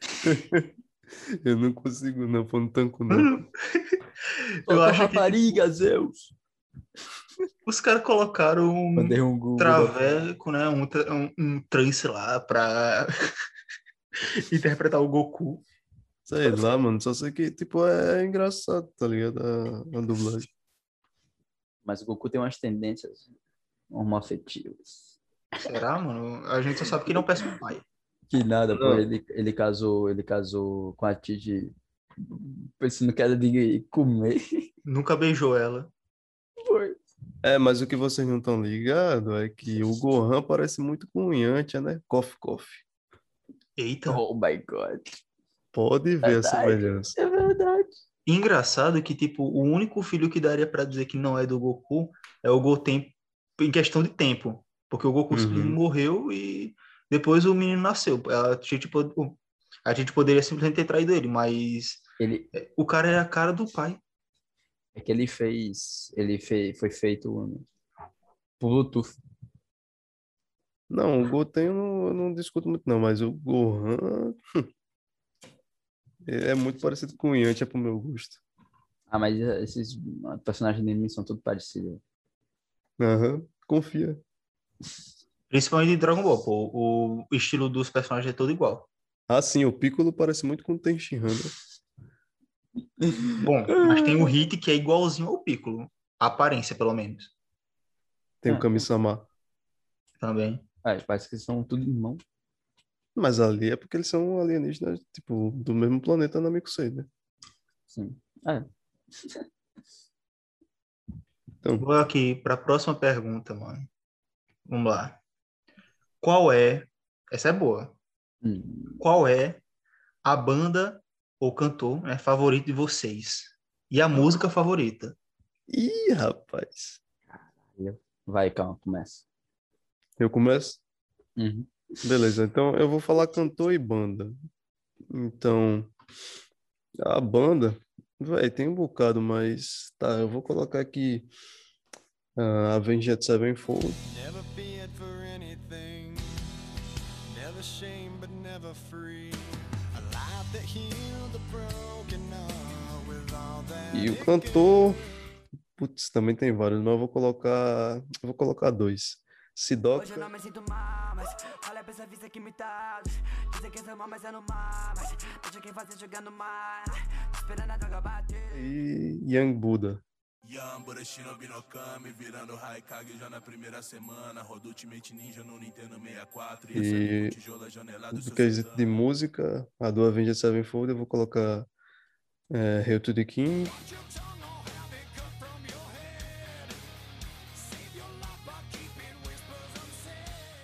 eu não consigo, não, pô, não tanco, não. Eu acho que rapariga, Zeus. os caras colocaram um um traveco, né? Um, tra- um, um trance lá pra interpretar o Goku. Sei lá, mano, só sei que, tipo, é engraçado, tá ligado? A, a dublagem. Mas o Goku tem umas tendências homoafetivas. Será, mano? A gente só sabe que não peça o pai. Que nada, pô. Ele, ele casou, ele casou com a Titi pensando que era de comer. Nunca beijou ela. Foi. É, mas o que vocês não estão ligados é que o Gohan parece muito com o Yantia, né? Coffee Coffee. Eita. Oh my god. Pode ver a Verdade. semelhança. É verdade. Engraçado que, tipo, o único filho que daria pra dizer que não é do Goku é o Goten em questão de tempo. Porque o Goku Uhum. morreu e depois o menino nasceu. A gente, pod- a gente poderia simplesmente ter traído ele, mas Ele, o cara é a cara do pai. é que ele fez, ele fez, foi feito um, por Bluetooth. Não, o Goten eu não, eu não discuto muito, não, mas o Gohan. É muito parecido com o Yantia pro meu gosto. Ah, mas esses personagens de anime são tudo parecidos. Aham, confia. Principalmente em Dragon Ball, pô. O estilo dos personagens é todo igual. Ah, sim, o Piccolo parece muito com o Tenshinhan, né? Bom, mas tem o Hit que é igualzinho ao Piccolo. A aparência, pelo menos. Tem Ah. o Kami-sama. Também. Ah, parece que são tudo irmão. Mas ali é porque eles são alienígenas, tipo, do mesmo planeta Namekusei, né? Sim. É. Então, Vou aqui para a próxima pergunta, mano. Vamos lá. Qual é, essa é boa, Hum, qual é a banda ou cantor né, favorito de vocês? E a música favorita? Ih, rapaz. Vai, calma, começa. Eu começo? Uhum. Beleza, então eu vou falar cantor e banda. Então, a banda, vai, tem um bocado, mas tá, eu vou colocar aqui a Avenged Sevenfold. Never heart with all that. E o cantor, putz, também tem vários, mas eu vou colocar, eu vou colocar dois. Hoje eu Sidoca não me sinto mal, mas olha pra essa vista aqui me tá. Dizem que sou mal, mas é no mar. Mas deixa quem fazer jogando mar. Esperando a droga bater. e Young Buddha. Yambura, Shinobi no Kami, virando Raikage já na primeira semana. Roda Ultimate Ninja no Nintendo 64. E esse é Do quesito de cidadão. música, a do Avenged Sevenfold, eu vou colocar é, Hail to the King.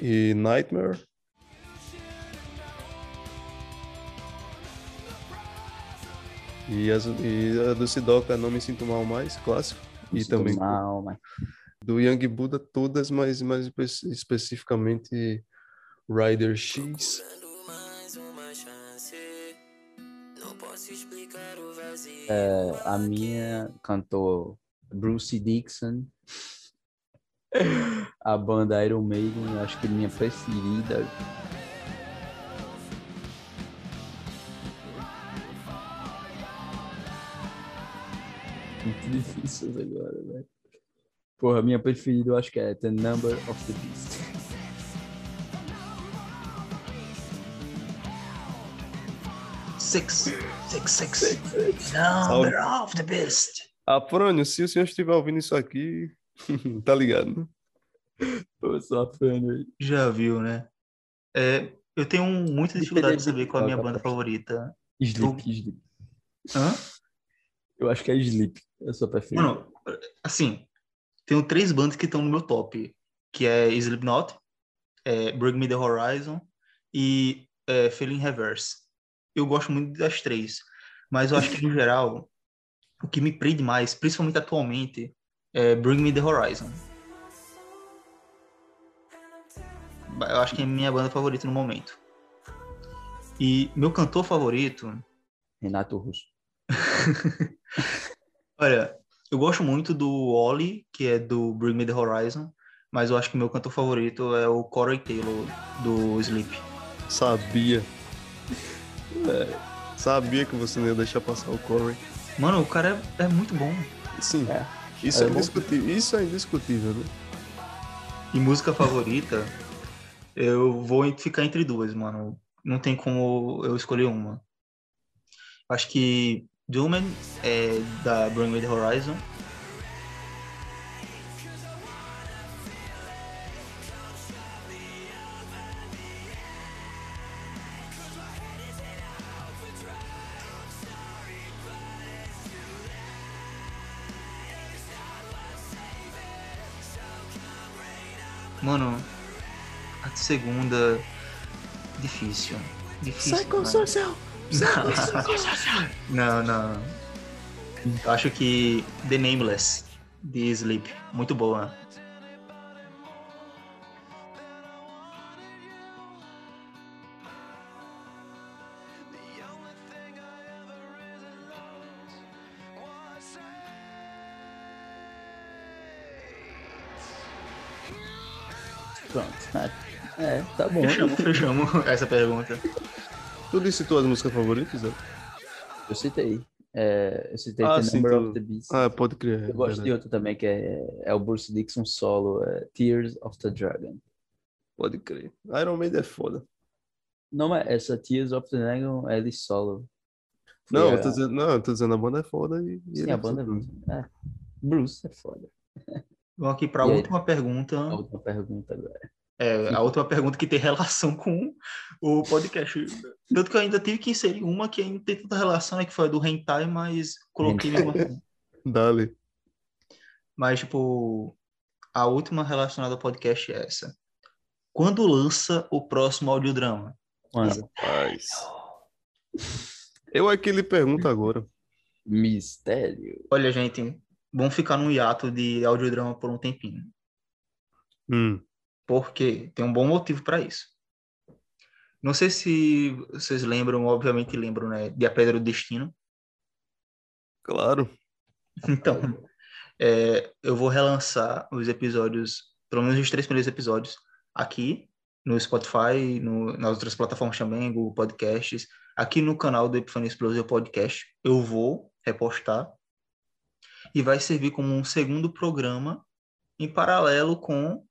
E Nightmare. E, as, e a do Sidoca, Não Me Sinto Mal Mais, clássico. E Sinto também mal, mas do Young Buddha, todas, mas mais espe- especificamente Rider X. mais uma chance. Não posso explicar o vazio. é, a minha cantou Bruce Dixon. A banda Iron Maiden, acho que é minha preferida. Muito difícil agora, velho. Porra, a minha preferida eu acho que é The Number of the Beast. Six, six, six. Number of the beast. Afrânio, se o senhor estiver ouvindo isso aqui, tá ligado, né? Eu sou fã, velho. Já viu, né? É, eu tenho muita dificuldade de saber qual é a minha banda favorita. Sleep, Sleep. Hã? Eu acho que é Sleep. Eu sou preferida. Mano, assim, tenho três bandas que estão no meu top, que é Slipknot, é, Bring Me The Horizon e é, Feeling Reverse. Eu gosto muito das três, mas eu acho que, no geral, o que me prende mais, principalmente atualmente, é Bring Me The Horizon. Eu acho que é a minha banda favorita no momento. E meu cantor favorito, Renato Russo. Olha, eu gosto muito do Oli, que é do Bring Me The Horizon, mas eu acho que meu cantor favorito é o Corey Taylor, do Sleep. Sabia. É, sabia que você não ia deixar passar o Corey. Mano, o cara é, é muito bom. Sim, É. isso é, É indiscutível. Isso é indiscutível, né? E música favorita, eu vou ficar entre duas, mano. Não tem como eu escolher uma. Acho que Doom é da Bring Me The Horizon. Mano, a segunda. Difícil. Difícil. mano. Não, não. Eu acho que The Nameless, de Sleep. Muito boa. Pronto. Ah, É, tá bom. Fechamos, fechamos essa pergunta. Tu disse tuas músicas favoritas? Zé? Eu citei. É, eu citei Ah, The sim, Number tu- of the Beast. Ah, pode crer. eu gosto de outro também, que é, é o Bruce Dixon solo, é Tears of the Dragon. Pode crer. Iron Maiden é foda. Não, mas essa Tears of the Dragon é de solo. Foi Não, a- eu tô dizendo, não, eu tô dizendo a banda é foda e. e Sim, a é banda é foda. muito. É. Bruce é foda. Vamos aqui para a última pergunta. A última pergunta agora. É, a última pergunta que tem relação com o podcast. Tanto que eu ainda tive que inserir uma que ainda tem tanta relação, é que foi a do Hentai, mas coloquei. Dale. Mas, tipo, a última relacionada ao podcast é essa. quando lança o próximo audiodrama? Quando? Rapaz. Eu aqui lhe pergunto agora. Mistério. Olha, gente, vamos ficar num hiato de audiodrama por um tempinho. Hum, Porque tem um bom motivo para isso. Não sei se vocês lembram, obviamente lembram, né? De A Pedra do Destino. claro. Então, é, eu vou relançar os episódios, pelo menos os três primeiros episódios, aqui no Spotify, no- nas outras plataformas também, Google Podcasts, aqui no canal do Epifania Explosive Podcast. Eu vou repostar e vai servir como um segundo programa em paralelo com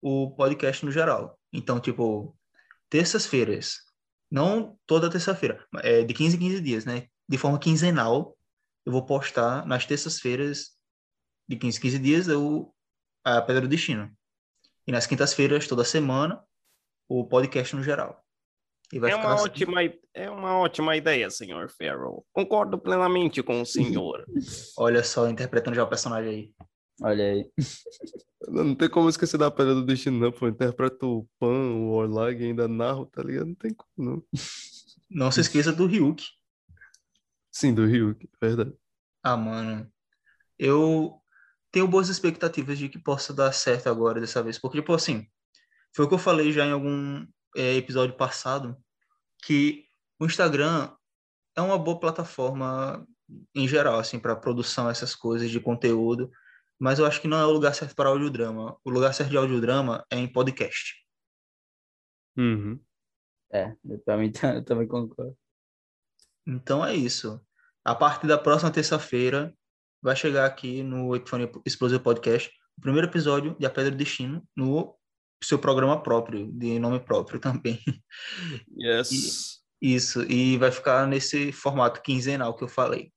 o podcast no geral. Então, tipo, terças-feiras, não toda terça-feira, é de 15 em 15 dias, né? De forma quinzenal, eu vou postar nas terças-feiras de 15 em 15 dias eu, a Pedra do Destino. E nas quintas-feiras, toda semana, o podcast no geral. E vai É uma, assim. ótima, é uma ótima ideia, senhor Farrell. Concordo plenamente com o senhor. Olha só, interpretando já o personagem aí. Olha aí. Não, tem como esquecer da Pedra do Destino, não, pô. Interpreta o Pan, o Orlag, ainda narro, tá ligado? Não tem como, não. Não se esqueça do Ryuk. Sim, do Ryuk, verdade. Ah, mano. Eu tenho boas expectativas de que possa dar certo agora dessa vez. Porque, tipo assim, foi o que eu falei já em algum é, episódio passado, que o Instagram é uma boa plataforma em geral, assim, para produção, essas coisas de conteúdo. Mas eu acho que não é o lugar certo para audiodrama. O lugar certo de audiodrama é em podcast. Uhum. É, eu também, eu também concordo. Então é isso. A partir da próxima terça-feira, vai chegar aqui no Epifania Explosive Podcast o primeiro episódio de A Pedra do Destino no seu programa próprio, de nome próprio também. Yes. Isso, e vai ficar nesse formato quinzenal que eu falei.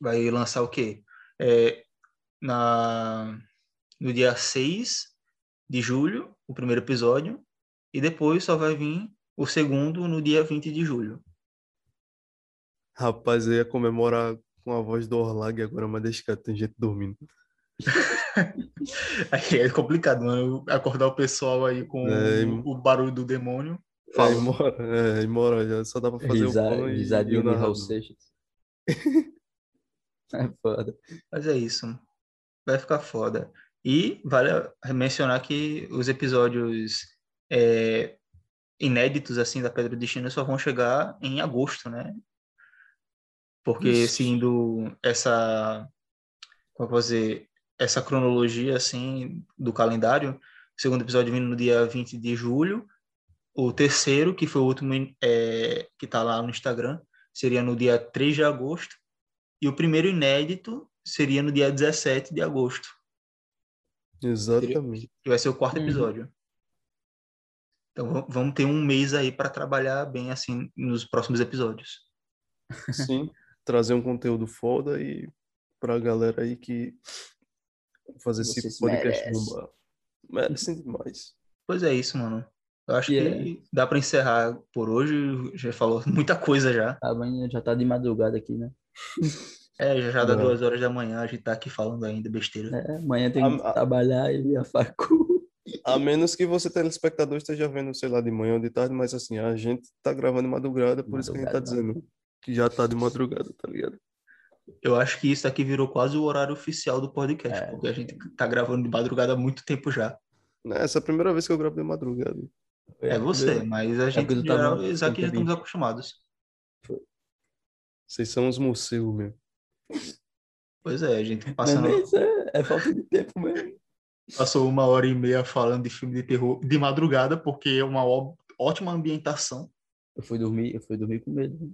Vai lançar o quê? É, na, no dia 6 de julho, o primeiro episódio, e depois só vai vir o segundo no dia 20 de julho. Rapaz, eu ia comemorar com a voz do Orlag agora, mas deixa que tem gente dormindo. Aí é complicado, mano, acordar o pessoal aí com É, o, o barulho do demônio. É, Fala. imora, é, imora, já só dá pra fazer Risa, o pão e, e o narrador. É foda. Mas é isso. Vai ficar foda. E vale mencionar que os episódios é, inéditos assim da Pedra do Destino só vão chegar em agosto, né? Porque Ixi. seguindo essa, como vou dizer, essa cronologia assim do calendário, o segundo episódio vindo no dia 20 de julho, o terceiro, que foi o último é, que tá lá no Instagram, seria no dia 3 de agosto, e o primeiro inédito seria no dia 17 de agosto, Exatamente. que vai ser o quarto Uhum. episódio. Então va- vamos ter um mês aí para trabalhar bem assim nos próximos episódios. Sim, trazer um conteúdo foda e pra galera aí que fazer esse podcast merecem. bombar. Merecem demais. Pois é isso, mano. Eu acho Yeah. que dá para encerrar por hoje. Já falou muita coisa já. Amanhã já tá de madrugada aqui, né? É, já, já dá duas horas da manhã, a gente tá aqui falando ainda besteira. É, amanhã tem que A- trabalhar e ir a facu. A menos que você, telespectador, esteja vendo, sei lá, de manhã ou de tarde, mas assim, a gente tá gravando de madrugada, por isso que a gente tá Madrugada. dizendo que já tá de madrugada, tá ligado? Eu acho que isso aqui virou quase o horário oficial do podcast, É. porque a gente tá gravando de madrugada há muito tempo já. Né, Essa é a primeira vez que eu gravo de madrugada. É você, mas a gente, tá no- isso aqui já tem estamos acostumados. Vocês são uns morcegos mesmo. Pois é, a gente Mas passando, nem isso é, é falta de tempo mesmo. passou uma hora e meia falando de filme de terror de madrugada, porque é uma ó- ótima ambientação. Eu fui dormir, eu fui dormir com medo.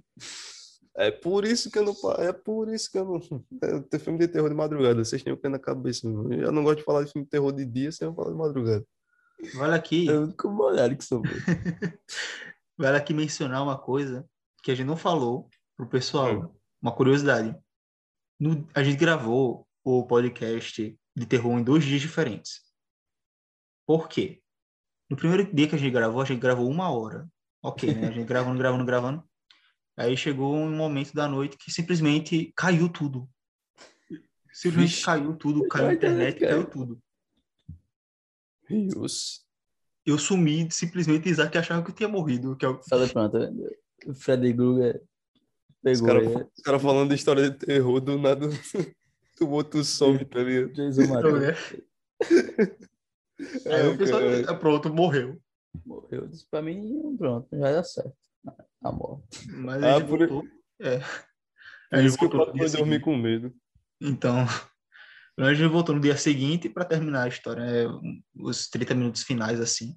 É por isso que eu não. É por isso que eu não. É, ter filme de terror de madrugada. Vocês têm o pé na cabeça. meu. Eu não gosto de falar de filme de terror de dia sem eu falar de madrugada. Vale aqui, É o único horário que sou. vale aqui mencionar uma coisa que a gente não falou pro pessoal, Hum. uma curiosidade. No- a gente gravou o podcast de terror em dois dias diferentes. Por quê? No primeiro dia que a gente gravou, a gente gravou uma hora. Ok, né? A gente gravando, gravando, gravando. Aí chegou um momento da noite que simplesmente caiu tudo. Simplesmente Vixe. caiu tudo, caiu a A internet caiu tudo. Rios. eu sumi, simplesmente Isaac achava que eu tinha morrido. Que é o... Falei, pronto. Freddy Krueger Os pegou caras aí. cara falando de história de terror, do nada tu outro some, tá ligado? Jason matou. né? É, Aí o pessoal. "Ah, pronto, morreu. Morreu. Disse pra mim, pronto, já dá certo. Tá morto. Mas Ah, gente por- voltou. É. Aí isso que o dia foi dormir com medo. Então, a gente voltou no dia seguinte para terminar a história, é, os 30 minutos finais, assim.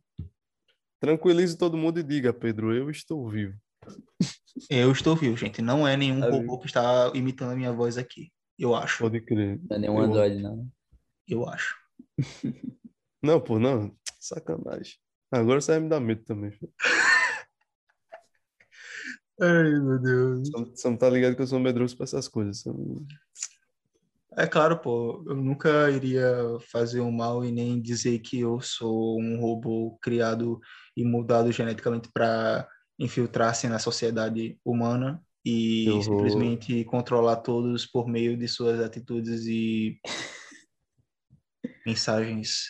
Tranquilize todo mundo e diga, Pedro, eu estou vivo. Eu estou vivo, gente. Não é nenhum Tá robô que está imitando a minha voz aqui. Eu acho. Pode crer. Não é nenhum Eu- Android, não. Eu acho. Não, pô, não. Sacanagem. Agora você vai me dar medo também. Ai, meu Deus. Você não- tá ligado que eu sou medroso pra essas coisas. não- É claro, pô, eu nunca iria fazer o mal e nem dizer que eu sou um robô criado e mudado geneticamente para infiltrar-se na sociedade humana e Eu vou- simplesmente controlar todos por meio de suas atitudes e mensagens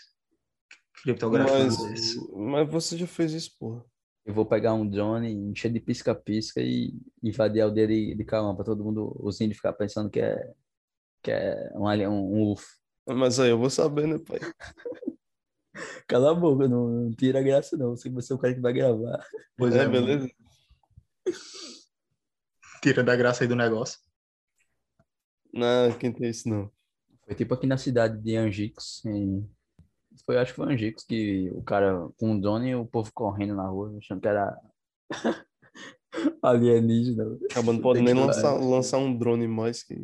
criptográficas. Mas, mas você já fez isso, porra. Eu vou pegar um drone, encher de pisca-pisca e invadir a aldeia de, de Cauã pra todo mundo, os índios ficar pensando que é, que é um, alien- um, um UFO. Mas aí eu vou saber, né, pai? Cala a boca, não, não tira a graça não. Você vai ser o cara que vai gravar. Pois é, é, beleza? Tira da graça aí do negócio. Não, quem tem isso não. Foi tipo aqui na cidade de Angicos. Em... Foi, acho que foi Angicos que o cara com um drone e o povo correndo na rua, achando que era alienígena. Acaba não pode nem que- lançar, lançar um drone mais que.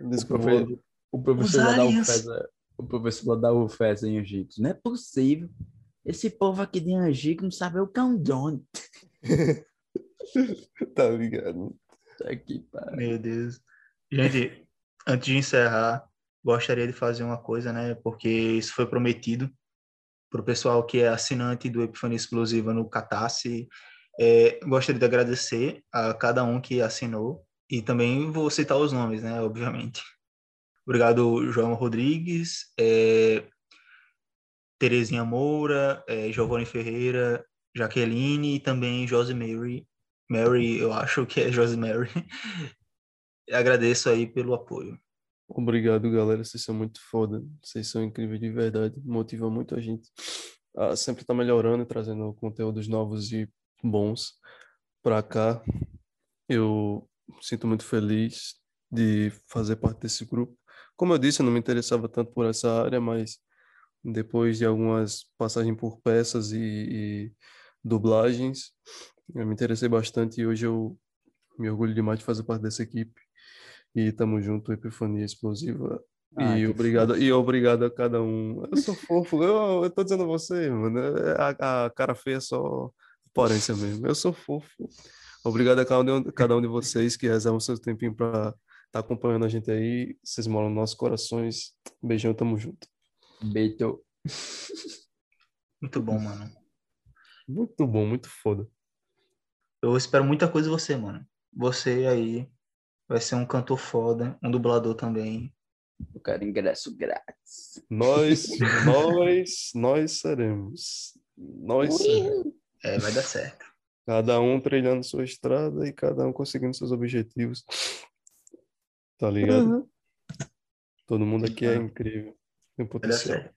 O Desculpa. profe- o professor Os lá da aliens. O professor da UFES em Angicos. Não é possível. Esse povo aqui de Angicos não sabe o que é um drone. Tá ligado? Tá aqui. Meu Deus. Gente, antes de encerrar, gostaria de fazer uma coisa, né? Porque isso foi prometido para o pessoal que é assinante do Epifania Explosiva no Catarse. É, gostaria de agradecer a cada um que assinou e também vou citar os nomes, né? Obviamente. Obrigado, João Rodrigues, é, Terezinha Moura, é, Giovanni Ferreira, Jaqueline e também Josemary. Mary, eu acho que é Josemary. Agradeço aí pelo apoio. Obrigado, galera. Vocês são muito foda. Vocês são incríveis de verdade. Motivam muito a gente a sempre estar melhorando e trazendo conteúdos novos e bons pra cá. Eu sinto muito feliz de fazer parte desse grupo. Como eu disse, eu não me interessava tanto por essa área, mas depois de algumas passagens por peças e, e dublagens, eu me interessei bastante e hoje eu me orgulho demais de fazer parte dessa equipe. E tamo junto, Epifania Explosiva. Ah, e obrigado, e obrigado a cada um. Eu sou fofo, eu, eu tô dizendo a você, mano. A, a cara feia é só aparência mesmo. Eu sou fofo. Obrigado a cada um, cada um de vocês que reservam seu tempinho pra estar acompanhando a gente aí. Vocês moram nos nossos corações. Beijão, tamo junto. Beito. Muito bom, mano. Muito bom, muito foda. Eu espero muita coisa de você, mano. Você aí vai ser um cantor foda, um dublador também. Eu quero ingresso grátis. Nós, nós, nós seremos. Nós seremos. É, vai dar certo. Cada um trilhando sua estrada e cada um conseguindo seus objetivos. Tá ligado? Todo mundo aqui é Uhum. incrível. Tem Vai dar potencial. certo.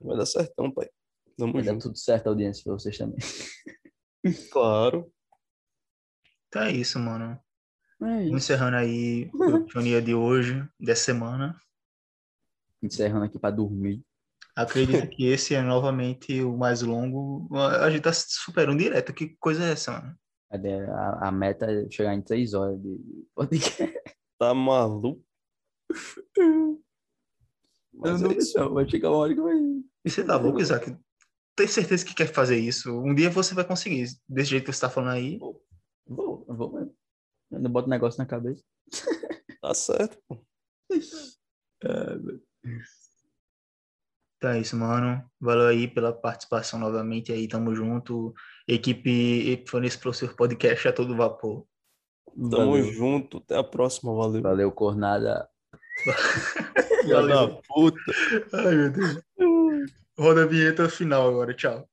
Vai dar certão, pai. Tamo Vai dar junto. tudo certo, audiência, pra vocês também. Claro. Então é isso, mano. É Vamos isso. encerrando aí o dia de hoje, dessa semana. Encerrando aqui pra dormir. Acredito que esse é novamente o mais longo. A gente tá superando direto. Que coisa é essa, mano? A, a meta é chegar em três horas de podcast. Tá maluco? Eu Mas não é isso. não, vai chegar uma hora que vai. E você tá louco, Isaac? Tem certeza que quer fazer isso? Um dia você vai conseguir. Desse jeito que você tá falando aí. Vou, eu vou mesmo. Eu não boto negócio na cabeça. Tá certo, pô. Então é isso, mano. Valeu aí pela participação novamente aí. Tamo junto. Equipe Epifania Explosive Podcast a todo vapor. Tamo Valeu. junto. Até a próxima. Valeu. Valeu, Cornada. Filha da puta. Ai, meu Deus. Roda a vinheta final agora, tchau.